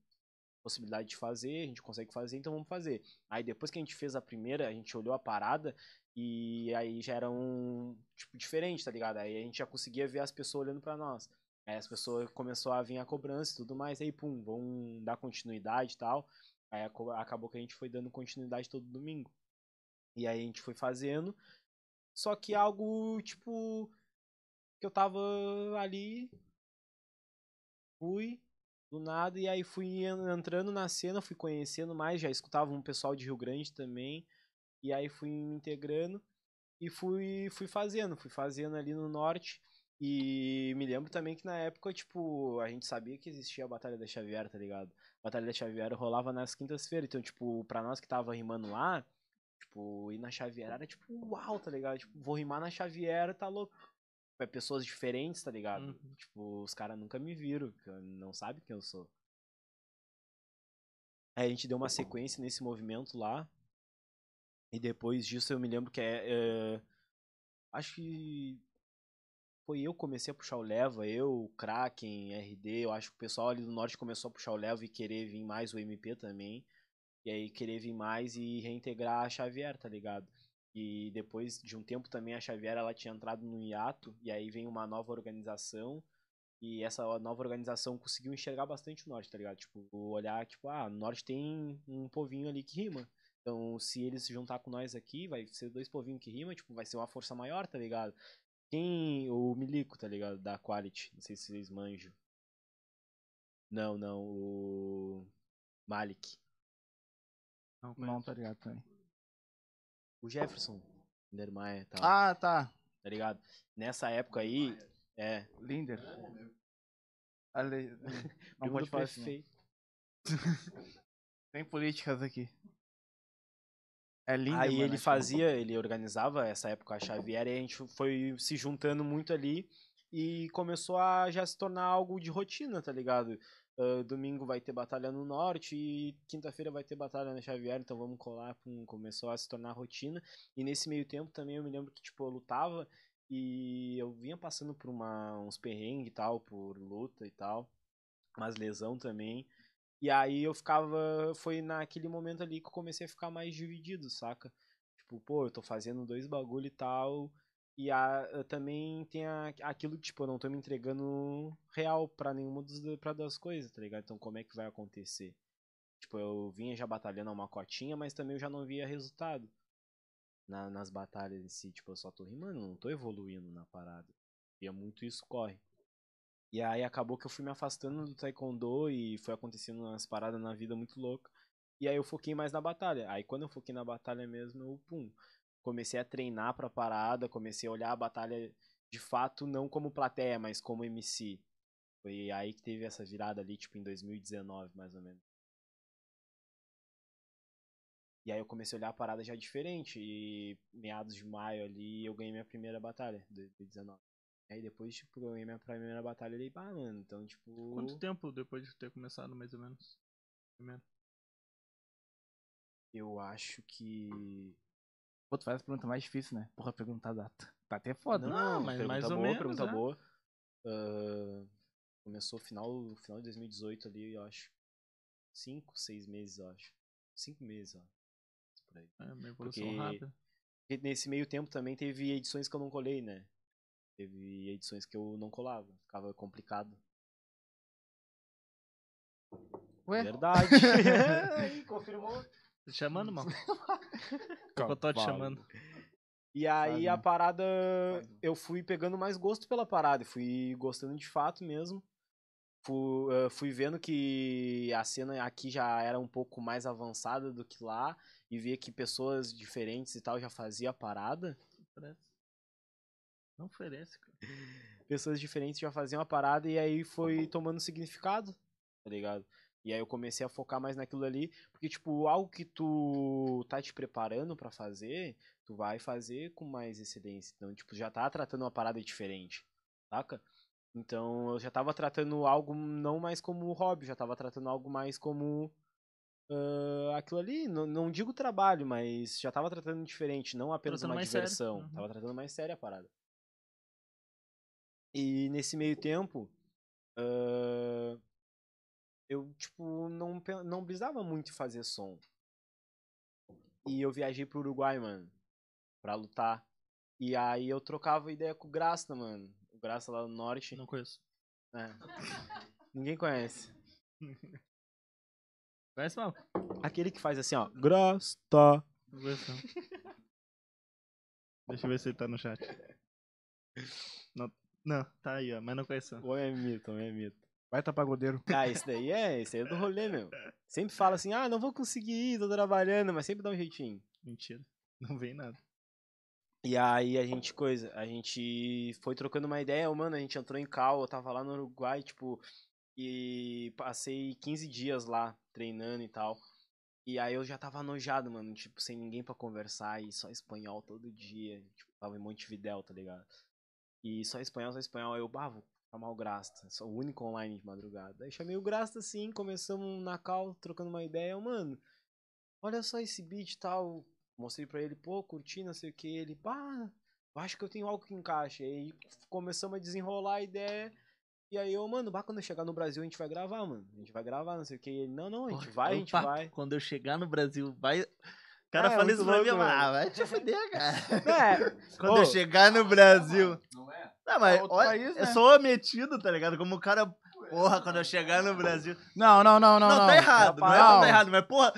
Speaker 3: possibilidade de fazer, a gente consegue fazer, então vamos fazer. Aí depois que a gente fez a primeira, a gente olhou a parada e aí já era um tipo diferente, tá ligado? Aí a gente já conseguia ver as pessoas olhando pra nós. Aí as pessoas começou a vir a cobrança e tudo mais, aí pum, vão dar continuidade e tal. Aí acabou que a gente foi dando continuidade todo domingo. E aí a gente foi fazendo. Só que algo, tipo, que eu tava ali, fui, do nada, e aí fui en- entrando na cena, fui conhecendo mais, já escutava um pessoal de Rio Grande também, e aí fui me integrando e fui, fui fazendo, fui fazendo ali no norte. E me lembro também que na época, tipo, a gente sabia que existia a Batalha da Xavier, tá ligado? A Batalha da Xavier rolava nas quintas-feiras, então, tipo, pra nós que tava rimando lá, tipo, ir na Xavier era tipo, uau, tá ligado? Tipo, vou rimar na Xavier, tá louco. É pessoas diferentes, tá ligado?
Speaker 1: Uhum.
Speaker 3: Tipo, os caras nunca me viram, não sabem quem eu sou. Aí a gente deu uma sequência nesse movimento lá. E depois disso eu me lembro que é. é, acho que. Foi eu que comecei a puxar o leva, eu, o Kraken, RD. Eu acho que o pessoal ali do norte começou a puxar o leva e querer vir mais o MP também. E aí querer vir mais e reintegrar a Xavier, tá ligado? E depois de um tempo também a Xavier ela tinha entrado no hiato. E aí vem uma nova organização. E essa nova organização conseguiu enxergar bastante o norte, tá ligado? Tipo, olhar, tipo, ah, no norte tem um povinho ali que rima. Então, se eles se juntar com nós aqui, vai ser dois povinhos que rima, tipo, vai ser uma força maior, tá ligado? Quem. O Milico, tá ligado? Da Quality. Não sei se vocês manjam. Não, não. O. Malik.
Speaker 1: Não,
Speaker 2: Não, tá ligado também.
Speaker 3: O Jefferson. Lindermayer e tal.
Speaker 2: Ah, tá.
Speaker 3: Tá ligado? Nessa época aí. É.
Speaker 2: Linder. Ale... Não pode falar
Speaker 3: prefeito.
Speaker 2: Tem políticas aqui. É lindo,
Speaker 3: Aí ele fazia, ele organizava essa época a Xavier e a gente foi se juntando muito ali e começou a já se tornar algo de rotina, tá ligado? Ah, domingo vai ter batalha no norte e quinta-feira vai ter batalha na Xavier, então vamos colar. Pum, começou a se tornar rotina. E nesse meio tempo também eu me lembro que, tipo, eu lutava e eu vinha passando por uma, uns perrengues e tal, por luta e tal, umas lesão também. E aí eu ficava. Foi naquele momento ali que eu comecei a ficar mais dividido, saca? Tipo, pô, eu tô fazendo dois bagulho e tal. E a, também tem a, aquilo que, tipo, eu não tô me entregando real pra nenhuma dos, pra das coisas, tá ligado? Então como é que vai acontecer? Tipo, eu vinha já batalhando uma cotinha, mas também eu já não via resultado na- nas batalhas em si. Tipo, eu só tô rimando, não tô evoluindo na parada. E é muito isso corre. E aí acabou que eu fui me afastando do taekwondo e foi acontecendo umas paradas na vida muito louca. E aí eu foquei mais na batalha. Aí quando eu foquei na batalha mesmo, eu, pum, comecei a treinar pra parada, comecei a olhar a batalha de fato, não como plateia, mas como MC. Foi aí que teve essa virada ali, tipo, em 2019, mais ou menos. E aí eu comecei a olhar a parada já diferente. E meados de maio ali eu ganhei minha primeira batalha, 2019. Aí depois, tipo, eu ganhei minha primeira batalha ali, pá, mano. Então, tipo.
Speaker 1: Quanto tempo depois de ter começado, mais ou menos? Primeiro.
Speaker 3: Eu acho que.
Speaker 2: Pô, tu faz a pergunta mais difícil, né? Porra, perguntar a data. Tá até foda. né?
Speaker 1: Não, mas
Speaker 3: pergunta
Speaker 1: mais ou
Speaker 3: boa,
Speaker 1: menos,
Speaker 3: Pergunta
Speaker 1: né?
Speaker 3: boa. Ah, começou final, final de 2018 ali, eu acho. Cinco, seis meses, eu acho. Cinco meses, ó. Por aí.
Speaker 1: É uma evolução
Speaker 3: Porque-
Speaker 1: rápida.
Speaker 3: Nesse meio tempo também teve edições que eu não colei, né? Teve edições que eu não colava. Ficava complicado.
Speaker 2: Ué?
Speaker 3: Verdade. Confirmou.
Speaker 1: Tô te chamando, mano? Eu tô te chamando.
Speaker 3: E aí a parada, eu fui pegando mais gosto pela parada, e fui gostando de fato mesmo. Fui, eh, fui vendo que a cena aqui já era um pouco mais avançada do que lá, e via que pessoas diferentes e tal já fazia a parada.
Speaker 1: Oferece. Não oferece, cara.
Speaker 3: Pessoas diferentes já faziam a parada, e aí foi tomando significado, tá ligado? E aí eu comecei a focar mais naquilo ali, porque, tipo, algo que tu tá te preparando pra fazer, tu vai fazer com mais excelência. Então, tipo, já tá tratando uma parada diferente, saca? Então, eu já tava tratando algo não mais como hobby, já tava tratando algo mais como ah, aquilo ali. Não, não digo trabalho, mas já tava tratando diferente, não apenas
Speaker 1: Tratando
Speaker 3: uma diversão.
Speaker 1: Uhum.
Speaker 3: Tava tratando mais séria a parada. E nesse meio tempo, ah, eu, tipo, não, não brisava muito fazer som. E eu viajei pro Uruguai, mano, pra lutar. E aí eu trocava ideia com o Graça, mano. O Graça lá no norte.
Speaker 1: Não conheço.
Speaker 3: É. Ninguém conhece.
Speaker 1: Conhece mal?
Speaker 3: Aquele que faz assim, ó. Graça.
Speaker 1: Não conheço. não. Deixa eu ver se ele tá no chat. Não, não tá aí, ó, mas não conheço.
Speaker 3: Ou é mito, ou é mito.
Speaker 2: Vai tá pagodeiro.
Speaker 3: Ah, esse daí é, esse aí é do rolê, meu. Sempre fala assim, ah, não vou conseguir ir, tô trabalhando, mas sempre dá um jeitinho.
Speaker 1: Mentira. Não vem nada.
Speaker 3: E aí a gente, coisa, a gente foi trocando uma ideia, mano, a gente entrou em cal, eu tava lá no Uruguai, tipo, e passei 15 dias lá treinando e tal. E aí eu já tava anojado, mano, tipo, sem ninguém pra conversar e só espanhol todo dia. Tipo, tava em Montevidéu, tá ligado? E só espanhol, só espanhol. Aí eu, bah, vou chamar o Grasta. Sou o único online de madrugada. Aí chamei o Grasta assim, começamos na cal, trocando uma ideia. Eu, mano, olha só esse beat e tal. Mostrei pra ele, pô, curti, não sei o que. Ele, pá, acho que eu tenho algo que encaixa. Aí começamos a desenrolar a ideia. E aí eu, mano, bah, quando eu chegar no Brasil a gente vai gravar, mano. A gente vai gravar, não sei o que. Ele, não, não, a gente vai, a gente vai.
Speaker 1: Quando eu chegar no Brasil, vai. O cara
Speaker 3: É,
Speaker 1: fala isso pra mim, ah, vai te fuder, cara.
Speaker 3: É,
Speaker 1: Quando
Speaker 3: Ô.
Speaker 1: eu chegar no Brasil.
Speaker 5: Não é?
Speaker 1: Não, mas olha,
Speaker 2: país,
Speaker 1: eu
Speaker 2: né?
Speaker 1: sou metido, tá ligado? Como o cara. Porra, quando eu chegar no Brasil.
Speaker 2: Não, não, não, não.
Speaker 1: Não,
Speaker 2: não,
Speaker 1: tá errado. Não, é que
Speaker 2: Não.
Speaker 1: tá errado, mas, porra,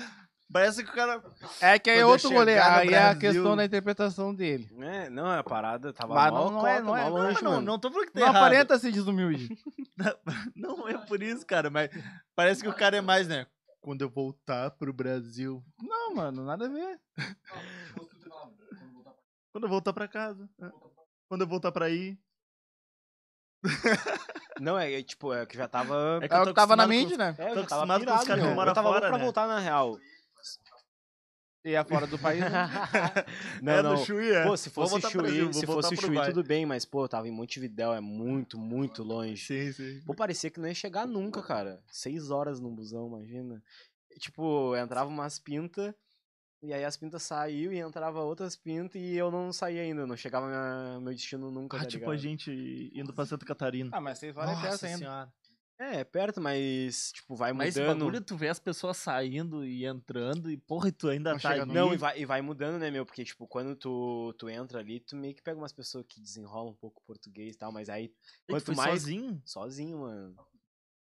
Speaker 1: parece que o cara.
Speaker 2: É que aí é
Speaker 1: eu
Speaker 2: outro rolê. Aí é a questão da interpretação dele.
Speaker 3: É, não, a parada tava
Speaker 2: Mas
Speaker 3: mó
Speaker 2: não- não é- não é- não,
Speaker 3: longe,
Speaker 1: não,
Speaker 3: mano.
Speaker 1: não tô falando que tá
Speaker 2: Não
Speaker 1: errado.
Speaker 2: aparenta ser desumilde.
Speaker 1: Não é por isso, cara, mas parece que o cara é mais, né? Quando eu voltar pro Brasil.
Speaker 2: Não, mano, nada a ver.
Speaker 5: Não, quando
Speaker 1: eu voltar pra casa. é. Quando eu voltar pra aí.
Speaker 3: Não, é, é, tipo, é que já tava.
Speaker 1: É
Speaker 2: É o
Speaker 1: tô
Speaker 2: que tava na mente, né?
Speaker 3: É, eu já tava
Speaker 1: acostumado com os
Speaker 3: pirado,
Speaker 1: caras que
Speaker 3: Eu tava louco pra
Speaker 1: né?
Speaker 3: voltar na real.
Speaker 2: E é fora do país, né?
Speaker 3: não,
Speaker 1: é
Speaker 3: não.
Speaker 1: do Chuí, é.
Speaker 3: Pô, se fosse Chuí,
Speaker 1: Brasil,
Speaker 3: se fosse Chuí, tudo bem, mas, pô, eu tava em Montevidéu, é muito, muito longe.
Speaker 1: Sim, sim.
Speaker 3: Pô, parecia que não ia chegar nunca, cara. Seis horas no busão, imagina. E, Tipo, entrava umas pintas, e aí as pintas saiu e entrava outras pintas e eu não saía ainda, não chegava minha, meu destino nunca,
Speaker 1: Ah,
Speaker 3: tá
Speaker 1: tipo
Speaker 3: ligado?
Speaker 1: a gente indo pra Santa Catarina.
Speaker 2: Ah, mas horas é perto
Speaker 1: Nossa
Speaker 2: ainda.
Speaker 1: senhora.
Speaker 3: É, é perto, mas, tipo, vai
Speaker 1: Mas esse
Speaker 3: mudando.
Speaker 1: bagulho, tu vê as pessoas saindo e entrando e, porra, e tu ainda
Speaker 2: Não
Speaker 1: tá ali.
Speaker 3: Não, e vai, e vai mudando, né, meu? Porque, tipo, quando tu, tu entra ali, tu meio que pega umas pessoas que desenrolam um pouco português e tal, mas aí,
Speaker 1: E tu
Speaker 3: quanto mais-
Speaker 1: sozinho?
Speaker 3: sozinho, mano.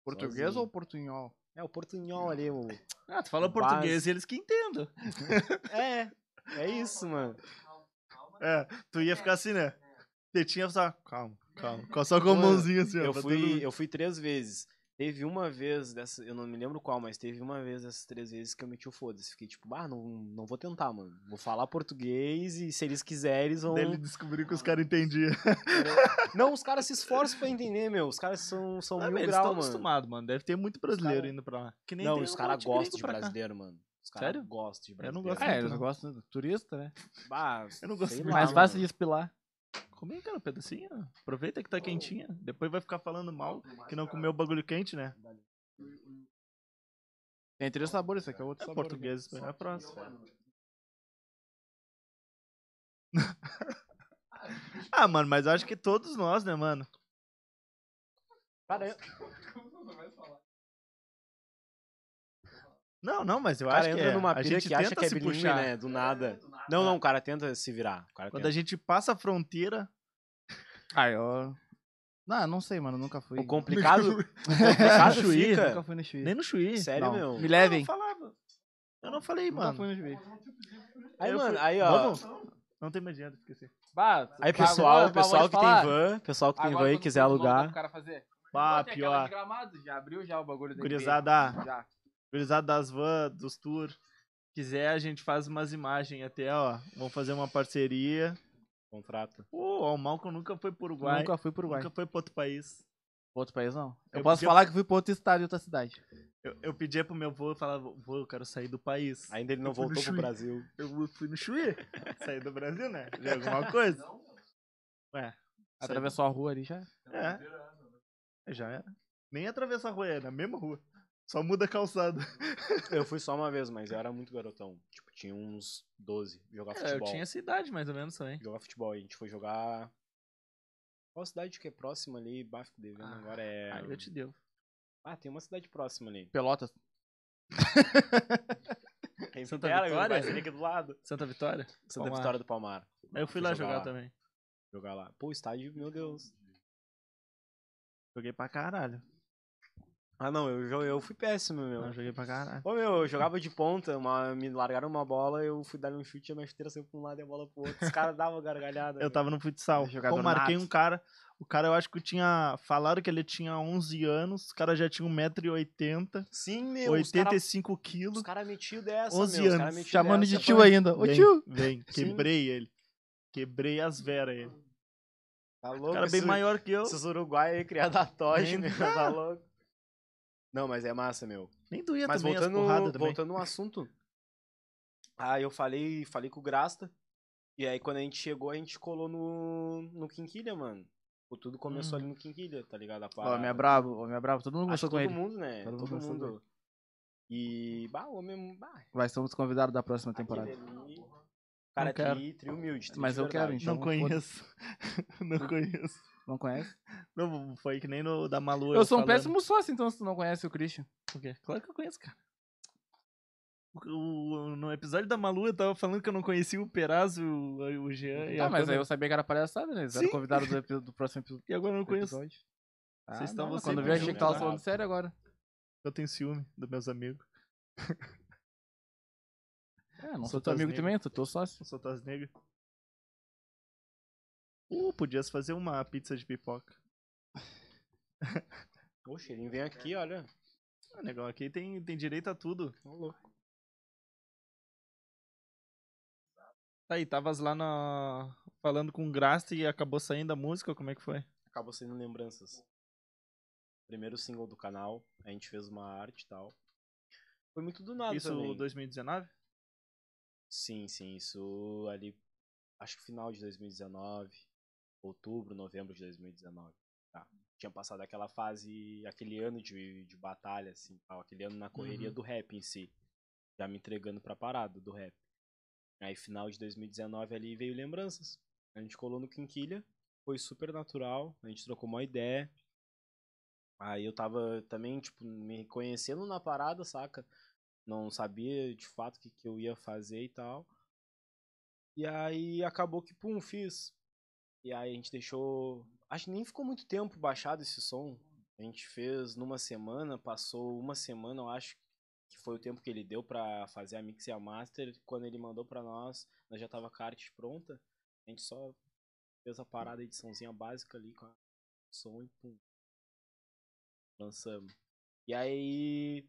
Speaker 2: Português
Speaker 3: Sozinho.
Speaker 2: ou portunhol?
Speaker 3: É, o portunhol ali, o...
Speaker 1: Ah, tu fala
Speaker 3: Base.
Speaker 1: português e eles que entendam.
Speaker 3: É, é isso, mano.
Speaker 1: É, tu ia ficar assim, né? Tetinha só, calma, calma. Só com a mãozinha assim, ó.
Speaker 3: Eu fui, eu fui três vezes. Teve uma vez dessa, eu não me lembro qual, mas teve uma vez dessas três vezes que eu meti o foda-se. Fiquei tipo, ah, não, não vou tentar, mano. Vou falar português e se eles quiserem, eles vão.
Speaker 1: Daí ele descobriu que os caras entendiam.
Speaker 3: Não, os caras se esforçam pra entender, meu. Os caras são, são
Speaker 1: Ah,
Speaker 3: mil
Speaker 1: eles
Speaker 3: grau,
Speaker 1: estão
Speaker 3: mano.
Speaker 1: acostumados, mano. Deve ter muito brasileiro
Speaker 3: cara-
Speaker 1: indo pra lá. Que nem
Speaker 3: Não, os caras
Speaker 1: monte
Speaker 3: gostam de
Speaker 1: pra cá.
Speaker 3: brasileiro, mano. Os caras
Speaker 1: Sério?
Speaker 3: gostam de
Speaker 1: Eu
Speaker 3: brasileiro.
Speaker 1: não gosto
Speaker 2: É, eles
Speaker 1: não.
Speaker 2: gostam turista, né?
Speaker 3: Bah,
Speaker 1: Eu não gosto
Speaker 3: lá,
Speaker 2: Mais
Speaker 1: não.
Speaker 2: fácil de espilar.
Speaker 1: Come, cara, um pedacinho. Aproveita que tá quentinha. Depois vai ficar falando mal que não comeu o bagulho quente, né?
Speaker 2: Tem três sabores, esse aqui é outro
Speaker 1: É
Speaker 2: sabor.
Speaker 1: português, espanhol é próximo. ah, mano, mas eu acho que todos nós, né, mano?
Speaker 3: Cara,
Speaker 1: Não, não, mas eu
Speaker 3: cara
Speaker 1: acho que
Speaker 3: entra
Speaker 1: é.
Speaker 3: numa
Speaker 1: a
Speaker 3: pilha
Speaker 1: gente
Speaker 3: que acha
Speaker 1: tenta
Speaker 3: que é
Speaker 1: se
Speaker 3: bilíngue,
Speaker 1: puxar.
Speaker 3: né? Do nada. Não, não, o cara tenta se virar.
Speaker 1: Quando
Speaker 3: tenta.
Speaker 1: a gente passa a fronteira,
Speaker 2: Ah, eu... Não, não sei, mano, nunca fui.
Speaker 3: O complicado, o complicado
Speaker 1: Chuí,
Speaker 3: fica...
Speaker 2: Nunca fui no Chuí.
Speaker 1: nem no Chuí.
Speaker 3: Sério,
Speaker 2: Não.
Speaker 3: meu?
Speaker 2: Me
Speaker 1: Eu
Speaker 2: levem.
Speaker 1: não falava. Eu não falei,
Speaker 2: Nunca
Speaker 1: mano.
Speaker 2: fui no Chuí.
Speaker 3: Aí,
Speaker 1: Eu
Speaker 3: mano,
Speaker 1: fui-
Speaker 3: aí, ó.
Speaker 1: Vamos? Não tem mais dinheiro, esqueci.
Speaker 2: Bah,
Speaker 3: Aí, pessoal, pessoal que
Speaker 2: te
Speaker 3: tem van, pessoal que tem
Speaker 2: Agora
Speaker 3: van e quiser alugar.
Speaker 2: cara fazer. De
Speaker 1: pior.
Speaker 2: Gramado, já abriu já o bagulho da
Speaker 1: Gurizada. Gurizada das van, dos tour. Quiser, a gente faz umas imagens até, ó. Vamos fazer uma parceria.
Speaker 3: Contrato.
Speaker 1: Pô, ó, o Malcolm nunca foi pro Uruguai.
Speaker 2: Nunca fui pro Uruguai.
Speaker 1: Nunca foi pra outro país.
Speaker 2: Outro país não. Eu,
Speaker 1: Eu
Speaker 2: posso falar que fui pra outro estado e outra cidade.
Speaker 1: Eu, eu pedia pro meu vô, eu falava, vô, eu quero sair do país.
Speaker 3: Ainda ele não voltou pro
Speaker 1: Chuí.
Speaker 3: Brasil.
Speaker 1: Eu fui no Chuí. Saí do Brasil, né? Já é alguma coisa? Ué.
Speaker 2: Atravessou a rua ali já.
Speaker 1: É. Já era. Nem atravessar a rua, é na mesma rua. Só muda a calçada.
Speaker 3: Eu fui só uma vez, mas eu era muito garotão. Tipo, tinha uns 12. Jogar
Speaker 1: É, eu
Speaker 3: futebol.
Speaker 1: tinha essa idade mais ou menos também.
Speaker 3: Jogar futebol. A gente foi jogar. Qual cidade que é próxima ali? Bah, fico devendo
Speaker 1: Ah,
Speaker 3: agora é.
Speaker 1: Aí eu te devo.
Speaker 3: Ah, tem uma cidade próxima ali.
Speaker 2: Pelotas.
Speaker 3: Quem
Speaker 1: Santa
Speaker 3: dera,
Speaker 1: Vitória?
Speaker 3: Vai ser aqui do lado.
Speaker 1: Santa Vitória?
Speaker 3: Santa
Speaker 1: Palmar.
Speaker 3: Vitória do Palmar.
Speaker 1: Aí eu fui
Speaker 3: Fui
Speaker 1: lá
Speaker 3: jogar
Speaker 1: jogar
Speaker 3: lá.
Speaker 1: também.
Speaker 3: Jogar lá. Pô, estádio, meu Deus.
Speaker 1: Joguei pra caralho.
Speaker 3: Ah, não, eu, eu fui péssimo, meu.
Speaker 1: Não, joguei pra caralho.
Speaker 3: Ô, meu, eu jogava de ponta, uma, me largaram uma bola, eu fui dar um chute e a minha chuteira saiu pra um lado e a bola pro outro. Os caras davam gargalhada.
Speaker 1: Eu
Speaker 3: meu.
Speaker 1: tava no futsal. Pô, marquei
Speaker 2: nato.
Speaker 1: um cara. O cara eu acho que tinha. Falaram que ele tinha 11 anos. O cara já tinha 1,80m.
Speaker 3: Sim, meu. os cara-
Speaker 1: 85
Speaker 3: Os
Speaker 1: quilos.
Speaker 3: caras metiam dessa,
Speaker 1: 11
Speaker 3: meu. Os cara
Speaker 1: anos.
Speaker 2: Chamando
Speaker 3: dessa.
Speaker 2: de tio ainda. Ô
Speaker 1: Vem,
Speaker 2: tio.
Speaker 1: Vem,
Speaker 3: Sim.
Speaker 1: quebrei ele. Quebrei as veras ele.
Speaker 3: Tá
Speaker 1: O
Speaker 3: louco?
Speaker 1: cara bem
Speaker 3: esses-
Speaker 1: maior que eu.
Speaker 3: Esses uruguaios aí criados a toge, meu. Tá louco? Não, mas é massa, meu.
Speaker 1: Nem doía
Speaker 3: Mas
Speaker 1: também as
Speaker 3: voltando,
Speaker 1: porradas também.
Speaker 3: voltando no assunto. Ah, eu falei, falei com o Grasta. E aí quando a gente chegou, a gente colou no, no Quinquilha, mano. Pô, Tudo começou
Speaker 1: Hum.
Speaker 3: ali no Quinquilha, tá ligado? A parada.
Speaker 2: homem é brabo, homem é brabo. Todo mundo gostou com
Speaker 3: todo
Speaker 2: ele.
Speaker 3: mundo, né?
Speaker 2: Todo mundo
Speaker 3: Todo,
Speaker 2: gostou
Speaker 3: mundo. E, bah, o homem, bah,
Speaker 2: Vai ser um dos convidados da próxima temporada.
Speaker 3: ali... Cara, tri, tri humilde. tri
Speaker 2: Mas eu quero, então.
Speaker 1: Não conheço. não conheço.
Speaker 2: Não conhece?
Speaker 1: Não, foi que nem no da Malu.
Speaker 2: Eu sou um
Speaker 1: falando.
Speaker 2: péssimo sócio, então, se tu não conhece o Christian.
Speaker 1: Por quê? Claro que eu conheço, cara. O- o- no episódio da Malu, eu tava falando que eu não conhecia o Perazzo, o, o Jean e
Speaker 2: Ah,
Speaker 1: a
Speaker 2: mas aí eu sabia que era palhaçada, né? Eles eram convidados do, do próximo epi-
Speaker 1: E agora eu não conheço.
Speaker 2: episódio. Ah,
Speaker 1: Vocês estavam
Speaker 2: não,
Speaker 1: sempre
Speaker 2: Quando eu vi, achei que tava
Speaker 3: né?
Speaker 2: falando sério agora.
Speaker 1: Eu tenho ciúme dos meus amigos.
Speaker 2: É, não
Speaker 1: Sou
Speaker 2: sou teu amigo
Speaker 1: tasneiro.
Speaker 2: também, sou teu sócio.
Speaker 1: Eu sou tas negro. Uh, podias fazer uma pizza de pipoca.
Speaker 3: Oxe, ele vem aqui, olha.
Speaker 1: Ah, negão, aqui tem, tem direito a tudo.
Speaker 3: Ô, louco.
Speaker 1: Tá aí, tavas lá na... falando com o Grasta e acabou saindo a música, como é que foi?
Speaker 3: Acabou sendo lembranças. Primeiro single do canal, a gente fez uma arte e tal. Foi muito do nada
Speaker 1: Isso
Speaker 3: também.
Speaker 1: 2019?
Speaker 3: Sim, sim, isso ali, acho que final de 2019, outubro, novembro de 2019. Tá. Tinha passado aquela fase, aquele ano de, de batalha, assim, tal, aquele ano na correria
Speaker 1: Uhum.
Speaker 3: do rap em si. Já me entregando pra parada do rap. Aí final de 2019 ali veio lembranças. A gente colou no Quinquilha, foi super natural, a gente trocou uma ideia. Aí eu tava também, tipo, me reconhecendo na parada, saca? Não sabia de fato o que, que eu ia fazer e tal. E aí acabou que, pum, fiz. E aí a gente deixou. Acho que nem ficou muito tempo baixado esse som. A gente fez numa semana, passou uma semana, eu acho que foi o tempo que ele deu pra fazer a mix e a master. Quando ele mandou pra nós, nós já tava a arte pronta. A gente só fez a parada, ediçãozinha básica ali com a som e pum. Lançamos. E aí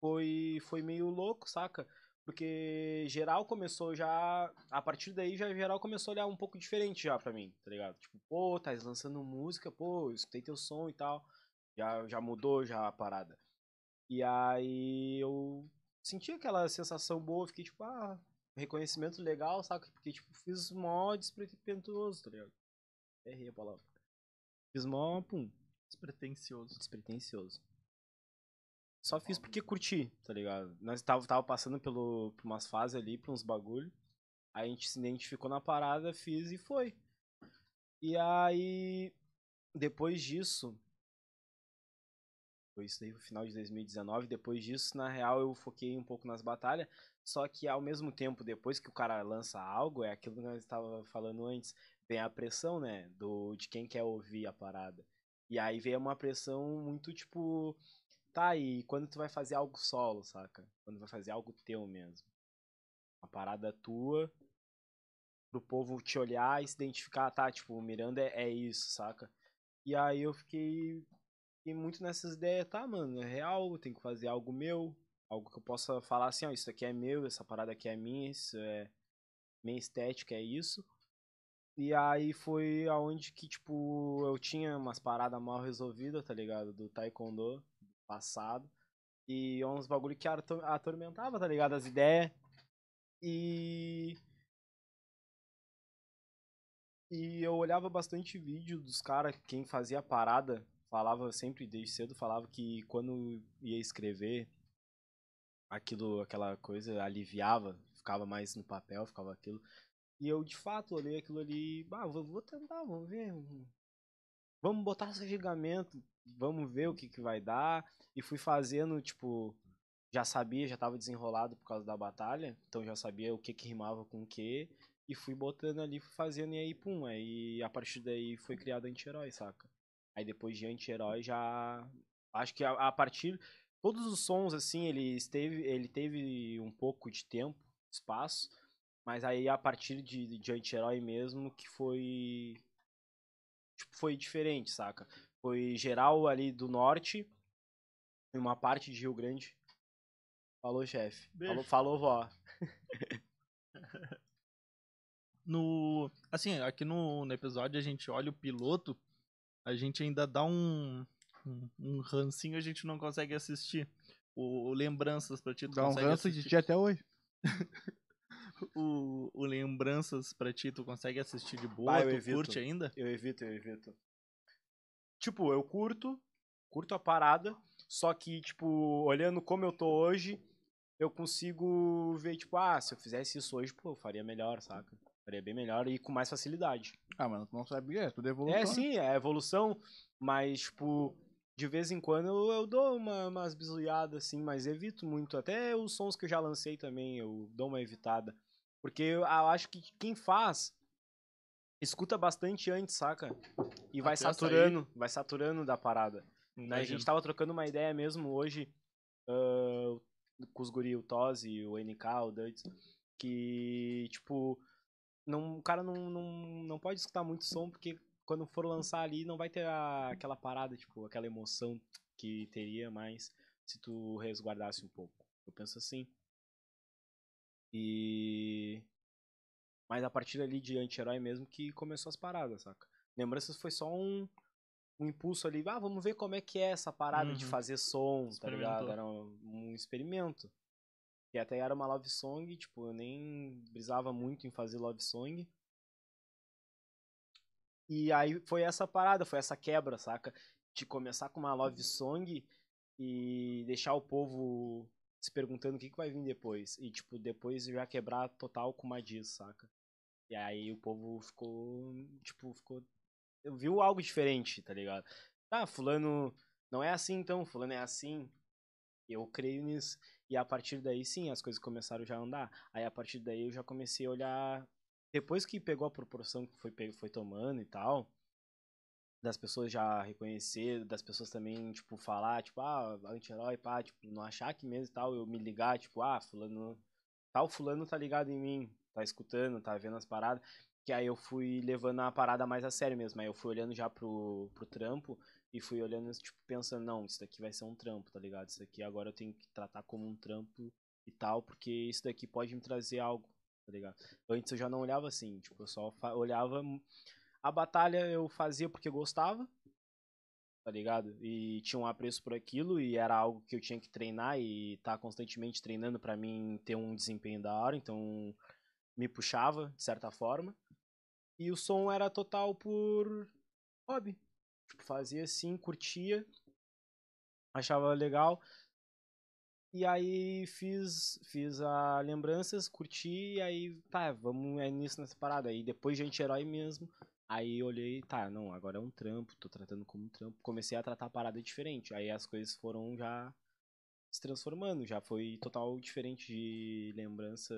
Speaker 3: foi foi meio louco, saca? Porque geral começou já. A partir daí, já geral começou a olhar um pouco diferente já pra mim, tá ligado? Tipo, pô, tá lançando música, pô, escutei teu som e tal. Já, já mudou já a parada. E aí eu senti aquela sensação boa, fiquei tipo, ah, reconhecimento legal, saca? Porque, tipo, fiz mó despretensioso, tá ligado? Errei a palavra. Fiz mó, pum,
Speaker 1: Despretensioso.
Speaker 3: despretensioso. Só fiz porque curti, tá ligado? Nós tava, tava passando pelo, por umas fases ali, por uns bagulho. Aí a gente se identificou na parada, fiz e foi. E aí, depois disso. Foi isso daí, no final de 2019. Depois disso, na real, eu foquei um pouco nas batalhas. Só que ao mesmo tempo, depois que o cara lança algo, é aquilo que nós estava falando antes. Vem a pressão, né? Do, de quem quer ouvir a parada. E aí veio uma pressão muito tipo. Tá, e quando tu vai fazer algo solo, saca? Quando vai fazer algo teu mesmo. Uma parada tua. Pro povo te olhar e se identificar, tá? Tipo, o Miranda é, é isso, saca? E aí eu fiquei, fiquei muito nessas ideias, tá, mano? É real, tem que fazer algo meu. Algo que eu possa falar assim, ó, isso aqui é meu, essa parada aqui é minha, isso é. Minha estética é isso. E aí foi aonde que, tipo, eu tinha umas paradas mal resolvidas, tá ligado? Do taekwondo, do passado. E uns bagulho que ator- atormentava, tá ligado? As ideias. E. E eu olhava bastante vídeo dos caras, quem fazia a parada, falava sempre, desde cedo, falava que quando ia escrever, aquilo, aquela coisa aliviava, ficava mais no papel, ficava aquilo. E eu, de fato, olhei aquilo ali, ah, vou, vou tentar, vamos ver. Vamos botar esse gigamento, vamos ver o que, que vai dar. E fui fazendo, tipo, já sabia, já tava desenrolado por causa da batalha, então já sabia o que que rimava com o que. E fui botando ali, fui fazendo, e aí, pum, aí a partir daí foi criado anti-herói, saca? Aí depois de anti-herói já. Acho que a, a partir. Todos os sons, assim, ele teve, ele teve um pouco de tempo, espaço. Mas aí a partir de, de anti-herói mesmo que foi. Tipo, foi diferente, saca? Foi geral ali do norte e uma parte de Rio Grande. Falou, chefe. Falou, falou, vó.
Speaker 1: No. Assim, aqui no, no episódio a gente olha o piloto, a gente ainda dá um. Um, um rancinho a gente não consegue assistir. O, o Lembranças pra ti, tu
Speaker 2: Dá um
Speaker 1: consegue
Speaker 2: ranço de
Speaker 1: assistir?
Speaker 2: ti até hoje.
Speaker 1: O, o Lembranças pra ti, tu consegue assistir de boa?
Speaker 3: Ah, eu
Speaker 1: tu
Speaker 3: evito.
Speaker 1: curte ainda?
Speaker 3: Eu evito, eu evito. Tipo, eu curto, curto a parada, só que, tipo, olhando como eu tô hoje, eu consigo ver, tipo, ah, se eu fizesse isso hoje, pô, eu faria melhor, saca? Faria bem melhor e com mais facilidade.
Speaker 2: Ah, mano, tu não sabia, é tudo evolução.
Speaker 3: É,
Speaker 2: né?
Speaker 3: sim, é evolução, mas, tipo, de vez em quando eu, eu dou uma, umas bizuiadas, assim, mas evito muito. Até os sons que eu já lancei também, eu dou uma evitada. Porque eu acho que quem faz, escuta bastante antes, saca? E vai
Speaker 1: Até sair.
Speaker 3: saturando, vai saturando da parada. Né? A gente tava trocando uma ideia mesmo hoje ah, com os guri, o Tozi, o NK, o Duds, que, tipo, não, o cara não, não, não pode escutar muito som, porque quando for lançar ali não vai ter a- aquela parada, tipo, aquela emoção que teria mais se tu resguardasse um pouco. Eu penso assim. E... Mas a partir ali de anti-herói mesmo que começou as paradas, saca? Lembranças foi só um, um impulso ali, ah, vamos ver como é que é essa parada de
Speaker 1: Uhum.
Speaker 3: fazer som, tá ligado? Era um, um experimento. E até era uma love song, tipo, eu nem brisava muito em fazer love song. E aí foi essa parada, foi essa quebra, saca? De começar com uma love song e deixar o povo se perguntando o que, que vai vir depois. E, tipo, depois já quebrar total com uma diz, saca? E aí o povo ficou, tipo, ficou... Viu algo diferente, tá ligado? Ah, fulano não é assim então, fulano é assim. Eu creio nisso. E a partir daí, sim, as coisas começaram já a andar. Aí a partir daí eu já comecei a olhar. Depois que pegou a proporção que foi, foi tomando e tal, das pessoas já reconhecer, das pessoas também, tipo, falar, tipo, ah, anti-herói, pá, tipo, não achar que mesmo e tal, eu me ligar, tipo, ah, fulano. Tal fulano tá ligado em mim, tá escutando, tá vendo as paradas. Que aí eu fui levando a parada mais a sério mesmo. Aí eu fui olhando já pro, pro trampo e fui olhando, tipo, pensando, não, isso daqui vai ser um trampo, tá ligado? Isso daqui agora eu tenho que tratar como um trampo e tal, porque isso daqui pode me trazer algo, tá ligado? Antes eu já não olhava assim, tipo, eu só olhava. A batalha eu fazia porque gostava, tá ligado? E tinha um apreço por aquilo e era algo que eu tinha que treinar e estar constantemente treinando pra mim ter um desempenho da hora, então me puxava de certa forma. E o som era total por hobby. Tipo, fazia assim, curtia, achava legal. E aí fiz, fiz a lembranças, curti, e aí, tá, vamos é nisso nessa parada. Aí depois de anti-herói mesmo, aí olhei, tá, não, agora é um trampo, tô tratando como um trampo. Comecei a tratar a parada diferente. Aí as coisas foram já se transformando, já foi total diferente de lembrança,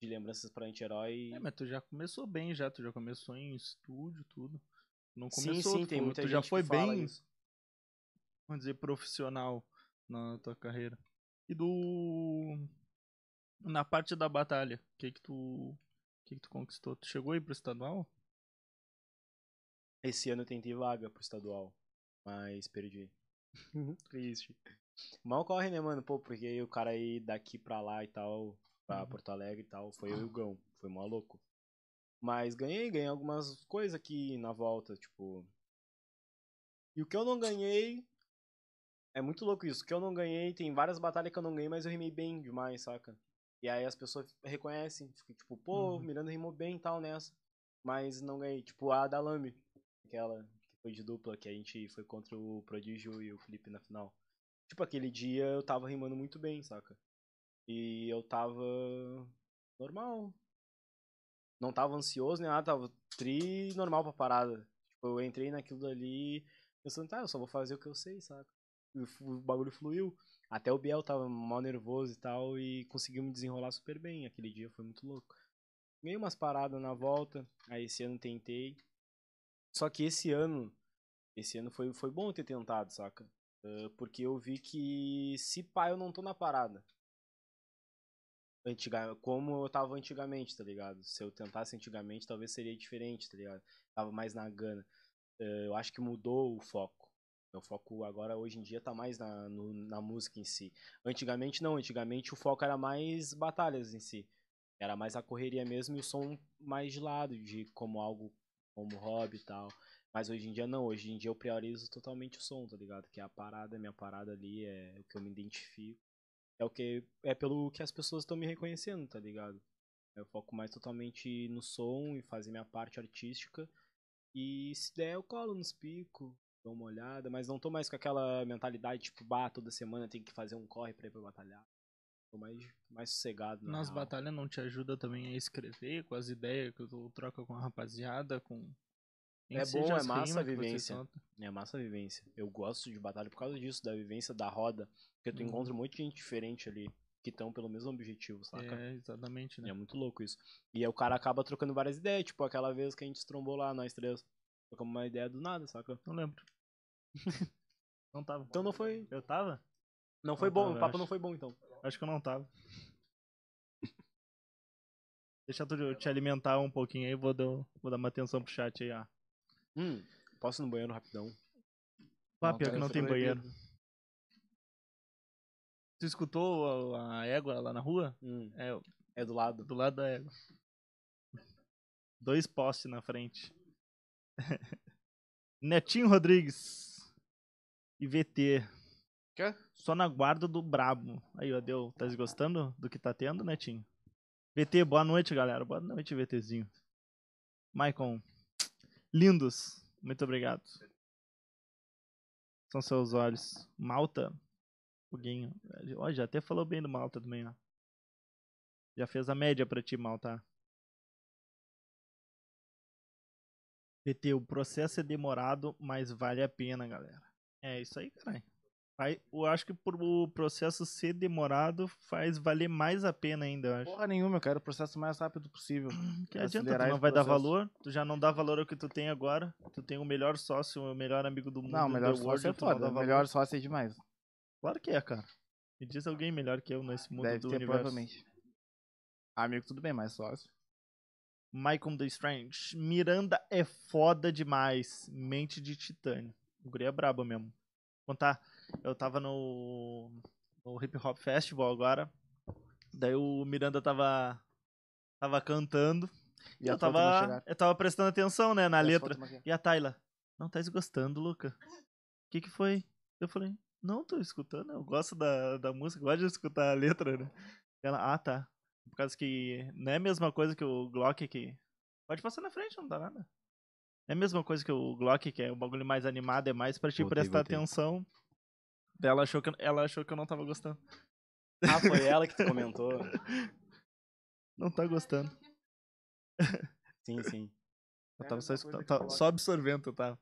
Speaker 3: de lembranças pra anti-herói.
Speaker 1: É, mas tu já começou bem já, tu já começou em estúdio, tudo. Não
Speaker 3: sim,
Speaker 1: começou,
Speaker 3: sim,
Speaker 1: tu,
Speaker 3: tem muita
Speaker 1: tu
Speaker 3: gente
Speaker 1: já foi bem,
Speaker 3: isso.
Speaker 1: vamos dizer, profissional na tua carreira. E do na parte da batalha, o que que tu o que que tu conquistou? Tu chegou aí pro estadual?
Speaker 3: Esse ano eu tentei vaga pro estadual, mas perdi. Triste. Mal corre, né, mano? Pô, porque o cara aí daqui pra lá e tal, pra
Speaker 1: Uhum.
Speaker 3: Porto Alegre e tal, foi eu e o Gão. Foi mó louco. Mas ganhei, ganhei algumas coisas aqui na volta, tipo. E o que eu não ganhei. É muito louco isso. O que eu não ganhei, tem várias batalhas que eu não ganhei, mas eu rimei bem demais, saca? E aí as pessoas reconhecem, tipo, pô,
Speaker 1: Uhum.
Speaker 3: Miranda rimou bem e tal nessa. Mas não ganhei. Tipo, a da Lame, aquela que foi de dupla, que a gente foi contra o Prodígio e o Felipe na final. Tipo, aquele dia eu tava rimando muito bem, saca? E eu tava normal. Não tava ansioso nem nada, tava tri normal pra parada. Tipo, eu entrei naquilo dali pensando, tá, eu só vou fazer o que eu sei, saca? E o bagulho fluiu. Até o Biel tava mal nervoso e tal e conseguiu me desenrolar super bem. Aquele dia foi muito louco. Ganhei umas paradas na volta, aí esse ano tentei. Só que esse ano, esse ano foi, foi bom ter tentado, saca? Ah, porque eu vi que se pá, eu não tô na parada. Antiga, como eu tava antigamente, tá ligado? Se eu tentasse antigamente, talvez seria diferente, tá ligado? Tava mais na gana. Eh, Eu acho que mudou o foco. O foco agora, hoje em dia, tá mais na, no- na música em si. Antigamente, não. Antigamente, o foco era mais batalhas em si. Era mais a correria mesmo e o som mais de lado, de como algo como hobby e tal. Mas hoje em dia, não. Hoje em dia, eu priorizo totalmente o som, tá ligado? Que é a parada, minha parada ali, é o que eu me identifico. É o que é pelo que as pessoas estão me reconhecendo, tá ligado? Eu foco mais totalmente no som e fazer minha parte artística. E se der, eu colo nos picos, dou uma olhada, mas não tô mais com aquela mentalidade, tipo, bah, toda semana tem que fazer um corre pra ir pra batalhar. Tô mais, mais sossegado, na
Speaker 1: Nas
Speaker 3: real.
Speaker 1: batalhas não te ajuda também a escrever com as ideias que tu troca com a rapaziada, com
Speaker 3: É
Speaker 1: que seja
Speaker 3: bom, é
Speaker 1: as
Speaker 3: massa a vivência. É massa a vivência. Eu gosto de batalha por causa disso, da vivência da roda. Porque tu
Speaker 1: Uhum.
Speaker 3: encontra um monte de gente diferente ali, que estão pelo mesmo objetivo, saca?
Speaker 1: É, exatamente,
Speaker 3: É
Speaker 1: né?
Speaker 3: muito louco isso. E aí o cara acaba trocando várias ideias, tipo aquela vez que a gente se trombou lá, nós três. Trocamos uma ideia do nada, saca?
Speaker 1: Não lembro. não tava.
Speaker 3: Então não foi.
Speaker 1: Eu tava?
Speaker 3: Não foi
Speaker 1: Não
Speaker 3: bom,
Speaker 1: tava,
Speaker 3: o papo
Speaker 1: acho.
Speaker 3: não foi bom então.
Speaker 1: Acho que eu não tava. Deixa tu te alimentar um pouquinho aí, vou dar, vou dar uma atenção pro chat aí, ó.
Speaker 3: Hum, posso ir no banheiro rapidão?
Speaker 1: Ah, pior que
Speaker 2: tá
Speaker 1: não tem banheiro. Tu escutou a, a égua lá na rua?
Speaker 3: Hum,
Speaker 1: É,
Speaker 3: é do lado.
Speaker 1: do lado da égua. Dois postes na frente. Netinho Rodrigues. IVT.
Speaker 2: Quê?
Speaker 1: Só na guarda do brabo. Aí, ó, deu. Tá gostando do que tá tendo, Netinho? VT, boa noite, galera. Boa noite, VTzinho. Maicon, lindos. Muito obrigado. São seus olhos. Malta, foguinho. Ó, já até falou bem do Malta também, ó. Já fez a média pra ti, Malta. VT, o processo é demorado, mas vale a pena, galera. É isso aí, caralho. Vai- Eu acho que por o processo ser demorado faz valer mais a pena ainda, eu acho.
Speaker 2: Porra nenhuma, eu quero o processo mais rápido possível.
Speaker 1: Que adianta, tu não vai dar
Speaker 2: processo.
Speaker 1: valor, tu já não dá valor ao que tu tem agora. Tu tem o melhor sócio, o melhor amigo do mundo.
Speaker 2: Não, o melhor
Speaker 1: the world,
Speaker 2: sócio é foda. O melhor sócio é demais.
Speaker 1: Claro que é, cara. Me diz alguém melhor que eu nesse mundo
Speaker 2: Deve
Speaker 1: do
Speaker 2: ter,
Speaker 1: universo.
Speaker 2: provavelmente. Amigo, tudo bem, mas sócio.
Speaker 1: Michael the Strange. Miranda é foda demais. Mente de titânio. O guri é brabo mesmo. Contar, eu tava no, no Hip Hop Festival agora. Daí o Miranda tava tava cantando. E eu tava, eu tava prestando atenção, né, na
Speaker 2: E
Speaker 1: letra. E a Tayla, não tá gostando, Luca? O que que foi? Eu falei, não tô escutando, eu gosto da, da música, gosto de escutar a letra, né? Ela, ah, tá. Por causa que não é a mesma coisa que o Glock que... Pode passar na frente, não dá nada. Não é a mesma coisa que o Glock, que é um bagulho mais animado, é mais pra te
Speaker 3: Voltei,
Speaker 1: prestar
Speaker 3: voltei.
Speaker 1: atenção. Ela achou, que, ela achou que eu não tava gostando.
Speaker 3: Ah, foi ela que tu comentou.
Speaker 1: Não tá gostando.
Speaker 3: Sim, sim.
Speaker 1: Eu
Speaker 2: É
Speaker 1: tava só,
Speaker 2: mesma
Speaker 1: escutando, tava
Speaker 2: o
Speaker 1: só absorvendo, tá?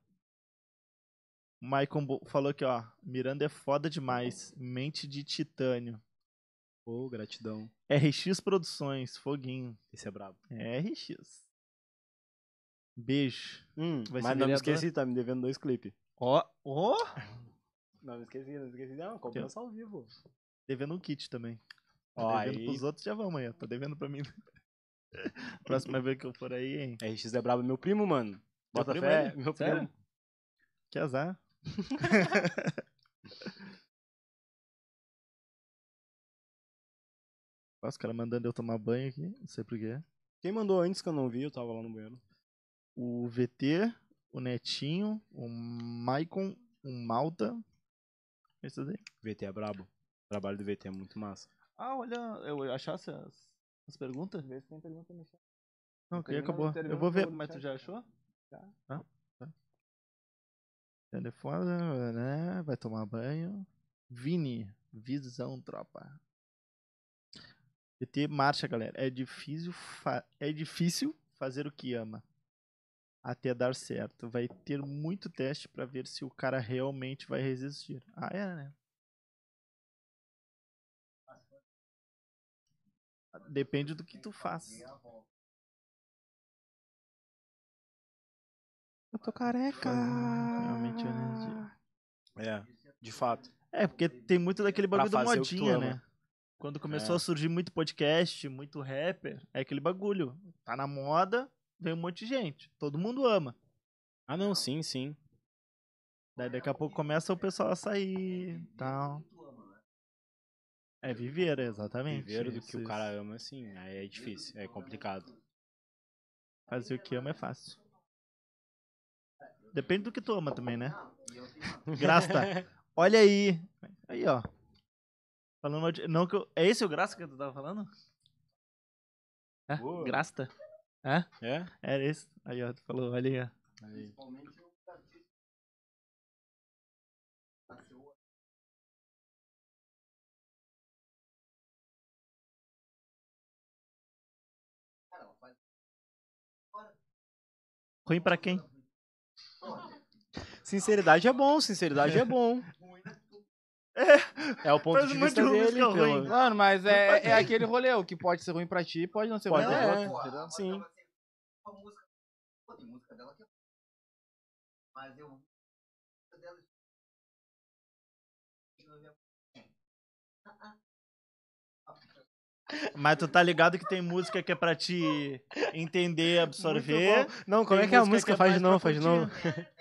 Speaker 1: O Maicon falou aqui, ó. Miranda é foda demais. Mente de titânio.
Speaker 3: Ô, gratidão.
Speaker 1: RX Produções, foguinho.
Speaker 3: Esse é brabo.
Speaker 1: É RX. Beijo.
Speaker 3: Hum,
Speaker 1: Vai ser
Speaker 3: mas não me esqueci, tá me devendo dois clipes.
Speaker 1: Ó, ó.
Speaker 3: Não me esqueci, não esqueci. Não, cobrança ao vivo.
Speaker 1: Devendo um kit também. Tá
Speaker 3: Ó,
Speaker 1: devendo
Speaker 3: aí,
Speaker 1: pros outros já vão amanhã. Tá devendo pra mim. Próxima vez que eu for aí, hein?
Speaker 3: RX é brabo, meu primo, mano. Bota
Speaker 1: primo
Speaker 3: fé,
Speaker 1: ele?
Speaker 3: meu
Speaker 1: Sério?
Speaker 3: primo.
Speaker 1: Que azar. Ó, Os caras mandando eu tomar banho aqui. Não sei porquê.
Speaker 3: Quem mandou antes que eu não vi, eu tava lá no banheiro.
Speaker 1: o VT, o Netinho, o Maicon, o Malta. Esses aí.
Speaker 3: VT é brabo. O trabalho do VT é muito massa.
Speaker 1: Ah, olha, eu achasse as, as perguntas?
Speaker 2: Vê se tem pergunta no chat.
Speaker 1: Não, que
Speaker 2: Termina-
Speaker 1: acabou. Eu vou ver, mas tu já achou?
Speaker 2: Já.
Speaker 1: Ah, tá. Telefone, né? Vai tomar banho. Vini, visão, tropa. VT marcha, galera. É difícil, fa- é difícil fazer o que ama. Até dar certo. Vai ter muito teste pra ver se o cara realmente vai resistir. Ah, é, né? Depende do que tu faz.
Speaker 2: Eu tô careca.
Speaker 1: Realmente energia.
Speaker 3: É, de fato.
Speaker 1: É, porque tem muito daquele bagulho
Speaker 3: tu
Speaker 1: modinha, né? Quando começou
Speaker 3: É.
Speaker 1: a surgir muito podcast, muito rapper, é aquele bagulho. Tá na moda, vem um monte de gente. Todo mundo ama.
Speaker 3: Ah, não, sim, sim.
Speaker 1: Daí daqui a pouco começa o pessoal a sair tal. É viver, exatamente.
Speaker 3: Viver do
Speaker 1: Isso,
Speaker 3: que o
Speaker 1: isso.
Speaker 3: cara ama, sim. Aí é difícil, é complicado.
Speaker 1: Fazer o que ama é fácil. Depende do que tu ama também, né? Grasta, olha aí. Aí, ó. Falando de... Não que eu... É esse o Grasta que tu tava falando? É? Grasta? É?
Speaker 3: É?
Speaker 1: Era esse. Aí, ó, tu falou, olha aí, ó.
Speaker 3: Aí.
Speaker 1: Ruim pra quem?
Speaker 3: Sinceridade é bom, sinceridade é bom. É o ponto
Speaker 1: Faz
Speaker 3: de vista dele.
Speaker 1: ruim.
Speaker 3: Pelo...
Speaker 2: Mano, mas é, é aquele rolê, o que pode ser ruim pra ti pode não ser
Speaker 3: Pode,
Speaker 2: ruim pra
Speaker 3: é.
Speaker 2: outro, entendeu?
Speaker 3: Sim.
Speaker 5: Música dela que é. Mas eu. música dela-
Speaker 1: Mas tu tá ligado que tem música que é pra te entender, absorver.
Speaker 3: Não, como
Speaker 1: Tem
Speaker 3: é que é a
Speaker 1: música que é
Speaker 3: faz de novo, faz de novo.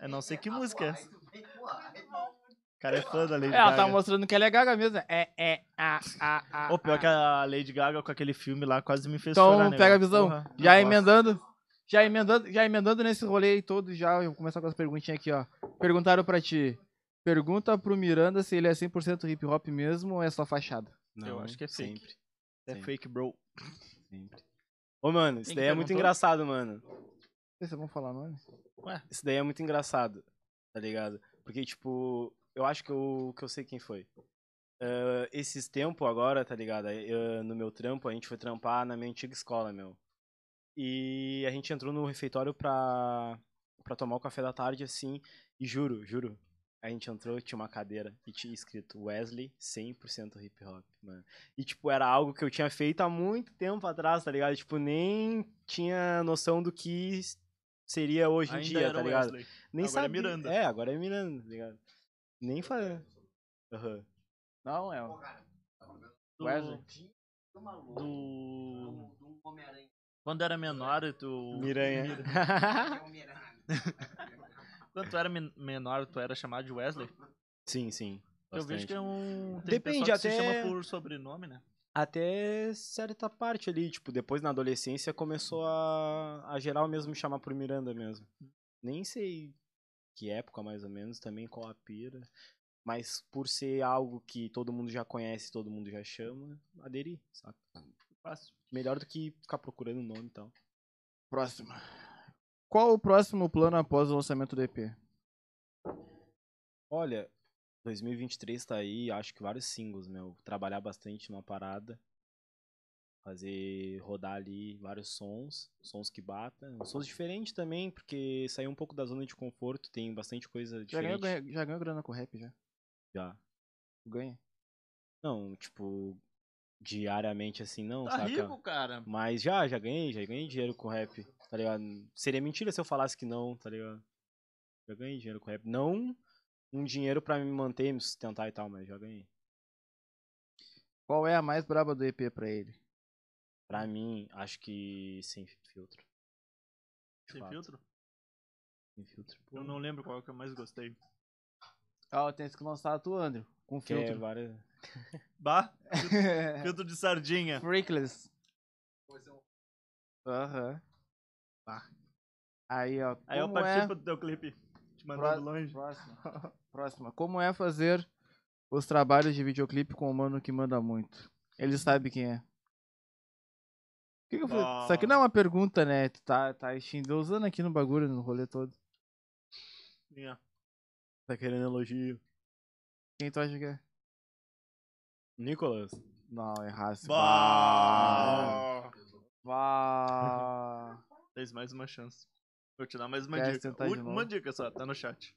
Speaker 1: Eu não sei que música é essa. O cara é fã da Lady
Speaker 2: É, ela
Speaker 1: Gaga.
Speaker 2: tá mostrando que ela é gaga mesmo. É, é, a, a, a.
Speaker 1: Ô, pior
Speaker 2: a.
Speaker 1: que a Lady Gaga com aquele filme lá quase me fez
Speaker 2: Então,
Speaker 1: chorar, né,
Speaker 2: pega a visão.
Speaker 1: Porra,
Speaker 2: Já emendando. Já emendando, já emendando nesse rolê aí todo, já. Eu vou começar com as perguntinhas aqui, ó. Perguntaram pra ti. Pergunta pro Miranda se ele é 100% hip hop mesmo ou é só fachada.
Speaker 3: Não,
Speaker 1: acho que é fake.
Speaker 3: Sempre,
Speaker 1: É
Speaker 3: Sim.
Speaker 1: fake, bro.
Speaker 3: sempre. Ô, mano, isso
Speaker 1: Quem
Speaker 3: daí é muito engraçado, mano.
Speaker 2: Vocês vão falar nome?
Speaker 3: Isso daí é muito engraçado, tá ligado? Porque, tipo, eu acho que eu, que eu sei quem foi. Ah, esses tempos agora, tá ligado? Ah, no meu trampo, a gente foi trampar na minha antiga escola, meu. E a gente entrou no refeitório pra, pra tomar o café da tarde, assim, e juro, juro. A gente entrou, tinha uma cadeira e tinha escrito Wesley 100% hip hop, mano. E, tipo, era algo que eu tinha feito há muito tempo atrás, tá ligado? Tipo, nem tinha noção do que seria hoje em
Speaker 1: Ainda
Speaker 3: dia,
Speaker 1: era
Speaker 3: tá ligado?
Speaker 1: Wesley.
Speaker 3: Nem
Speaker 1: Agora é. Miranda.
Speaker 3: É, agora é Miranda, tá ligado? Nem falei. Aham.
Speaker 2: Não, é.
Speaker 1: Do,
Speaker 2: Wesley.
Speaker 1: Do,
Speaker 5: do Homem-Aranha.
Speaker 1: Quando era menor, tu...
Speaker 3: Miranha.
Speaker 5: É.
Speaker 1: Quando tu era men- menor, tu era chamado de Wesley?
Speaker 3: sim, sim.
Speaker 1: Eu vejo que é um... Tem
Speaker 3: Depende,
Speaker 1: que se
Speaker 3: até-
Speaker 1: chama por sobrenome, né?
Speaker 3: Até certa parte ali, tipo, depois na adolescência começou a, a geral mesmo me chamar por Miranda mesmo. Nem sei que época mais ou menos, também qual a pira. Mas por ser algo que todo mundo já conhece, todo mundo já chama, aderi, saca?
Speaker 1: Fácil.
Speaker 3: Melhor do que ficar procurando nome e tal.
Speaker 2: Próxima. Qual o próximo plano após o lançamento do EP?
Speaker 3: Olha, 2023 tá aí, acho que vários singles, meu. Trabalhar bastante numa parada. Fazer rodar ali vários sons, sons que batam. Sons diferentes também, porque sair um pouco da zona de conforto, tem bastante coisa
Speaker 2: Já ganhou,
Speaker 3: diferente.
Speaker 2: já ganhou grana com rap já?
Speaker 3: Já.
Speaker 2: Ganha?
Speaker 3: Não, tipo, diariamente assim, não,
Speaker 1: Tá
Speaker 3: saca?
Speaker 1: rico, cara.
Speaker 3: Mas já, já ganhei, já ganhei dinheiro com rap, tá ligado? Seria mentira se eu falasse que não, tá ligado? Já ganhei dinheiro com rap. Não um dinheiro pra me manter, me sustentar e tal, mas já ganhei.
Speaker 2: Qual é a mais braba do EP pra ele?
Speaker 3: Pra mim, acho que sem filtro.
Speaker 1: Sem
Speaker 3: fato.
Speaker 1: filtro?
Speaker 3: Sem filtro.
Speaker 1: Eu não lembro qual que eu mais gostei.
Speaker 2: Ah, tem que lançar tu, Andrew. Com
Speaker 3: Que é
Speaker 2: filtro.
Speaker 3: várias...
Speaker 1: Bah, filtro de sardinha.
Speaker 2: Freakless. Aham.
Speaker 1: Bah.
Speaker 2: Aí, ó.
Speaker 1: Aí eu
Speaker 2: como é-
Speaker 1: participo do teu clipe. Te mandando
Speaker 2: Pró-
Speaker 1: longe.
Speaker 2: Próxima. Próxima. Como é fazer os trabalhos de videoclipe com o mano que manda muito? Ele sabe quem é. Que que eu falei? Isso aqui não é uma pergunta, né? Tu tá, tá usando aqui no bagulho, no rolê todo.
Speaker 1: Minha.
Speaker 3: Tá querendo elogio.
Speaker 2: Quem tu acha que é?
Speaker 3: Nicolas.
Speaker 2: Não, errasse.
Speaker 1: Bah.
Speaker 2: Vá.
Speaker 1: Tens mais uma chance. Vou te dar mais uma
Speaker 2: Quer
Speaker 1: dica.
Speaker 2: tentar de
Speaker 1: Última
Speaker 2: novo?
Speaker 1: dica só, tá no chat.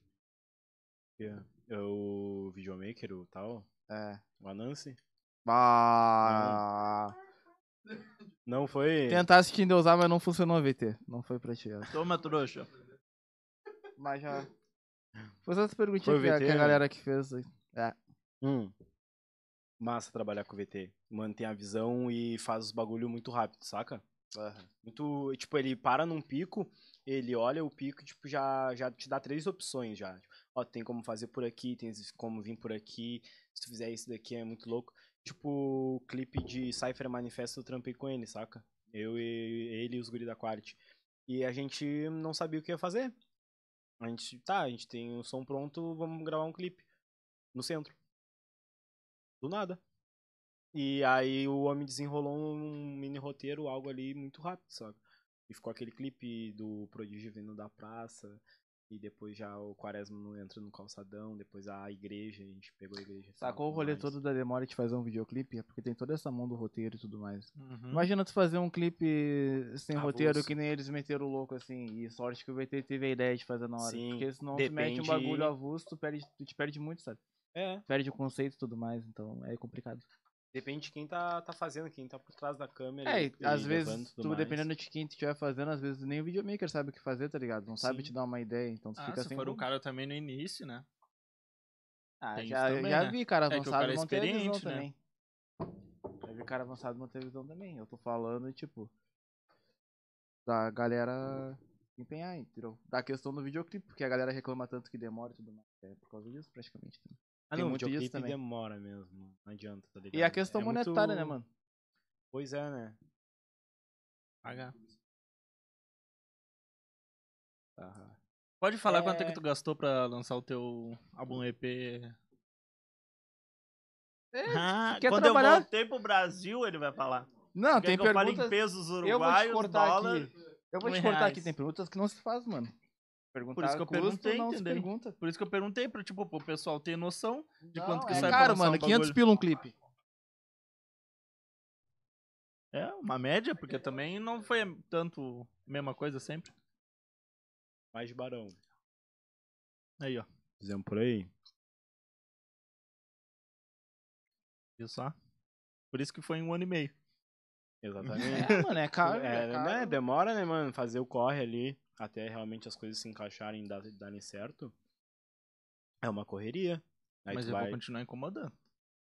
Speaker 3: É o videomaker, o tal.
Speaker 2: É.
Speaker 3: O Anansi.
Speaker 2: Bah.
Speaker 3: Não foi...
Speaker 2: Tentasse te endeusar, mas não funcionou, VT. Não foi pra ti. essa.
Speaker 1: Toma, trouxa.
Speaker 2: Mas já. Foi só essa perguntinha que, a-
Speaker 3: VT,
Speaker 2: que a
Speaker 3: né?
Speaker 2: galera que fez. aí.
Speaker 3: Hum. Massa trabalhar com o VT. Mantém a visão e faz os bagulho muito rápido, saca? Muito. Tipo, ele para num pico, ele olha o pico e, tipo, já, já te dá três opções já. Ó, tem como fazer por aqui, tem como vir por aqui. Se tu fizer isso daqui é muito louco. Tipo, o clipe de Cypher Manifesto eu trampei com ele, saca? Eu e ele e os guri da Quality. E a gente não sabia o que ia fazer. A gente, tá, a gente tem o som pronto, vamos gravar um clipe. No centro. Do nada. E aí o homem desenrolou um mini roteiro, algo ali muito rápido, sabe? E ficou aquele clipe do prodígio vindo da praça. E depois já o Quaresma não entra no calçadão, depois a igreja, a gente pegou a igreja. e
Speaker 2: Sacou o rolê
Speaker 3: mais.
Speaker 2: todo da demora de fazer um videoclipe? É porque tem toda essa mão do roteiro e tudo mais.
Speaker 1: Uhum.
Speaker 2: Imagina tu fazer um clipe sem
Speaker 3: Avulso.
Speaker 2: roteiro que nem eles meteram o louco assim. E sorte que o VT teve a ideia de fazer na hora.
Speaker 3: Sim,
Speaker 2: porque senão tu mete um
Speaker 3: depende-
Speaker 2: bagulho avulso, tu, perde, tu te perde muito, sabe?
Speaker 3: É,
Speaker 2: Perde o conceito e tudo mais. Então é complicado.
Speaker 3: depende de quem tá, tá fazendo, quem tá por trás da câmera.
Speaker 2: É,
Speaker 3: e-
Speaker 2: e
Speaker 3: e
Speaker 2: às
Speaker 3: levando
Speaker 2: vezes,
Speaker 3: tudo
Speaker 2: tu,
Speaker 3: mais.
Speaker 2: dependendo de quem tu estiver fazendo, às vezes nem o videomaker sabe o que fazer, tá ligado? Não sabe
Speaker 3: Sim.
Speaker 2: te dar uma ideia, então tu
Speaker 1: Ah,
Speaker 2: fica
Speaker 1: se
Speaker 2: sem.
Speaker 1: for um
Speaker 2: rumo.
Speaker 1: cara também no início, né?
Speaker 2: Ah,
Speaker 1: tem
Speaker 2: já,
Speaker 1: também,
Speaker 2: já
Speaker 1: né?
Speaker 2: vi cara
Speaker 1: É o
Speaker 2: avançado
Speaker 1: cara é
Speaker 2: não ter visão
Speaker 1: né?
Speaker 2: também. Já vi cara avançado não ter visão também. Eu tô falando, tipo, da galera empenhar, entendeu? Da questão do videoclipe, porque a galera reclama tanto que demora e tudo mais. É por causa disso, praticamente. também.
Speaker 3: Ah,
Speaker 2: tem
Speaker 3: não,
Speaker 2: muito
Speaker 3: o
Speaker 2: disso
Speaker 3: videoclipe
Speaker 2: também.
Speaker 3: demora mesmo, não adianta, tá ligado?
Speaker 2: E a questão
Speaker 3: É
Speaker 2: monetária, né,
Speaker 3: muito-
Speaker 2: mano?
Speaker 3: Pois é, né?
Speaker 1: Pagar.
Speaker 3: Aham.
Speaker 1: Pode falar quanto é que
Speaker 3: É.
Speaker 1: tu gastou pra lançar o teu álbum EP. Ah,
Speaker 2: quer
Speaker 1: quando
Speaker 2: trabalhar?
Speaker 1: eu voltei pro Brasil, ele vai falar.
Speaker 2: Não,
Speaker 1: Quer
Speaker 2: tem
Speaker 1: eu
Speaker 2: perguntas.
Speaker 1: pesos
Speaker 2: Eu vou te cortar
Speaker 1: dólar.
Speaker 2: aqui. Eu vou te cortar aqui,
Speaker 1: reais.
Speaker 2: tem perguntas que não se faz, mano. Perguntar
Speaker 1: Por isso que eu
Speaker 2: custo,
Speaker 1: perguntei,
Speaker 2: não
Speaker 1: entendeu?
Speaker 2: pergunta.
Speaker 1: Por isso que eu perguntei, pra, tipo, pro pessoal ter noção de
Speaker 2: Não,
Speaker 1: quanto que
Speaker 2: é
Speaker 1: sai
Speaker 2: caro,
Speaker 1: lançar
Speaker 2: mano.
Speaker 1: um
Speaker 2: 500
Speaker 1: bagulho.
Speaker 2: pila um clipe.
Speaker 1: É, uma média, porque também não foi tanto mesma coisa sempre.
Speaker 3: Mais de barão.
Speaker 1: Aí, ó.
Speaker 3: Fizemos por aí.
Speaker 1: Viu só? Por isso que foi em um ano e meio.
Speaker 3: Exatamente.
Speaker 2: É, mano, é caro.
Speaker 3: É,
Speaker 2: é caro.
Speaker 3: né? Demora, né, mano? Fazer o corre ali até realmente as coisas se encaixarem e dar- darem certo. É uma correria. Aí
Speaker 1: mas eu
Speaker 3: vai.
Speaker 1: vou continuar incomodando.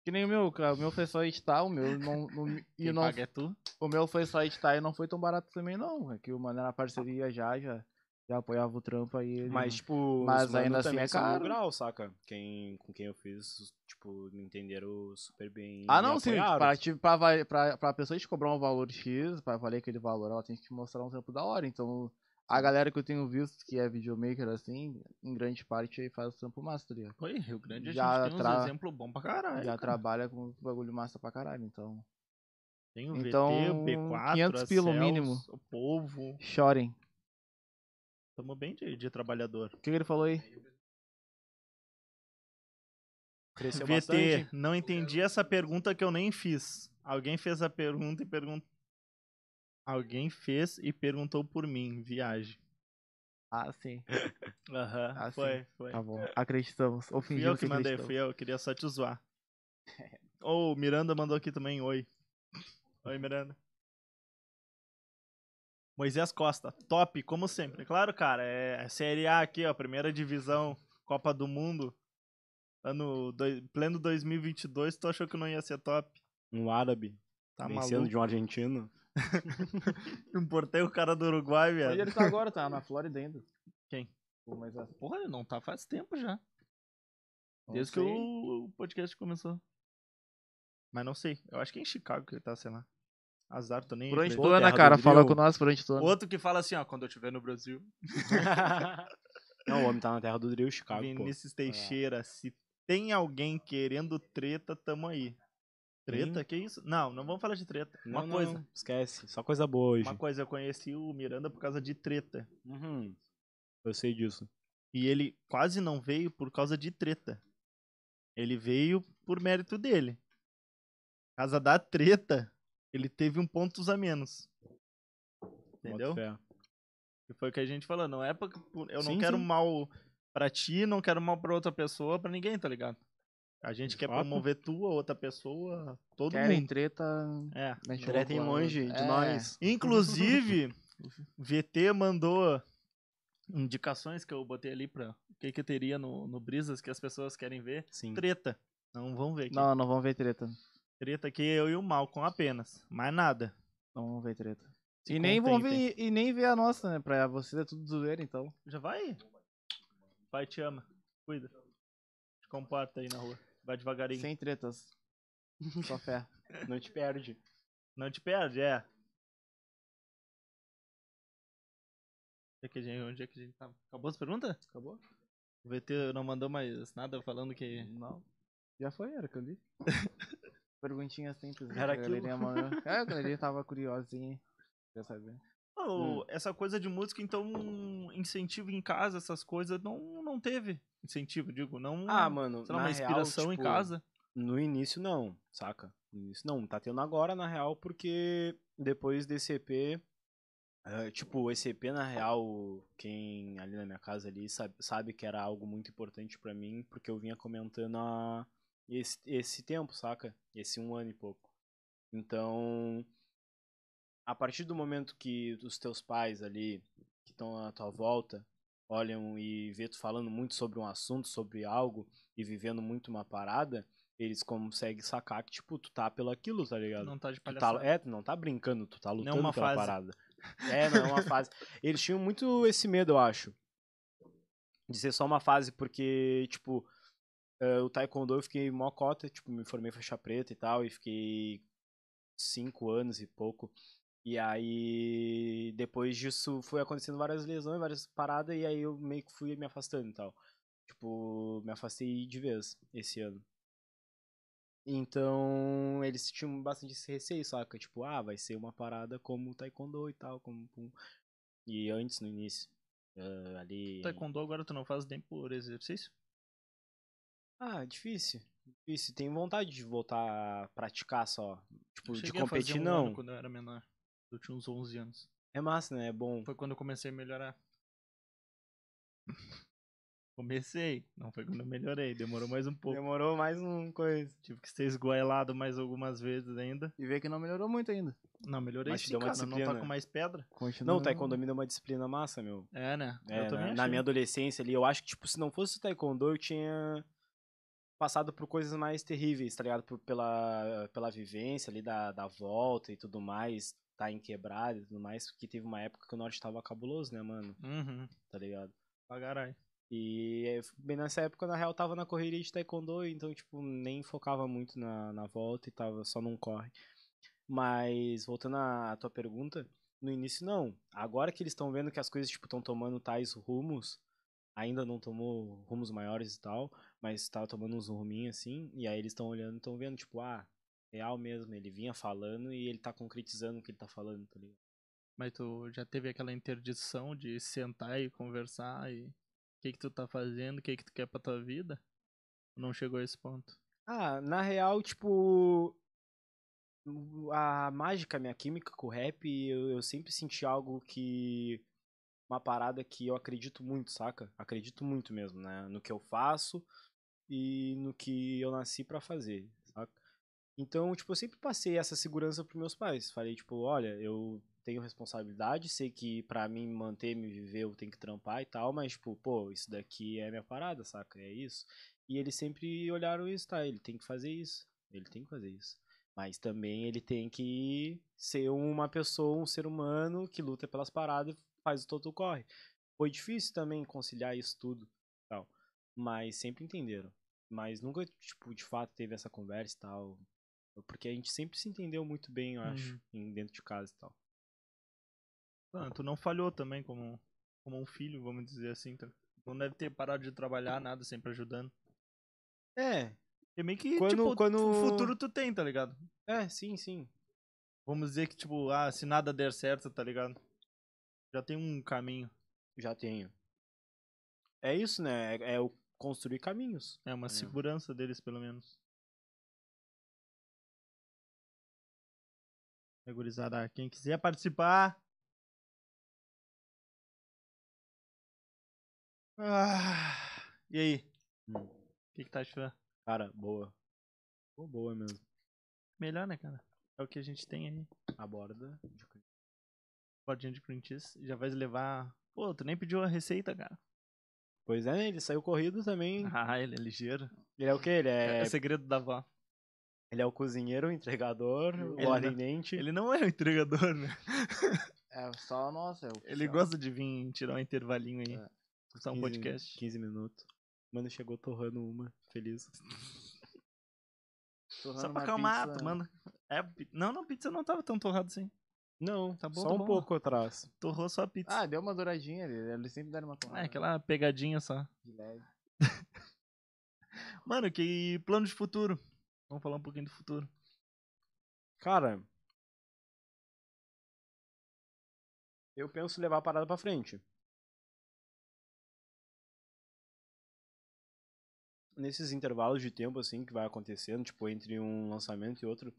Speaker 2: Que nem o meu, cara. O meu foi só editar, o meu não. não e não,
Speaker 1: paga é tu.
Speaker 2: o meu foi só editar e não foi tão barato também, não. É que o mano era parceria já, já, já apoiava o trampo aí. ele-
Speaker 3: Mas, tipo,
Speaker 2: Mas ainda assim é
Speaker 3: mil
Speaker 2: caro.
Speaker 3: grau, saca? Quem, com quem eu fiz, tipo, me entenderam super bem.
Speaker 2: Ah, não, sim. Pra, te- pra, pra, pra pessoa te cobrar um valor X, pra valer aquele valor, ela tem que te mostrar um trampo da hora. Então, a galera que eu tenho visto que é videomaker, assim, em grande parte aí faz o trampo massa, tá ligado?
Speaker 1: Oi, Rio Grande a
Speaker 2: Já
Speaker 1: gente tem
Speaker 2: tra-
Speaker 1: uns exemplos bons pra caralho.
Speaker 2: Já
Speaker 1: cara.
Speaker 2: trabalha com bagulho massa pra caralho, então.
Speaker 1: Tem o
Speaker 2: Então,
Speaker 1: VT, o B4,
Speaker 2: 500
Speaker 1: a
Speaker 2: pila o
Speaker 1: Cels,
Speaker 2: mínimo.
Speaker 1: o Povo.
Speaker 2: Chorem.
Speaker 1: Tamo bem de, de trabalhador.
Speaker 2: O que, que ele falou aí?
Speaker 3: Cresceu
Speaker 1: VT,
Speaker 3: bastante.
Speaker 1: não entendi essa pergunta que eu nem fiz. Alguém fez a pergunta e perguntou. Alguém fez e perguntou por mim, viagem.
Speaker 2: Ah, sim.
Speaker 1: Aham,
Speaker 2: Ah, sim.
Speaker 1: foi, foi.
Speaker 2: Tá bom. Acreditamos. Ou
Speaker 1: Fui eu que mandei, fui eu, queria só te zoar. Ô, o Miranda mandou aqui também, oi. Oi, Miranda. Moisés Costa, top, como sempre. Claro, cara, é Série A aqui, ó, primeira divisão, Copa do Mundo. Ano pleno 2022, tu achou que não ia ser top?
Speaker 3: Um árabe
Speaker 1: Tá
Speaker 3: vencendo
Speaker 1: maluco?
Speaker 3: de um argentino.
Speaker 1: Importei o cara do Uruguai,
Speaker 2: Onde
Speaker 1: velho.
Speaker 2: ele tá agora? Tá na Flórida ainda.
Speaker 1: Quem?
Speaker 2: Pô, Mas é-
Speaker 1: Porra, ele não tá faz tempo já.
Speaker 2: não
Speaker 1: Desde que
Speaker 2: sei.
Speaker 1: o, o podcast começou. Mas não sei. Eu acho que é em Chicago que ele tá, sei lá. Azar, tô nem
Speaker 3: terra do
Speaker 2: cara? Fala com nós por onde tu anda.
Speaker 1: Outro que fala assim, ó, quando eu estiver no Brasil.
Speaker 3: não, o homem tá na terra do drill, Chicago, pô.
Speaker 1: Vinícius Teixeira, se tem alguém querendo treta, tamo aí. Treta? Que isso? Não, não vamos falar de treta.
Speaker 3: Não,
Speaker 1: uma
Speaker 3: não,
Speaker 1: coisa.
Speaker 3: esquece. Só coisa boa hoje.
Speaker 1: Uma coisa, eu conheci o Miranda por causa de treta.
Speaker 3: Uhum. Eu sei disso.
Speaker 1: E ele quase não veio por causa de treta. Ele veio por mérito dele. Por causa da treta, ele teve um pontos a menos. Entendeu? Que foi o que a gente falou. Não é pra, por- eu não
Speaker 3: Sim,
Speaker 1: quero
Speaker 3: sim.
Speaker 1: mal pra ti, não quero mal pra outra pessoa, pra ninguém, tá ligado? A gente quer
Speaker 3: Fato.
Speaker 1: promover tua, outra pessoa, todo
Speaker 2: Querem
Speaker 1: mundo.
Speaker 2: treta.
Speaker 1: É.
Speaker 2: louco lá.
Speaker 3: longe de
Speaker 2: É.
Speaker 3: nós.
Speaker 1: Inclusive, VT mandou indicações que eu botei ali pra o que que teria no, no Brisas que as pessoas querem ver.
Speaker 3: Sim.
Speaker 1: Treta. Não vão ver aqui.
Speaker 2: Não, não vamos ver treta.
Speaker 1: Treta aqui eu e o Malcolm apenas. Mais nada.
Speaker 2: Não vamos ver treta.
Speaker 1: Se
Speaker 2: E nem, vão ver, e nem ver a nossa, né? Pra vocês é tudo zoeira, então.
Speaker 1: Já vai. Pai te ama. Cuida. Te comporta aí na rua. Vai devagarinho.
Speaker 2: Sem tretas. Só fé.
Speaker 3: Não te perde.
Speaker 1: Não te perde, é. Onde é que a gente, onde é que a gente tava? Acabou as perguntas?
Speaker 2: Acabou?
Speaker 1: O VT não mandou mais nada falando que.
Speaker 2: Não. Já foi, era que eu li. Perguntinha simples. né,
Speaker 3: Era
Speaker 2: que a galerinha. É, a galerinha tava curiosinha. Quer saber?
Speaker 1: Oh, Essa coisa de música, então, incentivo em casa, essas coisas, não, não teve incentivo, digo, não.
Speaker 3: Ah, mano,
Speaker 1: sei lá,
Speaker 3: na
Speaker 1: uma inspiração
Speaker 3: real,
Speaker 1: em
Speaker 3: tipo,
Speaker 1: casa.
Speaker 3: No início não, saca? No início não, tá tendo agora na real, porque depois desse EP, eh, tipo, esse EP na real, quem ali na minha casa ali sabe, sabe que era algo muito importante pra mim, porque eu vinha comentando a, esse, esse tempo, saca? Esse um ano e pouco. Então, a partir do momento que os teus pais ali, que estão à tua volta, olham e vê tu falando muito sobre um assunto, sobre algo, e vivendo muito uma parada, eles conseguem sacar que, tipo, tu tá pelo aquilo, tá ligado?
Speaker 1: Não tá de
Speaker 3: Tu tá,
Speaker 1: palhaçada.
Speaker 3: é, tu não tá brincando, tu tá lutando
Speaker 1: uma
Speaker 3: pela
Speaker 1: fase.
Speaker 3: parada. É, não é uma fase. Eles tinham muito esse medo, eu acho. De ser só uma fase, porque, tipo, eh, o Taekwondo eu fiquei mó cota, tipo, me formei faixa preta e tal, e fiquei cinco anos e pouco E aí, depois disso, foi acontecendo várias lesões, várias paradas, e aí eu meio que fui me afastando e tal. Tipo, me afastei de vez esse ano. Então, eles tinham bastante esse receio, saca? Tipo, ah, vai ser uma parada como o Taekwondo e tal, como... E antes, no início, ah, ali...
Speaker 1: Taekwondo agora tu não faz nem por exercício?
Speaker 3: Ah, difícil. Difícil. Tenho vontade de voltar a praticar só. Tipo, de competir,
Speaker 1: um
Speaker 3: não.
Speaker 1: quando eu era menor. Eu tinha uns 11 anos.
Speaker 3: É massa, né? É bom.
Speaker 1: Foi quando eu comecei a melhorar. Comecei, não foi quando eu melhorei, demorou mais um pouco.
Speaker 3: Demorou mais um coisa.
Speaker 1: Tive que ser esgoelado mais algumas vezes ainda.
Speaker 2: E vê que não melhorou muito ainda.
Speaker 1: Não, melhorei
Speaker 3: Mas te
Speaker 1: sim,
Speaker 3: deu uma
Speaker 1: cara, não tá com mais pedra.
Speaker 2: Continua.
Speaker 3: Não, o Taekwondo me deu uma disciplina massa, meu.
Speaker 1: É, né?
Speaker 3: É,
Speaker 1: também
Speaker 3: na, na minha adolescência ali, eu acho que, tipo, se não fosse o Taekwondo, eu tinha passado por coisas mais terríveis, tá ligado? Por- pela, pela vivência ali da, da volta e tudo mais, tá em quebrada e tudo mais, porque teve uma época que o norte tava cabuloso, né, mano?
Speaker 1: Uhum,
Speaker 3: Tá ligado?
Speaker 1: pra caralho.
Speaker 3: E bem nessa época, na real, tava na correria de taekwondo, então, tipo, nem focava muito na, na volta e tava só num corre. Mas, voltando à tua pergunta, no início não. Agora que eles estão vendo que as coisas, tipo, estão tomando tais rumos, ainda não tomou rumos maiores e tal, mas tava tomando uns ruminhos assim, e aí eles estão olhando e estão vendo, tipo, ah, real mesmo, ele vinha falando e ele tá concretizando o que ele tá falando, tá ligado?
Speaker 1: Mas tu já teve aquela interdição de sentar e conversar e o que que tu tá fazendo, o que que tu quer pra tua vida? Não chegou a esse ponto.
Speaker 3: Ah, na real, tipo. A mágica, minha química com o rap, eu, eu sempre senti algo que. Uma parada que eu acredito muito, saca? Acredito muito mesmo, né? No que eu faço e no que eu nasci pra fazer? Então, tipo, eu sempre passei essa segurança pros meus pais. Falei, tipo, olha, eu tenho responsabilidade, sei que pra mim manter, me viver, eu tenho que trampar e tal, mas, tipo, pô, isso daqui é minha parada, saca? É isso. E eles sempre olharam isso, tá? Ele tem que fazer isso. Ele tem que fazer isso. Mas também ele tem que ser uma pessoa, um ser humano que luta pelas paradas faz o todo corre. Foi difícil também conciliar isso tudo, tal. Mas sempre entenderam. Mas nunca, tipo, de fato teve essa conversa e tal. Porque a gente sempre se entendeu muito bem, eu acho,
Speaker 1: Uhum.
Speaker 3: dentro de casa e tal.
Speaker 1: Ah, tu não falhou também como, como um filho, vamos dizer assim. tá? Não deve ter parado de trabalhar, nada, sempre ajudando.
Speaker 3: É,
Speaker 1: E meio que,
Speaker 3: Quando-
Speaker 1: tipo,
Speaker 3: quando-
Speaker 1: o futuro tu tem, tá ligado?
Speaker 3: é, sim, sim.
Speaker 1: Vamos dizer que, tipo, ah, se nada der certo, tá ligado? Já tem um caminho.
Speaker 3: Já tenho. É isso, né? É, é o construir caminhos.
Speaker 1: É uma segurança deles, pelo menos. Gurizada, quem quiser participar. Ah, e aí?
Speaker 3: Hum.
Speaker 1: O que, que tá achando?
Speaker 3: Cara, boa. Boa, boa mesmo.
Speaker 1: Melhor, né, cara? É o que a gente tem aí.
Speaker 3: A borda.
Speaker 1: Bordinha de cream cheese. Já vai levar. Pô, tu nem pediu a receita, cara.
Speaker 3: Pois é, ele saiu corrido também.
Speaker 1: Ah, ele é ligeiro.
Speaker 3: Ele é o quê? Ele
Speaker 1: É,
Speaker 3: é,
Speaker 1: é segredo da avó.
Speaker 3: Ele é o cozinheiro, o entregador, o
Speaker 1: Ele não-
Speaker 3: atendente.
Speaker 1: Ele não é o entregador, né?
Speaker 2: É só nossa. É o
Speaker 1: Ele gosta de vir tirar um intervalinho aí.
Speaker 2: É.
Speaker 1: Um
Speaker 3: 15
Speaker 1: podcast.
Speaker 3: 15 minutos. Mano, chegou torrando uma, feliz.
Speaker 2: Torrando
Speaker 1: Só pra acalmar,
Speaker 2: pizza.
Speaker 1: manda. É, não, não, pizza não tava tão torrado assim.
Speaker 3: Não,
Speaker 1: Tá bom,
Speaker 3: só
Speaker 1: tá
Speaker 3: um
Speaker 1: bom.
Speaker 3: pouco atrás.
Speaker 1: Torrou só a pizza.
Speaker 2: Ah, deu uma douradinha ali. Ele sempre dá uma torrada.
Speaker 1: é, aquela pegadinha só.
Speaker 2: de leve.
Speaker 1: Mano, que plano de futuro. Vamos falar um pouquinho do futuro.
Speaker 3: Cara, eu penso levar a parada pra frente. Nesses intervalos de tempo, assim, que vai acontecendo, tipo, entre um lançamento e outro,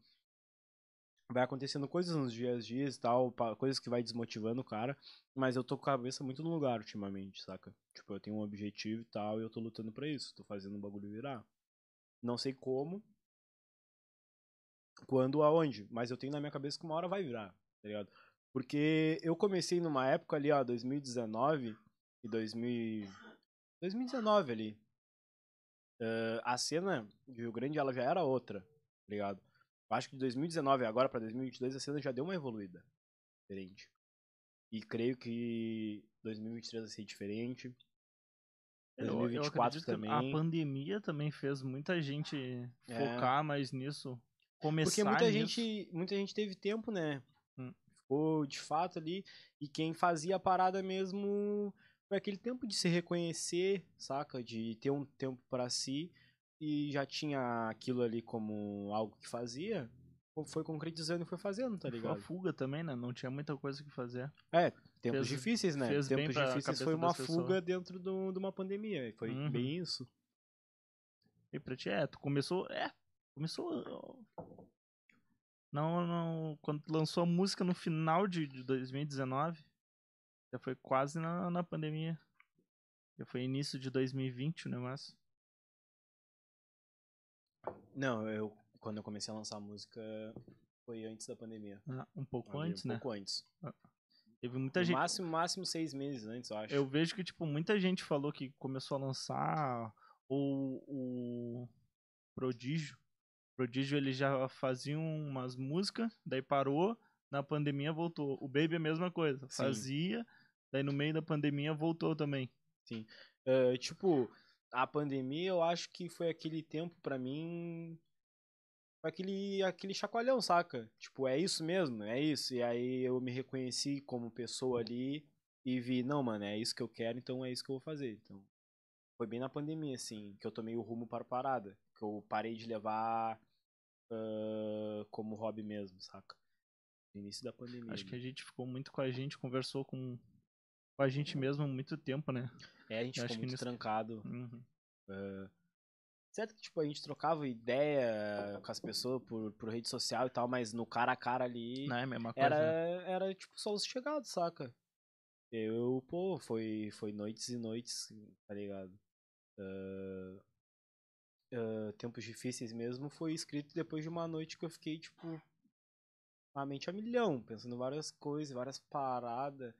Speaker 3: vai acontecendo coisas nos dias a dias e tal, coisas que vai desmotivando o cara, mas eu tô com a cabeça muito no lugar ultimamente, saca? Tipo, eu tenho um objetivo e tal, e eu tô lutando pra isso, tô fazendo o bagulho virar. Não sei como, quando, aonde, mas eu tenho na minha cabeça que uma hora vai virar, tá ligado? Porque eu comecei numa época ali, ó, 2019 e 2000, 2019 ali. Eh, a cena de Rio Grande, ela já era outra, tá ligado? Eu acho que de 2019 agora pra 2022 a cena já deu uma evoluída, diferente. E creio que 2023 vai ser diferente.
Speaker 1: Eu- eu
Speaker 3: 2024
Speaker 1: acredito que
Speaker 3: também.
Speaker 1: A pandemia também fez muita gente
Speaker 3: É.
Speaker 1: focar mais nisso. Começar
Speaker 3: Porque muita
Speaker 1: nisso.
Speaker 3: gente, muita gente teve tempo, né?
Speaker 1: Hum.
Speaker 3: Ficou de fato ali. E quem fazia a parada mesmo foi aquele tempo de se reconhecer, saca? De ter um tempo pra si e já tinha aquilo ali como algo que fazia, foi concretizando e foi fazendo, tá
Speaker 1: Foi a
Speaker 3: ligado?
Speaker 1: fuga também, né? Não tinha muita coisa que fazer.
Speaker 3: É, tempos
Speaker 1: Fez-
Speaker 3: difíceis, né? tempos difíceis foi uma fuga dentro do- de uma pandemia. Foi
Speaker 1: Uhum.
Speaker 3: bem isso.
Speaker 1: E pra ti, é, tu começou. É, começou. Não, não. Quando lançou a música no final de, de 2019, já foi quase na, na pandemia. Já foi início de 2020 o negócio.
Speaker 3: Não, eu quando eu comecei a lançar música foi antes da pandemia.
Speaker 1: Ah, um pouco antes,
Speaker 3: um
Speaker 1: né?
Speaker 3: pouco antes.
Speaker 1: Teve muita
Speaker 3: No
Speaker 1: gente.
Speaker 3: máximo, máximo seis meses antes, eu acho.
Speaker 1: Eu vejo que, tipo, muita gente falou que começou a lançar ou o Prodígio. Prodígio ele já fazia umas músicas, daí parou, na pandemia voltou. O Baby é a mesma coisa,
Speaker 3: Sim.
Speaker 1: fazia, daí no meio da pandemia voltou também.
Speaker 3: É, tipo, a pandemia eu acho que foi aquele tempo pra mim. Foi aquele, aquele chacoalhão, saca? Tipo, é isso mesmo, é isso. E aí eu me reconheci como pessoa ali e vi, não, mano, é isso que eu quero, então é isso que eu vou fazer. Então, foi bem na pandemia, assim, que eu tomei o rumo para a parada. Que eu parei de levar ah, como hobby mesmo, saca? No início da pandemia.
Speaker 1: Acho que a gente ficou muito com a gente, conversou com, com a gente mesmo há muito tempo, né?
Speaker 3: É, a gente
Speaker 1: eu
Speaker 3: ficou muito
Speaker 1: nisso-
Speaker 3: trancado.
Speaker 1: Uhum.
Speaker 3: Certo que, tipo, a gente trocava ideia com as pessoas por, por rede social e tal, mas no cara a cara ali
Speaker 1: Não é a mesma coisa.
Speaker 3: era,
Speaker 1: né?
Speaker 3: era tipo, só os chegados, saca? Eu, pô, foi, foi noites e noites, tá ligado? Ah, ah, tempos difíceis mesmo foi escrito depois de uma noite que eu fiquei, tipo, a mente a milhão, pensando várias coisas, várias paradas.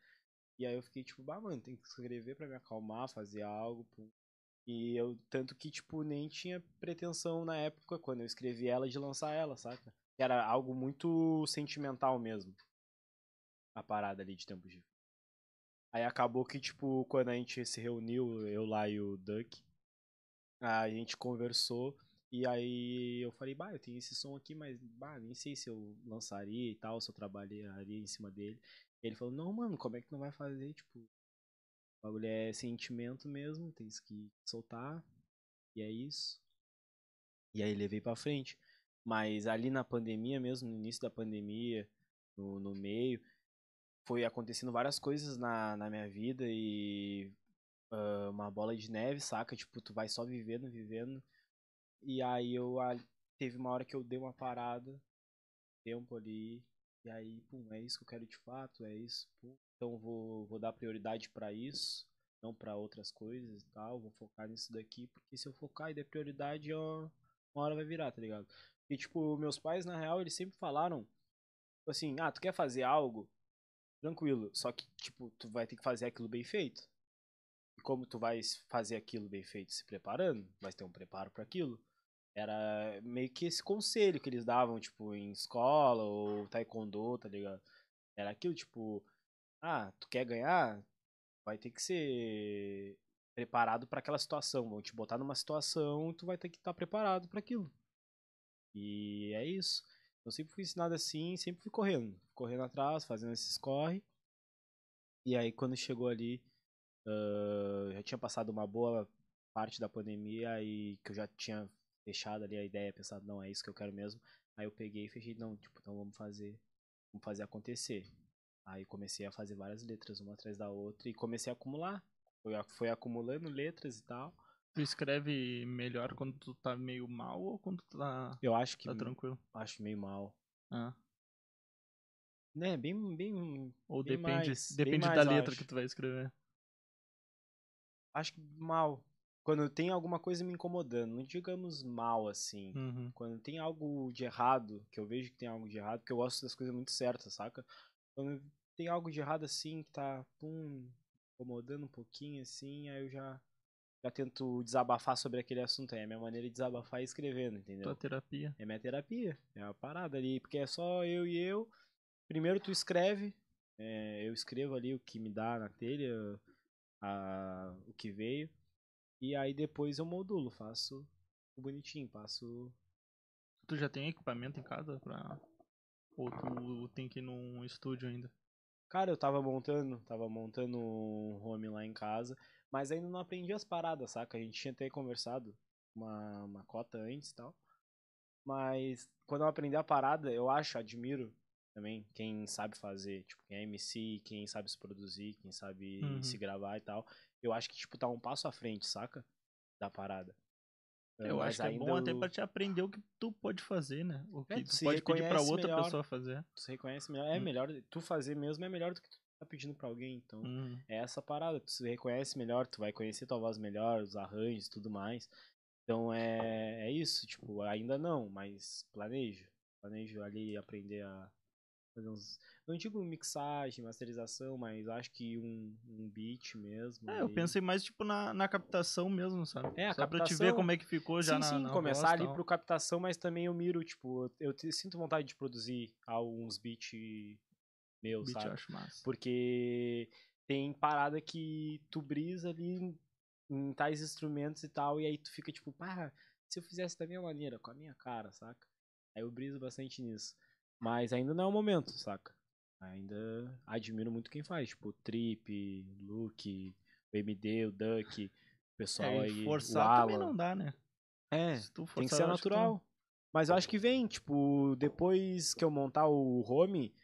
Speaker 3: E aí eu fiquei, tipo, bah, mano, tem que escrever pra me acalmar, fazer algo, pô. E eu, tanto que, tipo, nem tinha pretensão na época, quando eu escrevi ela, de lançar ela, saca? Era algo muito sentimental mesmo. A parada ali de tempos de. Aí acabou que, tipo, quando a gente se reuniu, eu lá e o Duck, a gente conversou. E aí eu falei, bah, eu tenho esse som aqui, mas bah, nem sei se eu lançaria e tal, se eu trabalharia em cima dele. Ele falou, não, mano, como é que não vai fazer? Tipo, o bagulho é sentimento mesmo, tem que soltar. E é isso. E aí levei pra frente. Mas ali na pandemia mesmo, no início da pandemia, no, no meio, foi acontecendo várias coisas na, na minha vida e ah, uma bola de neve, saca? Tipo, tu vai só vivendo, vivendo. E aí eu teve uma hora que eu dei uma parada, tempo ali, e aí, pum, é isso que eu quero de fato, é isso, pum. Então vou, vou dar prioridade pra isso, não pra outras coisas e tal, vou focar nisso daqui, porque se eu focar e der prioridade, uma hora vai virar, tá ligado? E tipo, meus pais, na real, eles sempre falaram, tipo assim, ah, tu quer fazer algo? Tranquilo, só que, tipo, tu vai ter que fazer aquilo bem feito. Como tu vai fazer aquilo bem feito se preparando, vai ter um preparo para aquilo. Era meio que esse conselho que eles davam, tipo, em escola ou taekwondo, tá ligado? Era aquilo, tipo, ah, tu quer ganhar? Vai ter que ser preparado para aquela situação. Vão te botar numa situação e tu vai ter que estar preparado para aquilo. E é isso. Eu sempre fui ensinado assim, sempre fui correndo. Correndo atrás, fazendo esses corre. E aí quando chegou ali, ah, já tinha passado uma boa parte da pandemia e que eu já tinha fechado ali a ideia, pensado, não, é isso que eu quero mesmo. Aí eu peguei e fechei, não, tipo, então vamos fazer, vamos fazer acontecer. Aí comecei a fazer várias letras, uma atrás da outra, e comecei a acumular. Foi, foi acumulando letras e tal.
Speaker 1: Tu escreve melhor quando tu tá meio mal ou quando tu tá,
Speaker 3: Eu acho que
Speaker 1: tá tranquilo?
Speaker 3: acho meio mal.
Speaker 1: Ah.
Speaker 3: Né, bem, bem.
Speaker 1: Ou
Speaker 3: Bem
Speaker 1: depende,
Speaker 3: mais,
Speaker 1: depende
Speaker 3: mais,
Speaker 1: da letra
Speaker 3: acho.
Speaker 1: que tu vai escrever.
Speaker 3: Acho que mal. Quando tem alguma coisa me incomodando, não digamos mal assim.
Speaker 1: Uhum.
Speaker 3: Quando tem algo de errado, que eu vejo que tem algo de errado, porque eu gosto das coisas muito certas, saca? Quando tem algo de errado assim, que tá, pum, incomodando um pouquinho assim, aí eu já, já tento desabafar sobre aquele assunto. É a minha maneira de desabafar é escrevendo, entendeu?
Speaker 1: Tua terapia.
Speaker 3: É minha terapia, é a parada ali, porque é só eu e eu. Primeiro tu escreve, é, eu escrevo ali o que me dá na telha, a, o que veio, e aí depois eu modulo, faço bonitinho, passo.
Speaker 1: Tu já tem equipamento em casa pra. Ou tu tem que ir num estúdio ainda?
Speaker 3: Cara, eu tava montando, tava montando um home lá em casa, mas ainda não aprendi as paradas, saca? A gente tinha até conversado uma, uma cota antes e tal. Mas quando eu aprendi a parada, eu acho, admiro também quem sabe fazer, tipo, quem é MC, quem sabe se produzir, quem sabe
Speaker 1: Uhum.
Speaker 3: se gravar e tal. Eu acho que, tipo, tá um passo à frente, saca? Da parada. É,
Speaker 1: Eu
Speaker 3: mas
Speaker 1: acho que é bom até
Speaker 3: o-
Speaker 1: pra te aprender o que tu pode fazer, né? O que
Speaker 3: É, tu
Speaker 1: tu pode pedir pra outra
Speaker 3: melhor.
Speaker 1: pessoa fazer.
Speaker 3: Tu se reconhece melhor. É
Speaker 1: Hum.
Speaker 3: melhor, tu fazer mesmo é melhor do que tu tá pedindo pra alguém, então...
Speaker 1: Hum.
Speaker 3: é essa parada, tu se reconhece melhor, tu vai conhecer tua voz melhor, os arranjos e tudo mais. Então é, é isso, tipo, ainda não, mas planejo. Planejo ali aprender a fazer uns. Não digo mixagem, masterização, mas acho que um, um beat mesmo.
Speaker 1: É, eu
Speaker 3: ali.
Speaker 1: pensei mais, tipo, na, na captação mesmo, sabe?
Speaker 3: É, a
Speaker 1: Só pra te ver
Speaker 3: captação-
Speaker 1: como é que ficou já
Speaker 3: sim,
Speaker 1: na,
Speaker 3: sim,
Speaker 1: na
Speaker 3: começar
Speaker 1: voz,
Speaker 3: ali
Speaker 1: tal.
Speaker 3: pro captação, mas também eu miro, tipo, eu te- sinto vontade de produzir alguns beats meus,
Speaker 1: Beat eu
Speaker 3: sabe?
Speaker 1: acho massa.
Speaker 3: Porque tem parada que tu brisa ali em- em tais instrumentos e tal, e aí tu fica tipo, pá, se eu fizesse da minha maneira, com a minha cara, saca? Aí eu briso bastante nisso. Mas ainda não é o momento, saca? Ainda admiro muito quem faz, tipo, o Trip, Luke, o MD, o Duck, o pessoal
Speaker 1: É,
Speaker 3: aí, o
Speaker 1: forçar também não dá, né?
Speaker 3: É,
Speaker 1: tu
Speaker 3: tem que
Speaker 1: forçar,
Speaker 3: ser natural. Mas eu acho que vem, tipo, depois que eu montar o home,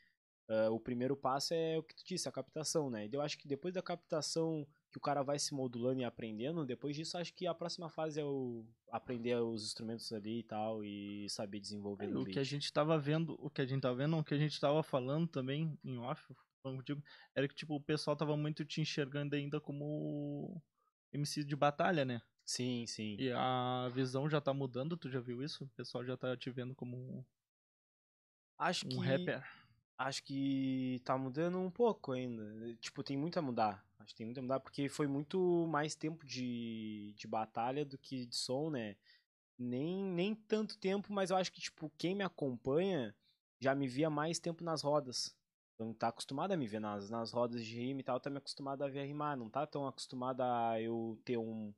Speaker 3: ah, o primeiro passo é o que tu disse, a captação, né? E Eu acho que depois da captação que o cara vai se modulando e aprendendo, depois disso acho que a próxima fase é o aprender os instrumentos ali e tal e saber desenvolver
Speaker 1: É, o
Speaker 3: beat.
Speaker 1: que a gente tava vendo, o que a gente tava vendo, o que a gente tava falando também em off, falando contigo, era que tipo, o pessoal tava muito te enxergando ainda como MC de batalha, né?
Speaker 3: Sim, sim.
Speaker 1: E a visão já tá mudando, tu já viu isso? O pessoal já tá te vendo como um,
Speaker 3: Acho
Speaker 1: um
Speaker 3: que
Speaker 1: rapper.
Speaker 3: Acho que tá mudando um pouco ainda. Tipo, tem muito a mudar. Acho que tem muito a mudar porque foi muito mais tempo de, de batalha do que de som, né? Nem, nem tanto tempo, mas eu acho que, tipo, quem me acompanha já me via mais tempo nas rodas. Então tá acostumado a me ver nas, nas rodas de rima e tal, tá me acostumado a ver rimar. Não tá tão acostumado a eu ter um,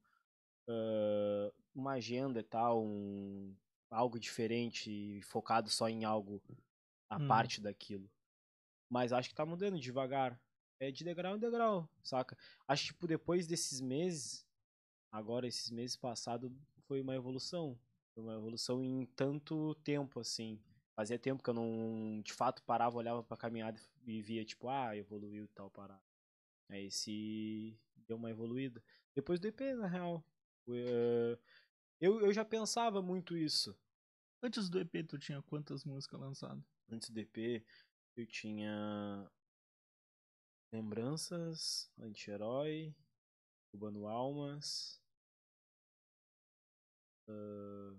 Speaker 3: ah, uma agenda e tal, um, algo diferente, focado só em algo a
Speaker 1: Hum.
Speaker 3: parte daquilo. Mas acho que tá mudando devagar. É de degrau em degrau, saca? Acho que, tipo, depois desses meses, agora esses meses passados, foi uma evolução. Foi uma evolução em tanto tempo, assim. Fazia tempo que eu não, de fato, parava, olhava pra caminhada e via, tipo, ah, evoluiu e tal parada. Aí se deu uma evoluída. Depois do EP, na real. Eh, Eu, eu já pensava muito isso.
Speaker 1: Antes do EP, tu tinha quantas músicas lançadas?
Speaker 3: Antes do EP, eu tinha Lembranças, Anti-Herói, Cubano Almas, ah,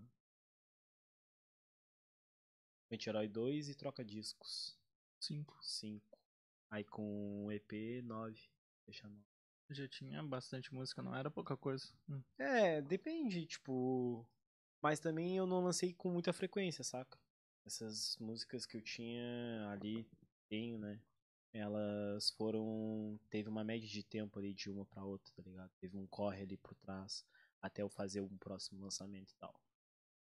Speaker 3: Anti-Herói 2 e Troca Discos,
Speaker 1: Cinco.
Speaker 3: 5. Aí com EP, 9. Deixa 9.
Speaker 1: Já tinha bastante música, não era pouca coisa. Hum.
Speaker 3: É, depende, tipo. Mas também eu não lancei com muita frequência, saca? Essas músicas que eu tinha ali, tenho, né? Elas foram. Teve uma média de tempo ali de uma pra outra, tá ligado? Teve um corre ali por trás até eu fazer um próximo lançamento e tal.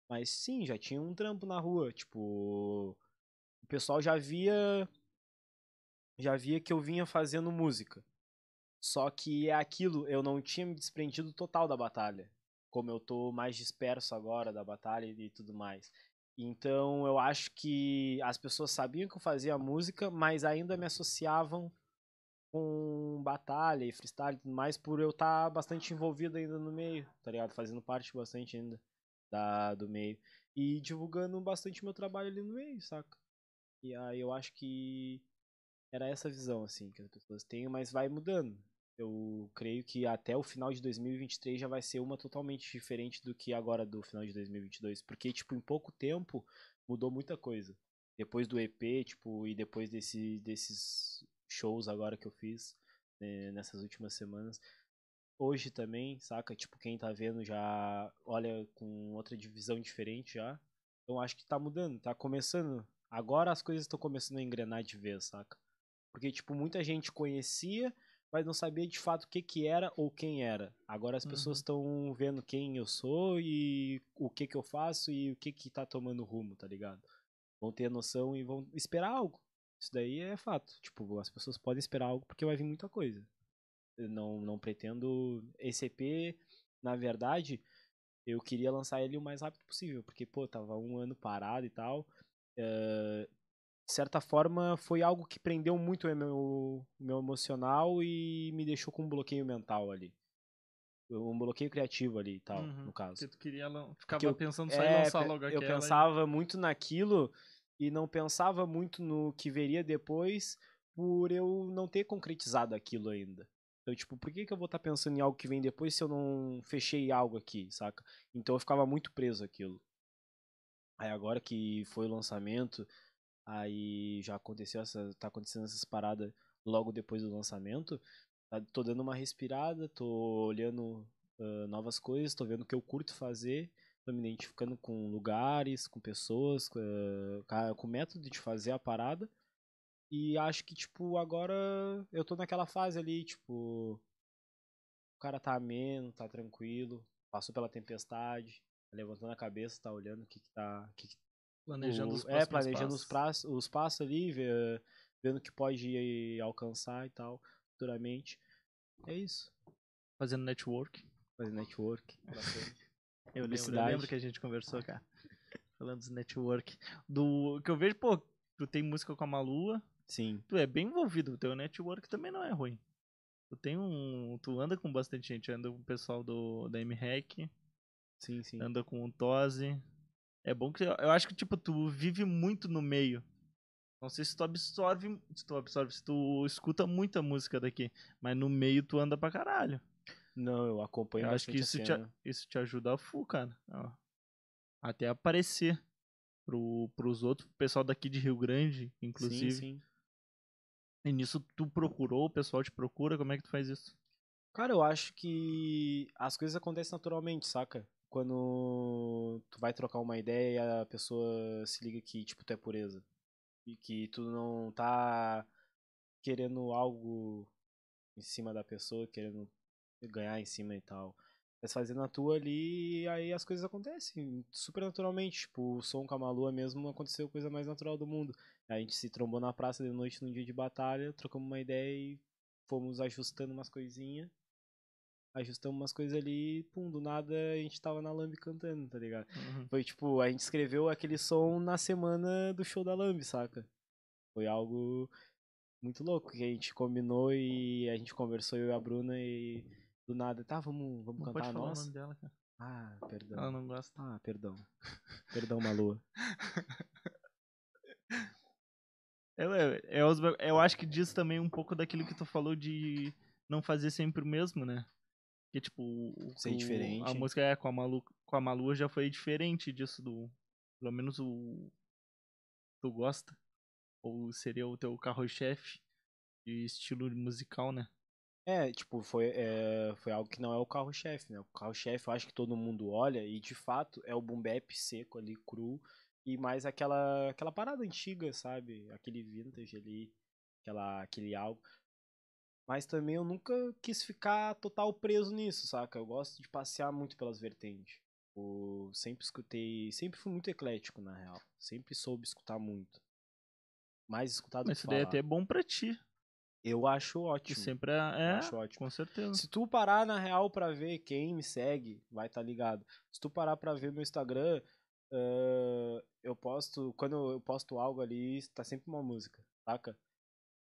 Speaker 3: Mas sim, já tinha um trampo na rua, tipo. O pessoal já via. Já via que eu vinha fazendo música. Só que é aquilo, eu não tinha me desprendido total da batalha. Como eu tô mais disperso agora da batalha e tudo mais. Então eu acho que as pessoas sabiam que eu fazia música, mas ainda me associavam com batalha e freestyle e tudo mais, por eu estar bastante envolvido ainda no meio, tá ligado? Fazendo parte bastante ainda da, do meio. E divulgando bastante meu trabalho ali no meio, saca? E aí eu acho que era essa visão, assim, que as pessoas têm, mas vai mudando. Eu creio que até o final de 2023 já vai ser uma totalmente diferente do que agora do final de 2022. Porque, tipo, em pouco tempo mudou muita coisa. Depois do EP, tipo, e depois desse, desses shows agora que eu fiz né, nessas últimas semanas. Hoje também, saca? Tipo, quem tá vendo já olha com outra divisão diferente já. Então acho que tá mudando, tá começando. Agora as coisas estão começando a engrenar de vez, saca? Porque, tipo, muita gente conhecia, mas não sabia de fato o que que era ou quem era. Agora as pessoas estão vendo quem eu sou e o que que eu faço e o que que tá tomando rumo, tá ligado? vão ter noção e vão esperar algo. Isso daí é fato. Tipo, as pessoas podem esperar algo porque vai vir muita coisa. Eu não, não pretendo. Esse EP, na verdade, eu queria lançar ele o mais rápido possível, porque, pô, tava um ano parado e tal. Eh, de certa forma, foi algo que prendeu muito o meu, meu emocional e me deixou com um bloqueio mental ali. Um bloqueio criativo ali e tal,
Speaker 1: Uhum.
Speaker 3: no caso.
Speaker 1: Porque tu queria ficava
Speaker 3: eu-
Speaker 1: pensando só em
Speaker 3: É,
Speaker 1: lançar
Speaker 3: pe-
Speaker 1: logo
Speaker 3: eu
Speaker 1: aquela. e-
Speaker 3: pensava muito naquilo e não pensava muito no que veria depois por eu não ter concretizado aquilo ainda. Então, tipo, por que, que eu vou estar pensando em algo que vem depois se eu não fechei algo aqui, saca? Então eu ficava muito preso àquilo. Aí agora que foi o lançamento, aí já aconteceu essa. tá acontecendo essas paradas logo depois do lançamento. tá- Tô dando uma respirada, tô olhando ah, novas coisas, tô vendo o que eu curto fazer tô me identificando com lugares, com pessoas, com, ca- com método de fazer a parada. E acho que, tipo, agora eu tô naquela fase ali, tipo. O cara tá ameno, tá tranquilo, passou pela tempestade, tá levantando a cabeça, tá olhando o que, que tá. que que
Speaker 1: Planejando
Speaker 3: o-
Speaker 1: os
Speaker 3: É, planejando os,
Speaker 1: passos.
Speaker 3: praços, os passos ali, vendo o que pode alcançar e tal, futuramente. É isso.
Speaker 1: Fazendo network.
Speaker 3: Fazer network.
Speaker 1: Eu lembro, eu lembro que a gente conversou, cara. Falando dos network. Do que eu vejo, pô, tu tem música com a Malua,
Speaker 3: Sim.
Speaker 1: tu é bem envolvido, o teu network também não é ruim. Tu tem um, tu anda com bastante gente, anda com o pessoal do da M-Hack,
Speaker 3: Sim, sim.
Speaker 1: anda com o Toze. É bom que eu, eu acho que tipo tu vive muito no meio. Não sei se tu absorve, se tu absorve, se tu escuta muita música daqui, mas no meio tu anda pra caralho.
Speaker 3: Não, eu acompanho
Speaker 1: Eu acho que isso
Speaker 3: a
Speaker 1: te,
Speaker 3: cena.
Speaker 1: isso te ajuda a full, cara. Ó. Até aparecer pro, pros outros, pro pessoal daqui de Rio Grande, inclusive.
Speaker 3: Sim, sim.
Speaker 1: E nisso tu procurou, o pessoal te procura, como é que tu faz isso?
Speaker 3: Cara, eu acho que as coisas acontecem naturalmente, saca? Quando tu vai trocar uma ideia e a pessoa se liga que, tipo, tu é pureza. E que tu não tá querendo algo em cima da pessoa, querendo ganhar em cima e tal. Mas fazendo a tua ali, aí as coisas acontecem super naturalmente. Tipo, o som com a Malua mesmo aconteceu a coisa mais natural do mundo. A gente se trombou na praça de noite num dia de batalha, trocamos uma ideia e fomos ajustando umas coisinhas. Ajustamos umas coisas ali e, pum, do nada a gente tava na Lambi cantando, tá ligado? Foi tipo, a gente escreveu aquele som na semana do show da Lambi, saca? Foi algo muito louco que a gente combinou e a gente conversou eu e a Bruna e do nada, tá, vamos, vamos
Speaker 1: Não
Speaker 3: cantar a nossa?
Speaker 1: nome dela, cara.
Speaker 3: Ah, perdão.
Speaker 1: Ela não gosta.
Speaker 3: Ah, perdão. Perdão, Malu.
Speaker 1: Eu, eu, é ba- eu acho que diz também um pouco daquilo que tu falou de não fazer sempre o mesmo, né? Que tipo, o,
Speaker 3: Ser
Speaker 1: o-
Speaker 3: diferente.
Speaker 1: A música é com a Malu, com a Malu já foi diferente disso do. Pelo menos o. Tu gosta? Ou seria o teu carro-chefe de estilo musical, né?
Speaker 3: É, tipo, foi, é, foi algo que não é o carro-chefe, né? O carro-chefe eu acho que todo mundo olha e de fato é o boom bap seco ali, cru, e mais aquela, aquela parada antiga, sabe? Aquele vintage ali, aquela, aquele algo. Mas também eu nunca quis ficar total preso nisso, saca? Eu gosto de passear muito pelas vertentes. Eu sempre escutei, sempre fui muito eclético, na real. Sempre soube escutar muito. Mais escutado
Speaker 1: Mas
Speaker 3: que
Speaker 1: isso daí é
Speaker 3: falar.
Speaker 1: até bom pra ti.
Speaker 3: Eu acho ótimo.
Speaker 1: sempre é. é
Speaker 3: acho ótimo.
Speaker 1: com certeza.
Speaker 3: Se tu parar na real pra ver quem me segue, vai estar ligado. Se tu parar pra ver meu Instagram, ah, eu posto. Quando eu posto algo ali, tá sempre uma música, saca?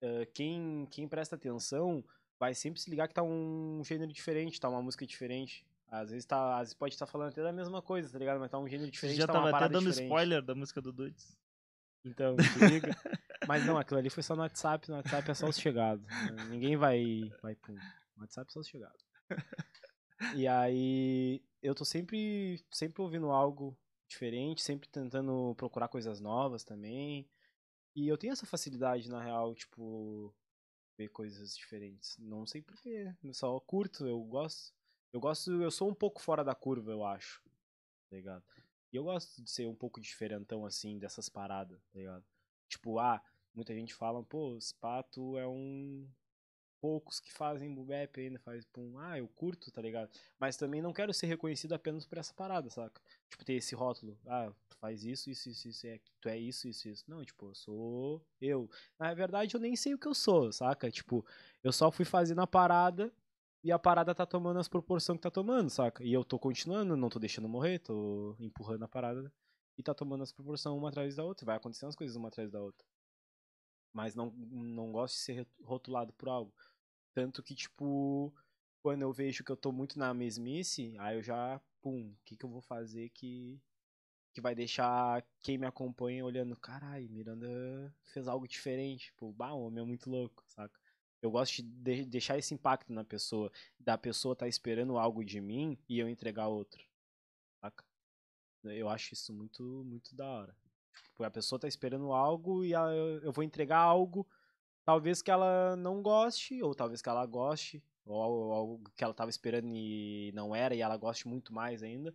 Speaker 3: Ah, quem, quem presta atenção vai sempre se ligar que tá um gênero diferente, tá uma música diferente. Às vezes, tá, às vezes pode estar falando até da mesma coisa, tá ligado? Mas tá um gênero diferente,
Speaker 1: já
Speaker 3: tá uma
Speaker 1: tava até dando
Speaker 3: diferente.
Speaker 1: spoiler da música do Dudes.
Speaker 3: Então, se liga. Mas não, aquilo ali foi só no WhatsApp. No WhatsApp é só os chegados. né? Ninguém vai. vai pum. No WhatsApp é só os chegados. E aí, eu tô sempre, sempre ouvindo algo diferente, sempre tentando procurar coisas novas também. E eu tenho essa facilidade, na real, tipo, ver coisas diferentes. Não sei porquê, eu só curto, eu gosto. Eu gosto, eu sou um pouco fora da curva, eu acho. Tá ligado? E eu gosto de ser um pouco diferentão, assim, dessas paradas, tá ligado? Tipo, ah, muita gente fala, pô, Spato é um poucos que fazem bubep ainda, faz pum, ah, eu curto, tá ligado? Mas também não quero ser reconhecido apenas por essa parada, saca? Tipo, ter esse rótulo, ah, tu faz isso, isso, isso, isso, é, tu é isso, isso, isso. Não, tipo, eu sou eu. Na verdade, eu nem sei o que eu sou, saca? Tipo, eu só fui fazendo a parada e a parada tá tomando as proporções que tá tomando, saca? E eu tô continuando, não tô deixando morrer, tô empurrando a parada e tá tomando as proporções uma atrás da outra, vai acontecendo as coisas uma atrás da outra. Mas não, não gosto de ser rotulado por algo. Tanto que, tipo, quando eu vejo que eu tô muito na mesmice, aí eu já, pum, o que, que eu vou fazer que, que vai deixar quem me acompanha olhando, carai, Miranda fez algo diferente. Tipo, bah, o homem é muito louco, saca? Eu gosto de, de deixar esse impacto na pessoa, da pessoa estar tá esperando algo de mim e eu entregar outro, saca? Eu acho isso muito, muito da hora. Tipo, a pessoa tá esperando algo e eu vou entregar algo, talvez que ela não goste, ou talvez que ela goste, ou algo que ela tava esperando e não era, e ela goste muito mais ainda.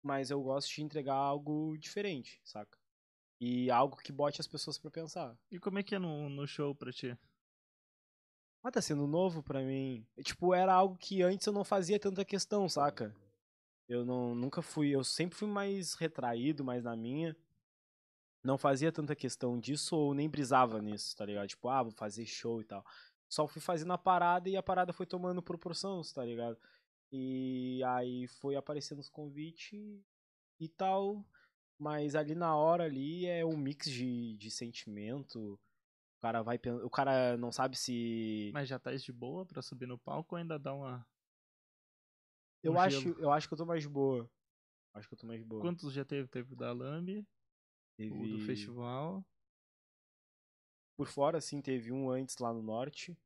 Speaker 3: Mas eu gosto de entregar algo diferente, saca? E algo que bote as pessoas para pensar.
Speaker 1: E como é que é no, no show pra ti?
Speaker 3: Ah, tá sendo novo pra mim. Tipo, era algo que antes eu não fazia tanta questão, saca? Eu não, nunca fui, eu sempre fui mais retraído, mais na minha. Não fazia tanta questão disso ou nem brisava nisso, tá ligado? Tipo, ah, vou fazer show e tal. Só fui fazendo a parada e a parada foi tomando proporção, tá ligado? E aí foi aparecendo os convites e tal. Mas ali na hora ali é um mix de, de sentimento. O cara vai O cara não sabe se.
Speaker 1: Mas já tá de boa pra subir no palco ou ainda dá uma.
Speaker 3: Eu, acho, eu acho que eu tô mais de boa. Acho que eu tô mais de boa.
Speaker 1: Quantos já teve? Teve o da Lambi, teve... o do festival.
Speaker 3: Por fora, assim, teve um antes lá no norte.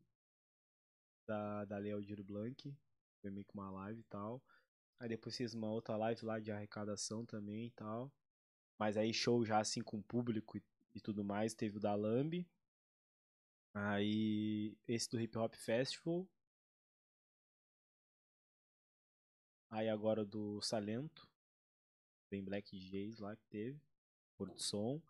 Speaker 3: Da, da Lei Aldir Blanc. Foi meio que uma live e tal. Aí depois fiz uma outra live lá de arrecadação também e tal. Mas aí show já assim com público e, e tudo mais. Teve o da Lambi. Aí esse do Hip Hop Festival. Aí agora do Salento. Bem Black Jays lá que teve. Porto Som.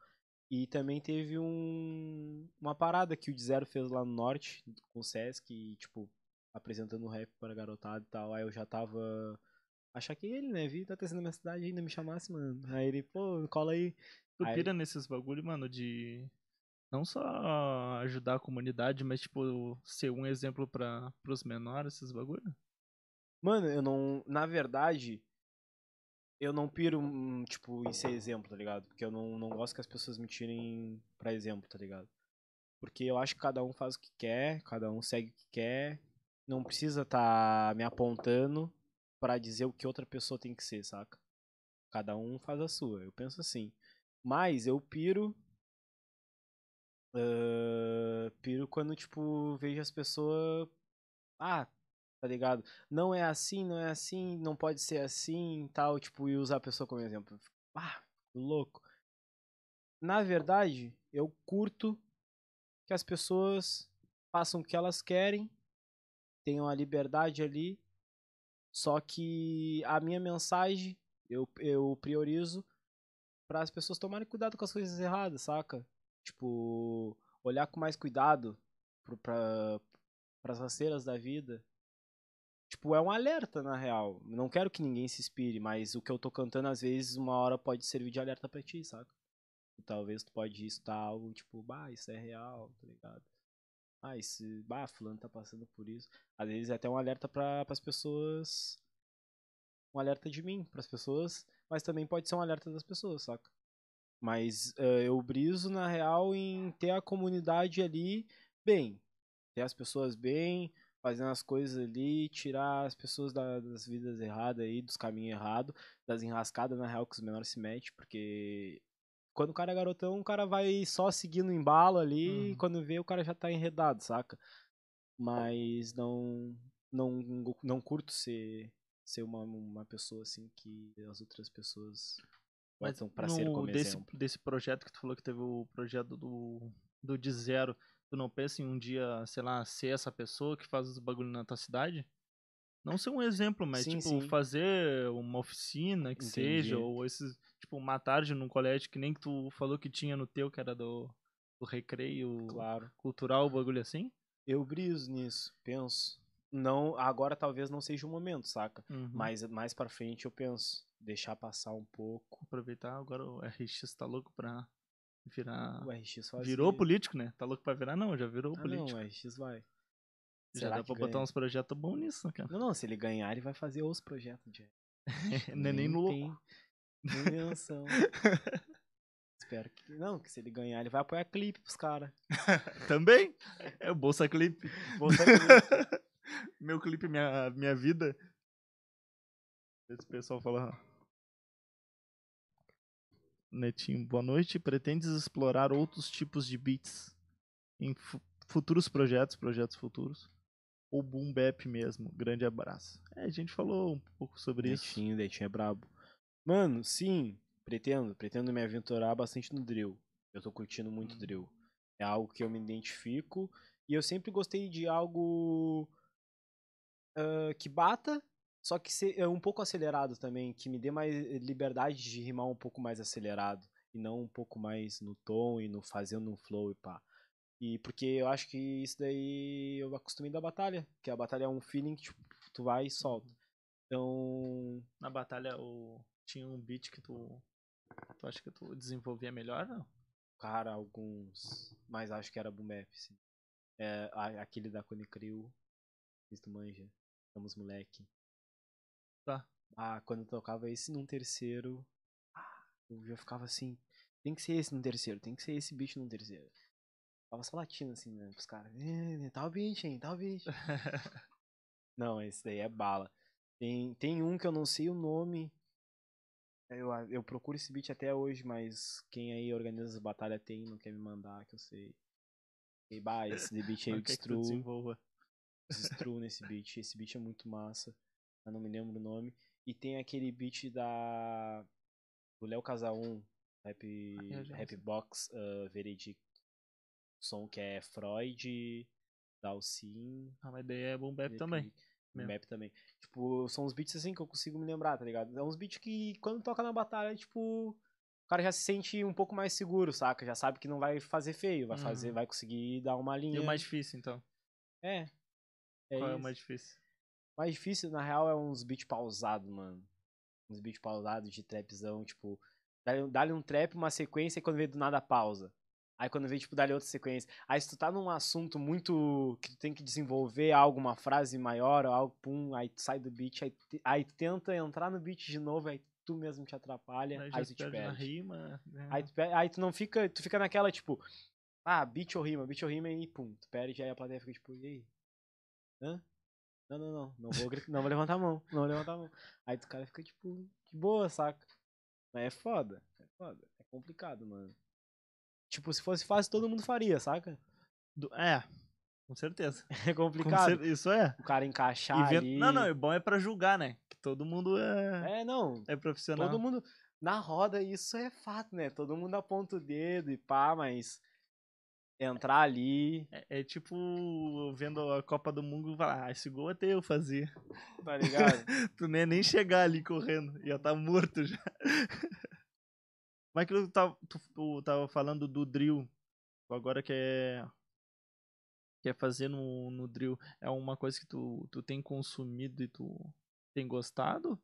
Speaker 3: E também teve um, uma parada que o De Zero fez lá no norte, com o Sesc, e, tipo, apresentando rap para garotada e tal. Aí eu já tava. Achar que ele, né? Vi, tá trazendo na minha cidade ainda me chamasse, mano. Aí ele, pô, cola aí.
Speaker 1: Tu
Speaker 3: aí...
Speaker 1: pira nesses bagulho, mano, de. Não só ajudar a comunidade, mas, tipo, ser um exemplo para pros menores, esses bagulho?
Speaker 3: Mano, eu não. Na verdade, eu não piro, hum, tipo, em ser exemplo, tá ligado? Porque eu não, não gosto que as pessoas me tirem pra exemplo, tá ligado? Porque eu acho que cada um faz o que quer, cada um segue o que quer. Não precisa tá me apontando para dizer o que outra pessoa tem que ser, saca? Cada um faz a sua, eu penso assim. Mas eu piro. Uh, piro quando, tipo, vejo as pessoas. Ah, tá ligado? Não é assim, não é assim, não pode ser assim tal, tipo, e usar a pessoa como exemplo. Ah, louco. Na verdade, eu curto que as pessoas façam o que elas querem, tenham a liberdade ali, só que a minha mensagem eu, eu priorizo para as pessoas tomarem cuidado com as coisas erradas, saca? Tipo, olhar com mais cuidado para as rasteiras da vida, Tipo, é um alerta, na real. Não quero que ninguém se inspire, mas o que eu tô cantando, às vezes, uma hora pode servir de alerta pra ti, saca? E talvez tu pode estar algo, tipo, bah, isso é real, tá ligado? Ah, esse, bah, fulano tá passando por isso. Às vezes é até um alerta para as pessoas. Um alerta de mim, para as pessoas, mas também pode ser um alerta das pessoas, saca? Mas uh, eu briso, na real, em ter a comunidade ali bem. Ter as pessoas bem, fazendo as coisas ali, tirar as pessoas da, das vidas erradas aí, dos caminhos errados, das enrascadas na real que os menores se metem, porque quando o cara é garotão, o cara vai só seguindo o embalo ali, uhum. e quando vê o cara já tá enredado, saca? Mas não não não curto ser ser uma, uma pessoa assim que as outras pessoas botam para ser como
Speaker 1: desse,
Speaker 3: exemplo.
Speaker 1: desse projeto que tu falou que teve o projeto do do de zero Tu não pensa em um dia, sei lá, ser essa pessoa que faz os bagulho na tua cidade? Não ser um exemplo, mas, sim, tipo, sim. fazer uma oficina que Entendi. seja, ou esses, tipo, uma tarde num colégio que nem que tu falou que tinha no teu, que era do, do recreio
Speaker 3: claro.
Speaker 1: cultural, o bagulho assim?
Speaker 3: Eu briso nisso, penso. Não, agora talvez não seja o momento, saca?
Speaker 1: Uhum.
Speaker 3: Mas mais pra frente eu penso. Deixar passar um pouco.
Speaker 1: Aproveitar, agora o RX tá louco pra virar.
Speaker 3: O RX faz.
Speaker 1: Virou político, né? Tá louco pra virar? Não, já virou
Speaker 3: Ah,
Speaker 1: político.
Speaker 3: não, o RX vai.
Speaker 1: já
Speaker 3: Será
Speaker 1: dá
Speaker 3: que
Speaker 1: pra botar
Speaker 3: ganha?
Speaker 1: uns projetos bons nisso, né, cara.
Speaker 3: Não, não, se ele ganhar, ele vai fazer os projetos de
Speaker 1: Não é nem no louco.
Speaker 3: tem dimensão. Espero que. Não, que se ele ganhar, ele vai apoiar clipe pros caras.
Speaker 1: Também. É o Bolsa Clipe.
Speaker 3: Bolsa Clipe.
Speaker 1: Meu clipe, minha, minha vida. Esse pessoal fala. Netinho, boa noite. Pretendes explorar outros tipos de beats em fu- futuros projetos, projetos futuros? Ou boom bap mesmo? Grande abraço. É, a gente falou um pouco sobre isso.
Speaker 3: Netinho, Netinho é brabo. Mano, sim, pretendo. Pretendo me aventurar bastante no drill. Eu tô curtindo muito
Speaker 1: Uhum.
Speaker 3: drill. É algo que eu me identifico. E eu sempre gostei de algo ah, que bata, só que é um pouco acelerado também. Que me dê mais liberdade de rimar um pouco mais acelerado. E não um pouco mais no tom e no fazendo um flow e pá. E porque eu acho que isso daí eu acostumei da batalha. Que a batalha é um feeling que tipo, tu vai e solta. Então,
Speaker 1: Na batalha, o... tinha um beat que tu. Tu acha que tu desenvolvia melhor? Não?
Speaker 3: cara, alguns. Mas acho que era Bap, sim. É, aquele da Cone Crew. Se tu manja. Estamos moleque.
Speaker 1: Tá.
Speaker 3: Ah, quando eu tocava esse num terceiro. ah, eu já ficava assim. Tem que ser esse num terceiro, tem que ser esse bicho num terceiro. Tava só latindo assim, né? Pros caras. "Eh, Tá o bicho, hein? O bicho. Não, esse daí é bala. Tem, tem um que eu não sei o nome. Eu, eu procuro esse beat até hoje, mas quem aí organiza as batalhas tem, não quer me mandar, que eu sei. E bah, esse beat aí eu
Speaker 1: quer que
Speaker 3: destruo.
Speaker 1: desenvolva.
Speaker 3: Destruo nesse beat. Esse beat é muito massa. Eu não me lembro o nome. E tem aquele beat da. Do Léo Casaum, Rap,
Speaker 1: não
Speaker 3: rap. Box uh, Veredicto. Som que é Freud, Dalcin.
Speaker 1: Ah, mas daí é boom bap também.
Speaker 3: Map também. Tipo, são uns beats assim que eu consigo me lembrar, tá ligado? É uns beats que quando toca na batalha, tipo, o cara já se sente um pouco mais seguro, saca? Já sabe que não vai fazer feio, vai fazer,
Speaker 1: Uhum.
Speaker 3: vai conseguir dar uma linha.
Speaker 1: E o mais difícil, então?
Speaker 3: É. É
Speaker 1: Qual é o
Speaker 3: isso.
Speaker 1: mais difícil?
Speaker 3: Mais difícil, na real, é uns beats pausados, mano. Uns beats pausados de trapzão, tipo, dá-lhe um trap, uma sequência e quando vê do nada pausa. Aí quando vê, tipo, dá-lhe outra sequência. Aí se tu tá num assunto muito que tu tem que desenvolver algo, uma frase maior, ou algo, pum, aí tu sai do beat, aí, aí tenta entrar no beat de novo, aí tu mesmo te atrapalha,
Speaker 1: Aí
Speaker 3: aí, tu te
Speaker 1: perde
Speaker 3: perde.
Speaker 1: rima. né?
Speaker 3: Aí tu, aí tu não fica, tu fica naquela, tipo, ah, beat ou rima, beat ou rima e pum, tu perde, aí a plateia fica tipo, e aí? Hã? Não, não, não, não vou, gritar, não vou levantar a mão, não vou levantar a mão. Aí o cara fica tipo, de boa, saca? Mas é foda, é foda, é complicado, mano. Tipo, se fosse fácil, todo mundo faria, saca?
Speaker 1: Do- É, com certeza.
Speaker 3: É
Speaker 1: Com
Speaker 3: complicado.
Speaker 1: cer- Isso é.
Speaker 3: O cara encaixar
Speaker 1: vendo-
Speaker 3: ali.
Speaker 1: Não, não, é bom é pra julgar, né? Que todo mundo é,
Speaker 3: É, não,
Speaker 1: é profissional.
Speaker 3: todo mundo... Na roda, isso é fato, né? Todo mundo aponta o dedo e pá, mas... Entrar ali,
Speaker 1: É, é tipo vendo a Copa do Mundo e falar, ah, esse gol até eu fazia.
Speaker 3: tá ligado?
Speaker 1: Tu nem, nem chegar ali correndo, já tá morto já. Mas que tu tava, tu, tu tava falando do drill, tu agora quer, quer fazer no, no drill, é uma coisa que tu, tu tem consumido e tu tem gostado?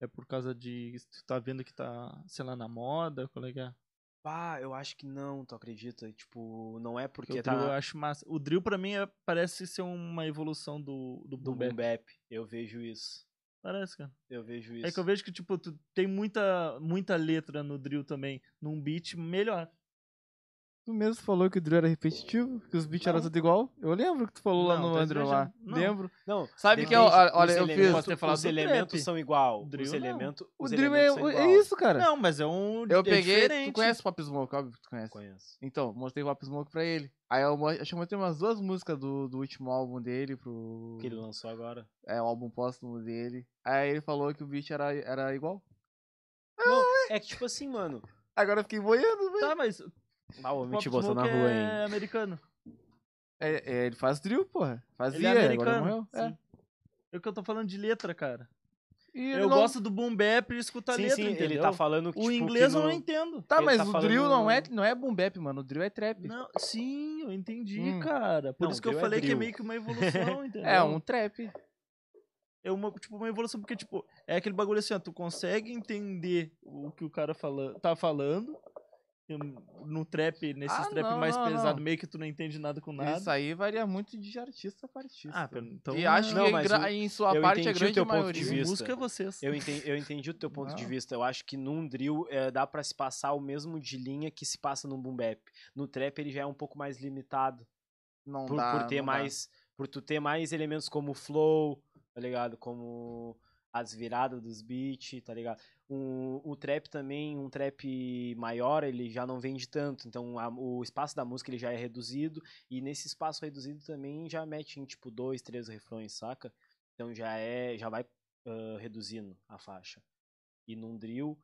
Speaker 1: É por causa de, tu tá vendo que tá, sei lá, na moda, qual é que é?
Speaker 3: Pá, eu acho que não, tu acredita? Tipo, não é
Speaker 1: Porque o
Speaker 3: tá
Speaker 1: drill eu acho massa. O drill pra mim é- parece ser uma evolução do, do,
Speaker 3: do
Speaker 1: boom bap.
Speaker 3: boom bap. Eu vejo isso.
Speaker 1: Parece, cara.
Speaker 3: Eu vejo isso.
Speaker 1: É que eu vejo que, tipo, tu tem muita, muita letra no drill também. Num beat melhor.
Speaker 2: Tu mesmo falou que o drill era repetitivo, que os beats eram tudo igual. Eu lembro que tu falou lá no
Speaker 1: tá
Speaker 2: Andrew lá.
Speaker 1: Não.
Speaker 2: Lembro.
Speaker 3: Não,
Speaker 2: Sabe que é, ó, olha, eu fiz.
Speaker 1: Posso ter falado
Speaker 3: os elementos são igual.
Speaker 1: Drill
Speaker 3: os
Speaker 1: não.
Speaker 3: elementos,
Speaker 2: O drill é, é isso, cara.
Speaker 1: Não, mas é um.
Speaker 2: eu
Speaker 1: é
Speaker 2: peguei.
Speaker 1: diferente.
Speaker 2: Tu conhece o Pop Smoke, óbvio que tu conhece.
Speaker 3: Conheço.
Speaker 2: Então, mostrei o Pop Smoke pra ele. Aí eu, acho que eu mostrei umas duas músicas do, do último álbum dele pro.
Speaker 3: Que ele lançou agora.
Speaker 2: É, o álbum póstumo dele. Aí ele falou que o beat era, era igual.
Speaker 3: Não, é que tipo assim, mano.
Speaker 2: Agora eu fiquei boiando, velho.
Speaker 1: Tá, mas.
Speaker 3: Ah, o te botou na rua,
Speaker 1: é
Speaker 3: hein?
Speaker 1: americano.
Speaker 2: É, é, ele faz drill, porra. Fazia,
Speaker 1: Ele é
Speaker 2: agora
Speaker 1: americano.
Speaker 2: morreu. É.
Speaker 1: É o que eu tô falando de letra, cara.
Speaker 2: E
Speaker 1: Eu
Speaker 2: não-
Speaker 1: gosto do boom bap e escutar
Speaker 3: Sim,
Speaker 1: letra,
Speaker 3: sim,
Speaker 1: entendeu?
Speaker 3: ele tá falando que,
Speaker 1: O
Speaker 3: tipo,
Speaker 1: inglês
Speaker 3: que
Speaker 1: eu
Speaker 3: no-
Speaker 1: não entendo.
Speaker 2: Tá,
Speaker 3: ele
Speaker 2: mas
Speaker 3: tá
Speaker 2: o
Speaker 3: falando-
Speaker 2: drill não é, não é boom bap, mano. O drill é trap.
Speaker 1: Não, sim, eu entendi,
Speaker 2: Hum.
Speaker 1: cara. Por
Speaker 3: Não,
Speaker 1: isso que eu
Speaker 3: é
Speaker 1: falei que é meio que uma evolução, entendeu?
Speaker 2: É, um trap.
Speaker 1: É uma, tipo, uma evolução, porque, tipo, é aquele bagulho assim, ó, tu consegue entender o que o cara fala, tá falando. No trap, nesses
Speaker 2: Ah,
Speaker 1: trap
Speaker 2: não,
Speaker 1: mais
Speaker 2: não,
Speaker 1: pesado,
Speaker 2: não.
Speaker 1: meio que tu não entende nada com nada.
Speaker 2: Isso aí varia muito de artista para artista.
Speaker 1: Ah, então.
Speaker 2: e acho
Speaker 3: Não,
Speaker 2: que
Speaker 3: mas o-
Speaker 2: em sua
Speaker 3: eu
Speaker 2: parte a
Speaker 3: o
Speaker 2: grande
Speaker 3: teu ponto de
Speaker 2: maioria.
Speaker 3: vista.
Speaker 1: música é vocês.
Speaker 3: Eu entendi, eu entendi o teu ponto de vista. Eu acho que num drill eh, dá pra se passar o mesmo de linha que se passa num boom bap. No trap ele já é um pouco mais limitado.
Speaker 2: Não
Speaker 3: por,
Speaker 2: dá,
Speaker 3: por ter
Speaker 2: não dá.
Speaker 3: mais por tu ter mais elementos como flow tá ligado como as viradas dos beats tá ligado um, o trap também um trap maior ele já não vende tanto então a- o espaço da música ele já é reduzido e nesse espaço reduzido também já mete em tipo dois três refrões saca então já é já vai ah, reduzindo a faixa e num drill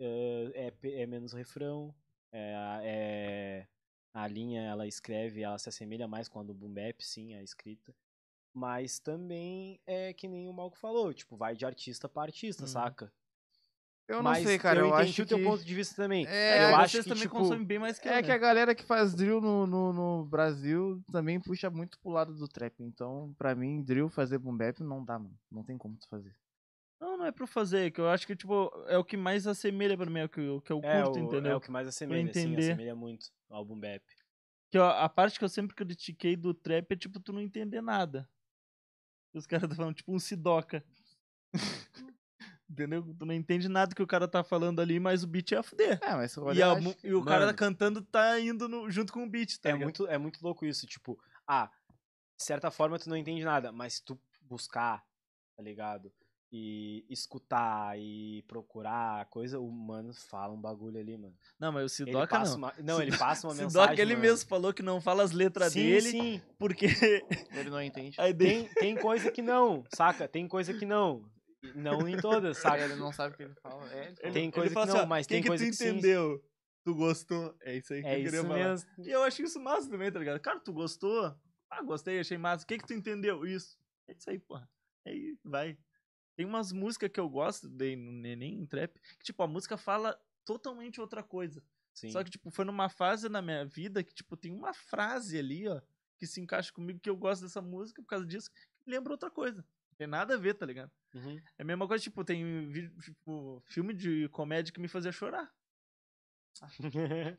Speaker 3: ah, é, é menos refrão é, é a linha ela escreve, ela se assemelha mais com a do Boom Bap, sim, a escrita. Mas também é que nem o Malco falou, tipo, vai de artista pra artista,
Speaker 1: Uhum.
Speaker 3: saca?
Speaker 2: Eu não
Speaker 3: Mas
Speaker 2: sei, cara. Eu,
Speaker 3: entendi
Speaker 2: acho
Speaker 3: o teu
Speaker 2: que...
Speaker 3: ponto de vista também.
Speaker 2: É,
Speaker 3: eu
Speaker 1: vocês
Speaker 3: acho que,
Speaker 1: também
Speaker 3: tipo,
Speaker 1: consomem bem mais que eu,
Speaker 2: É que
Speaker 1: né?
Speaker 2: a galera que faz drill no, no, no Brasil também puxa muito pro lado do trap. Então, pra mim, drill fazer boom bap não dá, mano. Não tem como tu fazer.
Speaker 1: Não, não é pra fazer, que eu acho que, tipo, é o que mais assemelha pra mim, é o que, o que eu
Speaker 3: é,
Speaker 1: curto,
Speaker 3: o,
Speaker 1: entendeu?
Speaker 3: é o que mais assemelha, sim,
Speaker 1: entender.
Speaker 3: assemelha muito ao Boom Bap.
Speaker 1: Que ó, a parte que eu sempre critiquei do trap é, tipo, tu não entender nada. Os caras estão falando, tipo, um sidoca. Entendeu? Tu não entende nada que o cara tá falando ali, mas o beat é a fuder.
Speaker 2: É, mas eu
Speaker 1: E, a
Speaker 2: acho
Speaker 1: e o cara
Speaker 3: Mano.
Speaker 1: cantando tá indo no- junto com o beat, tá
Speaker 3: é,
Speaker 1: ligado?
Speaker 3: muito, é muito louco isso, tipo, ah, de certa forma tu não entende nada, mas se tu buscar, tá ligado? E escutar e procurar coisa, o mano fala um bagulho ali, mano.
Speaker 1: Não, mas o Sidoca
Speaker 3: passa
Speaker 1: não.
Speaker 3: uma, não, ele passa uma
Speaker 1: Sidoca,
Speaker 3: mensagem.
Speaker 1: ele
Speaker 3: mano.
Speaker 1: mesmo falou que não fala as letras
Speaker 3: sim,
Speaker 1: dele,
Speaker 3: Sim,
Speaker 1: porque
Speaker 2: Ele não entende.
Speaker 1: a ideia...
Speaker 3: tem, tem coisa que não, saca? Tem coisa que não. Não em todas, saca?
Speaker 2: Ele não sabe o que ele fala. É, ele.
Speaker 3: Tem coisa
Speaker 1: fala
Speaker 3: que
Speaker 1: assim,
Speaker 3: não,
Speaker 1: ó,
Speaker 3: mas
Speaker 1: que
Speaker 3: tem
Speaker 1: que
Speaker 3: coisa
Speaker 1: tu
Speaker 3: que sim.
Speaker 1: entendeu? Tu gostou? É isso aí que
Speaker 3: É
Speaker 1: eu queria
Speaker 3: isso
Speaker 1: falar.
Speaker 3: mesmo.
Speaker 1: E eu acho isso massa também, tá ligado? Cara, tu gostou? Ah, gostei, achei massa. O que que tu entendeu? Isso. É isso aí, porra. Aí, vai. Tem umas músicas que eu gosto, de, nem em trap, que, tipo, a música fala totalmente outra coisa.
Speaker 3: Sim.
Speaker 1: Só que, tipo, foi numa fase na minha vida que, tipo, tem uma frase ali, ó, que se encaixa comigo, que eu gosto dessa música por causa disso, que lembra outra coisa. Não tem nada a ver, tá ligado?
Speaker 3: Uhum.
Speaker 1: É a mesma coisa, tipo, tem vídeo, tipo, filme de comédia que me fazia chorar.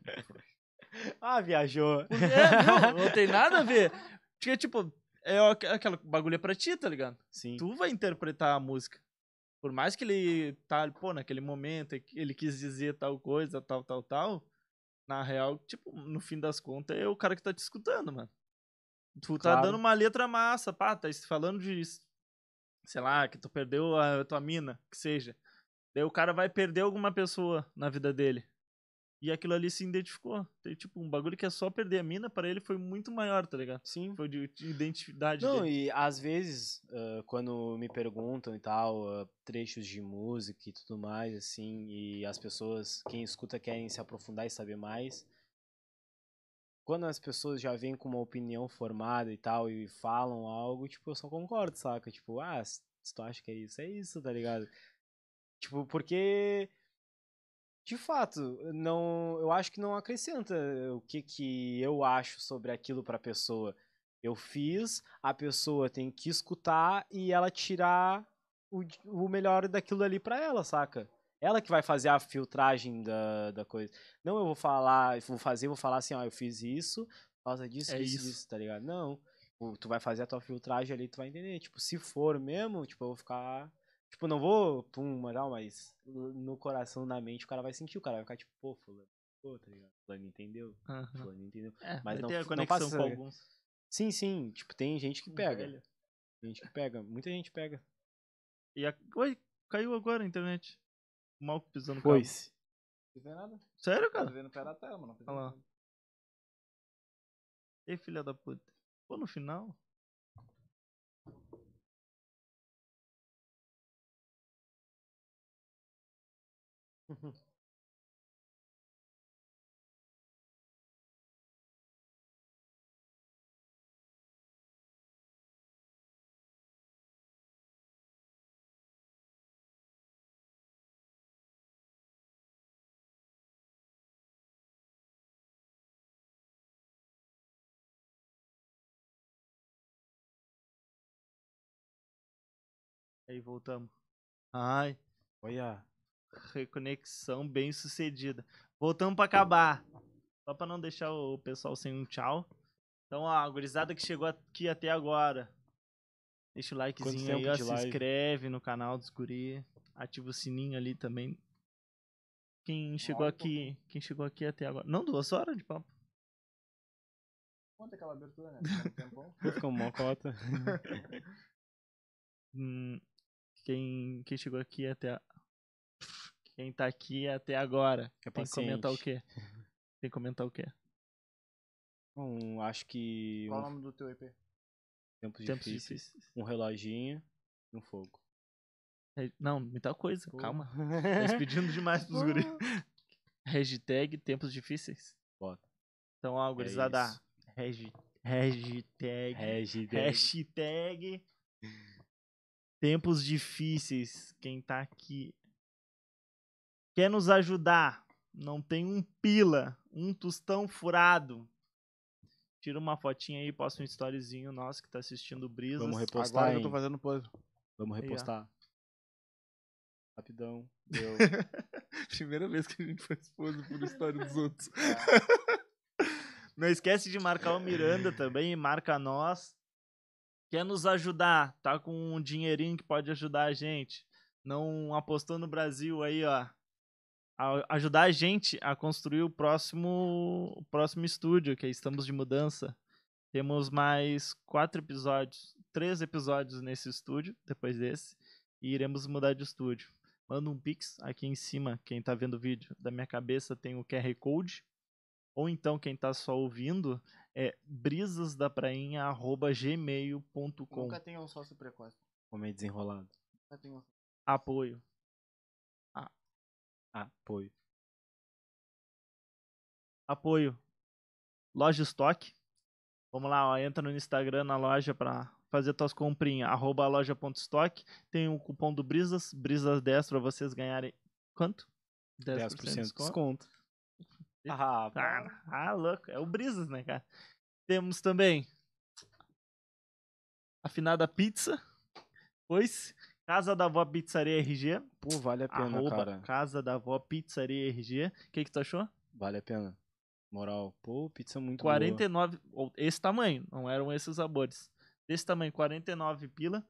Speaker 3: ah, viajou.
Speaker 1: Porque, é, não, não tem nada a ver. Porque, tipo, é aqu- aquela bagulho é pra ti, tá ligado?
Speaker 3: Sim.
Speaker 1: Tu vai interpretar a música. Por mais que ele tá, pô, naquele momento, ele quis dizer tal coisa, tal, tal, tal. Na real, tipo, no fim das contas, é o cara que tá te escutando, mano. Tu tá
Speaker 3: Claro.
Speaker 1: dando uma letra massa, pá, tá falando de, sei lá, que tu perdeu a tua mina, que seja. Daí o cara vai perder alguma pessoa na vida dele. E aquilo ali se identificou. Tem, tipo, um bagulho que é só perder a mina, pra ele foi muito maior, tá ligado?
Speaker 3: Sim.
Speaker 1: Foi de, de identidade
Speaker 3: Não,
Speaker 1: dele.
Speaker 3: e às vezes, ah, quando me perguntam e tal, ah, trechos de música e tudo mais, assim, e as pessoas, quem escuta, querem se aprofundar e saber mais. Quando as pessoas já vêm com uma opinião formada e tal, e falam algo, tipo, eu só concordo, saca? Tipo, ah, se tu acha que é isso, é isso, tá ligado? Tipo, porque. De fato, não, eu acho que não acrescenta o que, que eu acho sobre aquilo pra pessoa. Eu fiz, a pessoa tem que escutar e ela tirar o, o melhor daquilo ali pra ela, saca? Ela que vai fazer a filtragem da, da coisa. Não eu vou falar, vou fazer, vou falar assim, ó, eu fiz isso, por causa disso,
Speaker 1: É isso.
Speaker 3: disso, tá ligado? Não. Tu vai fazer a tua filtragem ali, tu vai entender. Tipo, se for mesmo, tipo, eu vou ficar. Tipo, não vou, pum, não, mas no coração, na mente, o cara vai sentir, o cara vai ficar tipo, pô, fulano, pô, tá ligado? Fulano entendeu,
Speaker 1: Aham.
Speaker 3: fulano entendeu.
Speaker 1: É,
Speaker 3: Mas não
Speaker 1: ter
Speaker 3: não passa-
Speaker 1: com alguns.
Speaker 3: Sim, sim, tipo, tem gente que pega.
Speaker 1: Velho.
Speaker 3: Gente que pega, muita gente pega.
Speaker 1: E a... Oi, caiu agora a internet mal pisando no
Speaker 3: carro.
Speaker 2: Foi Não nada.
Speaker 1: Sério, cara?
Speaker 2: Tá vendo o cara mano.
Speaker 1: Olha lá. Ei, filha da puta. Pô, no final. Aí voltamos. Ai,
Speaker 3: Olha.
Speaker 1: reconexão bem sucedida. Voltamos pra acabar. Só pra não deixar o pessoal sem um tchau. Então, ó, a gurizada que chegou aqui até agora. Deixa o likezinho aí, ó. Se
Speaker 3: live?
Speaker 1: inscreve no canal dos guri. Ativa o sininho ali também. Quem chegou
Speaker 2: e
Speaker 1: aqui. Quem chegou aqui até agora. Não, duas horas de papo.
Speaker 2: Conta aquela abertura, né?
Speaker 3: Ficou uma cota.
Speaker 1: Hum, quem, quem chegou aqui até. a- Quem tá aqui até agora.
Speaker 3: É
Speaker 1: Tem que comentar o quê? Tem que comentar o quê?
Speaker 3: Bom, acho que
Speaker 2: Qual o
Speaker 3: um
Speaker 2: nome do teu EP?
Speaker 3: tempos,
Speaker 1: Tempos
Speaker 3: difíceis,
Speaker 1: difíceis.
Speaker 3: um reloginho e um fogo.
Speaker 1: É, Não, muita coisa,
Speaker 3: Pô.
Speaker 1: calma. Tá pedindo demais pros guri. Hashtag tempos difíceis.
Speaker 3: Bota.
Speaker 1: Então, ó, gurizada.
Speaker 3: isso.
Speaker 1: Hagi- Hashtag.
Speaker 3: Regi,
Speaker 1: Hashtag. Tempos difíceis. Quem tá aqui. Quer nos ajudar? Não tem um pila. Um tostão furado. Tira uma fotinha aí, posta um storyzinho nosso que tá assistindo o Brisas.
Speaker 3: Vamos repostar,
Speaker 2: Agora que eu tô
Speaker 3: hein?
Speaker 2: fazendo pose.
Speaker 3: Vamos
Speaker 1: Aí,
Speaker 3: repostar. Rapidão. Deu.
Speaker 1: Primeira vez que a gente faz pose por história dos outros. Não esquece de marcar o Miranda também, marca nós. Quer nos ajudar, tá com um dinheirinho que pode ajudar a gente. Não apostou no Brasil aí, ó. A- ajudar a gente a construir o próximo, o próximo estúdio, que é estamos de mudança. Temos mais quatro episódios, três episódios nesse estúdio, depois desse, e iremos mudar de estúdio. Manda um pix aqui em cima, quem tá vendo o vídeo, da minha cabeça tem o QR Code. Ou então, quem tá só ouvindo, é brisasdaprainha.gmail.com.
Speaker 2: Nunca tem um sócio precoce.
Speaker 3: É desenrolado.
Speaker 2: Nunca tem um
Speaker 1: Apoio.
Speaker 3: Apoio.
Speaker 1: Apoio. Loja Estoque. Vamos lá, ó, entra no Instagram na loja pra fazer tuas comprinhas. Arroba loja.estoque. Tem o cupom do Brisas, Brisas10 pra vocês ganharem. Quanto?
Speaker 3: 10% de
Speaker 1: desconto.
Speaker 3: desconto. Ah,
Speaker 1: Ah, ah, louco. É o Brisas, né, cara? Temos também Afinada Pizza. Pois. Casa da Vó Pizzaria RG.
Speaker 3: pô, vale a pena,
Speaker 1: Arroba
Speaker 3: cara.
Speaker 1: Casa da Vó Pizzaria RG. O que, que tu achou?
Speaker 3: Vale a pena. Moral. Pô, pizza muito boa.
Speaker 1: 49. ou Esse tamanho. Não eram esses sabores. Desse tamanho, 49 pila.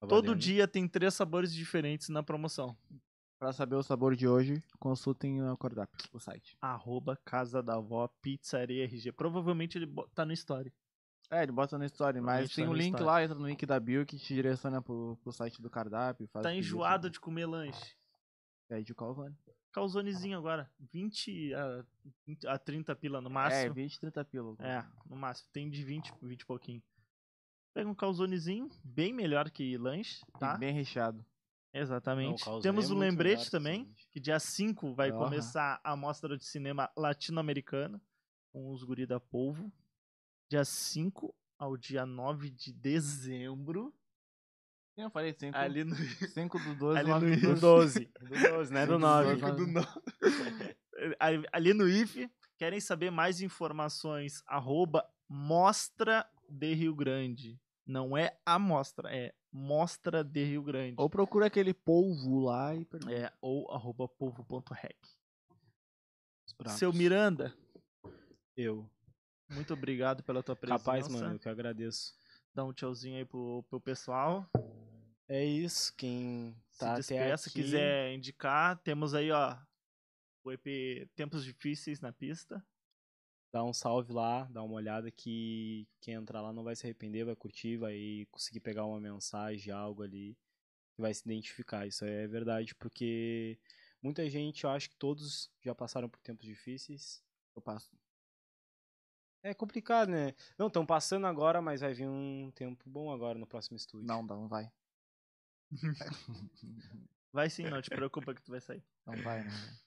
Speaker 3: Tá
Speaker 1: Todo dia tem três sabores diferentes na promoção.
Speaker 2: Pra saber o sabor de hoje, consultem o Acordap, o site.
Speaker 1: Arroba Casa da Vó Pizzaria RG. Provavelmente ele bo- tá no story.
Speaker 2: É, ele bota na história, mas
Speaker 1: Provavelmente
Speaker 2: tem
Speaker 1: tá
Speaker 2: um
Speaker 1: no
Speaker 2: link
Speaker 1: story.
Speaker 2: lá, entra no link da bio que te direciona pro, pro site do cardápio. Faz
Speaker 1: Tá
Speaker 2: pedido,
Speaker 1: enjoado de comer lanche.
Speaker 2: Pede o calvani.
Speaker 1: Calzonezinho agora. 20 a, 20 a 30 pila no
Speaker 2: É,
Speaker 1: máximo.
Speaker 2: 20, 30 pila.
Speaker 1: É, no máximo. Tem de 20, 20 e pouquinho. Pega um calzonezinho, bem melhor que lanche, tá?
Speaker 2: Bem recheado.
Speaker 1: Exatamente. Temos um lembrete também,
Speaker 3: sanduíche.
Speaker 1: que dia 5 vai
Speaker 2: Aham.
Speaker 1: começar a mostra de cinema latino-americana com os guri da Polvo. Dia 5 ao dia 9 de dezembro.
Speaker 2: Eu falei 5.
Speaker 1: Ali no
Speaker 2: 5 do 12,
Speaker 1: ali
Speaker 2: 9
Speaker 1: no-
Speaker 2: do
Speaker 3: Do
Speaker 2: 12.
Speaker 3: 12. Do 12, né? Do
Speaker 2: Do
Speaker 3: 9.
Speaker 2: 12.
Speaker 1: do no- ali- ali no IF. Querem saber mais informações? Arroba Mostra de Rio Grande. Não é a mostra, é Mostra de Rio Grande.
Speaker 2: Ou procura aquele polvo lá e pergunta.
Speaker 1: É, ou arroba
Speaker 3: pratos.
Speaker 1: Seu Miranda,
Speaker 3: Eu.
Speaker 1: muito obrigado pela tua presença.
Speaker 3: Capaz, mano, eu que agradeço.
Speaker 1: Dá um tchauzinho aí pro, pro pessoal.
Speaker 3: É isso, quem tá
Speaker 1: Se
Speaker 3: até
Speaker 1: despeça,
Speaker 3: aqui,
Speaker 1: quiser indicar. Temos aí, ó, o EP Tempos Difíceis na pista.
Speaker 3: Dá um salve lá, dá uma olhada que quem entrar lá não vai se arrepender, vai curtir, vai conseguir pegar uma mensagem, algo ali, que vai se identificar. Isso é verdade, porque muita gente, eu acho que todos já passaram por tempos difíceis.
Speaker 2: Eu passo.
Speaker 3: É complicado, né? Não, estão passando agora, mas vai vir um tempo bom agora no próximo estúdio.
Speaker 2: Não, não vai.
Speaker 1: Vai sim, não te preocupa que tu vai sair.
Speaker 2: Não vai, não vai.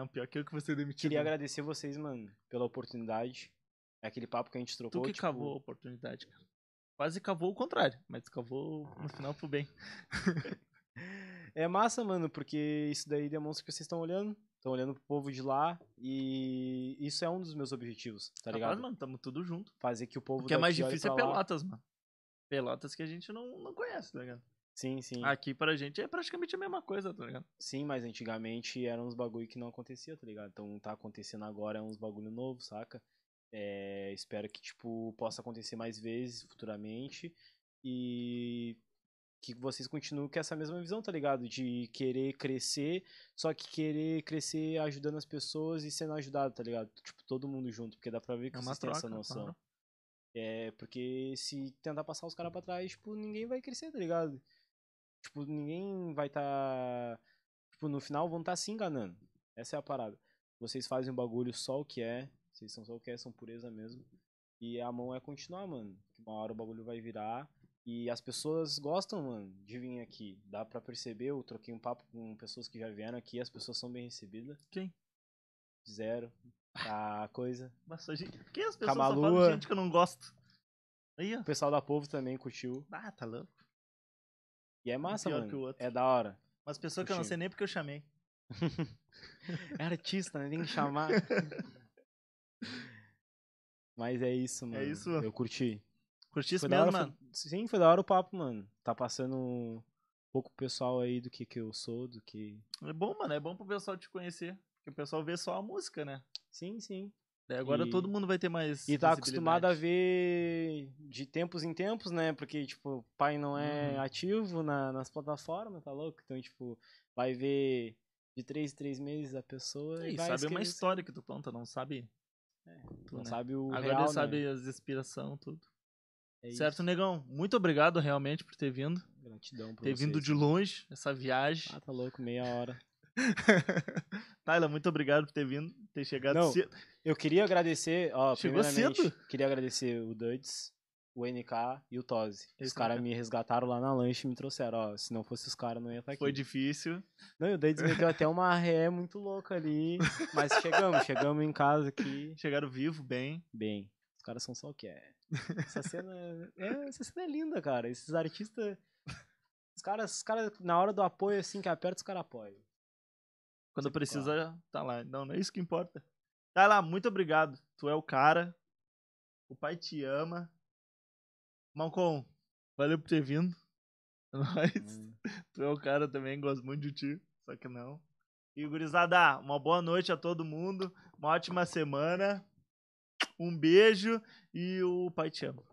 Speaker 1: Não, pior que eu que vou ser demitido.
Speaker 3: Queria agradecer vocês, mano, pela oportunidade. É aquele papo que a gente
Speaker 1: Tu
Speaker 3: trocou.
Speaker 1: que
Speaker 3: tipo,
Speaker 1: cavou a oportunidade, cara. Quase cavou o contrário, mas cavou no final pro bem.
Speaker 3: É massa, mano, porque isso daí demonstra que vocês estão olhando. Estão olhando pro povo de lá. E isso é um dos meus objetivos, tá
Speaker 1: Capaz,
Speaker 3: ligado?
Speaker 1: mano, tamo tudo junto.
Speaker 3: Fazer que o povo
Speaker 1: O que é mais difícil é
Speaker 3: pra lá.
Speaker 1: Pelotas, mano. Pelotas que a gente não, não conhece, tá ligado?
Speaker 3: Sim, sim.
Speaker 1: Aqui pra gente é praticamente a mesma coisa, tá ligado?
Speaker 3: Sim, mas antigamente eram uns bagulho que não acontecia, tá ligado? Então tá acontecendo agora é uns bagulho novo, saca? É, espero que, tipo, possa acontecer mais vezes futuramente. E que vocês continuem com essa mesma visão, tá ligado? De querer crescer, só que querer crescer ajudando as pessoas e sendo ajudado, tá ligado? Tipo, todo mundo junto, porque dá pra ver que
Speaker 1: É
Speaker 3: vocês têm essa
Speaker 1: troca,
Speaker 3: noção.
Speaker 1: claro.
Speaker 3: É, porque se tentar passar os caras pra trás, tipo, ninguém vai crescer, tá ligado? Tipo, ninguém vai tá. Tipo, no final vão tá se enganando. Essa é a parada. Vocês fazem o bagulho só o que é. Vocês são só o que é, são pureza mesmo. E a mão é continuar, mano. Uma hora o bagulho vai virar. E as pessoas gostam, mano, de vir aqui. Dá pra perceber. Eu troquei um papo com pessoas que já vieram aqui. As pessoas são bem recebidas.
Speaker 1: Quem?
Speaker 3: Zero. A coisa.
Speaker 1: Nossa, gente, por que as pessoas só
Speaker 3: Camalua.
Speaker 1: falam de gente que eu não gosto? Aí, ó.
Speaker 3: O pessoal da povo também curtiu.
Speaker 1: Ah, tá louco.
Speaker 3: E é massa,
Speaker 1: pior
Speaker 3: mano. É da hora.
Speaker 1: Mas pessoas que eu não sei nem porque eu chamei.
Speaker 3: É artista, né? Tem que chamar. Mas é isso, mano.
Speaker 1: isso.
Speaker 3: Eu curti.
Speaker 1: Curti isso mesmo,
Speaker 3: hora,
Speaker 1: mano.
Speaker 3: foi- Sim, foi da hora o papo, mano. Tá passando um pouco pessoal aí do que, que eu sou, do que.
Speaker 1: É bom, mano. É bom pro pessoal te conhecer. Porque o pessoal vê só a música, né?
Speaker 3: Sim, sim.
Speaker 1: Daí agora
Speaker 3: E-
Speaker 1: todo mundo vai ter mais.
Speaker 3: E tá acostumado a ver de tempos em tempos, né? Porque, tipo, o pai não é
Speaker 1: Uhum.
Speaker 3: ativo na- nas plataformas, tá louco? Então, tipo, vai ver de três em três meses a pessoa e,
Speaker 1: E
Speaker 3: vai
Speaker 1: sabe uma história que tu conta, não sabe? tu,
Speaker 3: Não
Speaker 1: né?
Speaker 3: sabe o
Speaker 1: Agora
Speaker 3: real,
Speaker 1: ele
Speaker 3: né?
Speaker 1: sabe as inspirações, tudo.
Speaker 3: É
Speaker 1: certo,
Speaker 3: isso.
Speaker 1: negão? Muito obrigado realmente por ter vindo.
Speaker 3: Gratidão por
Speaker 1: ter vindo
Speaker 3: vocês.
Speaker 1: de longe, essa viagem.
Speaker 3: Ah, tá louco, meia hora.
Speaker 1: Tyler, muito obrigado por ter vindo, ter chegado
Speaker 3: Não,
Speaker 1: cedo.
Speaker 3: Eu queria agradecer, ó,
Speaker 1: Chegou
Speaker 3: primeiramente,
Speaker 1: cedo?
Speaker 3: queria agradecer o Duds, o NK e o Tozi. Os caras me resgataram lá na lanche e me trouxeram, ó, se não fosse os caras não ia estar aqui.
Speaker 1: Foi difícil.
Speaker 3: Não, e o Duds me deu até uma ré muito louca ali, mas chegamos, chegamos em casa aqui,
Speaker 1: Chegaram vivo, bem.
Speaker 3: bem. Os caras são só o que é. Essa cena é, essa cena é linda, cara. Esses artistas os caras, os caras na hora do apoio assim que aperta, os caras apoiam.
Speaker 1: Quando precisa, tá lá. Não, não é isso que importa. Tá lá, muito obrigado. Tu é o cara. O pai te ama. Malcom, valeu por ter vindo. É nóis.
Speaker 3: Hum.
Speaker 1: Tu é o cara também, gosto muito de ti. Só que não. E gurizada, uma boa noite a todo mundo. Uma ótima semana. Um beijo e o pai te ama.